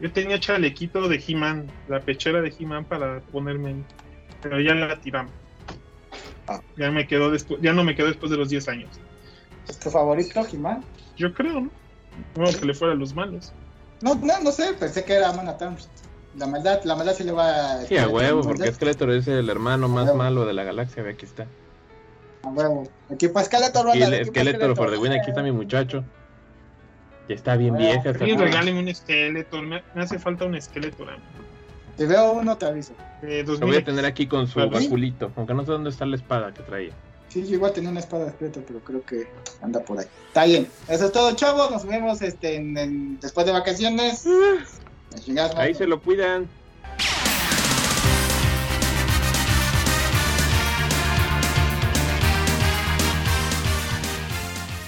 Yo tenía chalequito de He-Man, la pechera de He-Man para ponerme ahí, pero ya la tiramos. Ah. Ya me quedó después, ya no me quedó después de los 10 años. ¿Es tu favorito, Jimán? Yo creo, ¿no? Bueno, que le fuera a los malos. No, no, no sé, pensé que era Man at Arms. La maldad, la maldad sí le va a... Sí, a huevo, porque Skeletor es el hermano más malo de la galaxia. Ve, aquí está. Huevo. Equipo Skeletor, Y banda, el equipo Skeletor for the win. Aquí está mi muchacho. Ya está bien Ah, vieja. cosa. regáleme un esqueleto, me, me hace falta un esqueleto. ¿no? Si veo uno, te aviso. Eh, Lo 2000 voy a tener aquí con su baculito. Aunque no sé dónde está la espada que traía. Sí, yo igual tenía una espada de Skeletor, pero creo que anda por ahí. Está bien. Eso es todo, chavos. Nos vemos este, en, en- después de vacaciones. A chingar, Ahí se lo cuidan.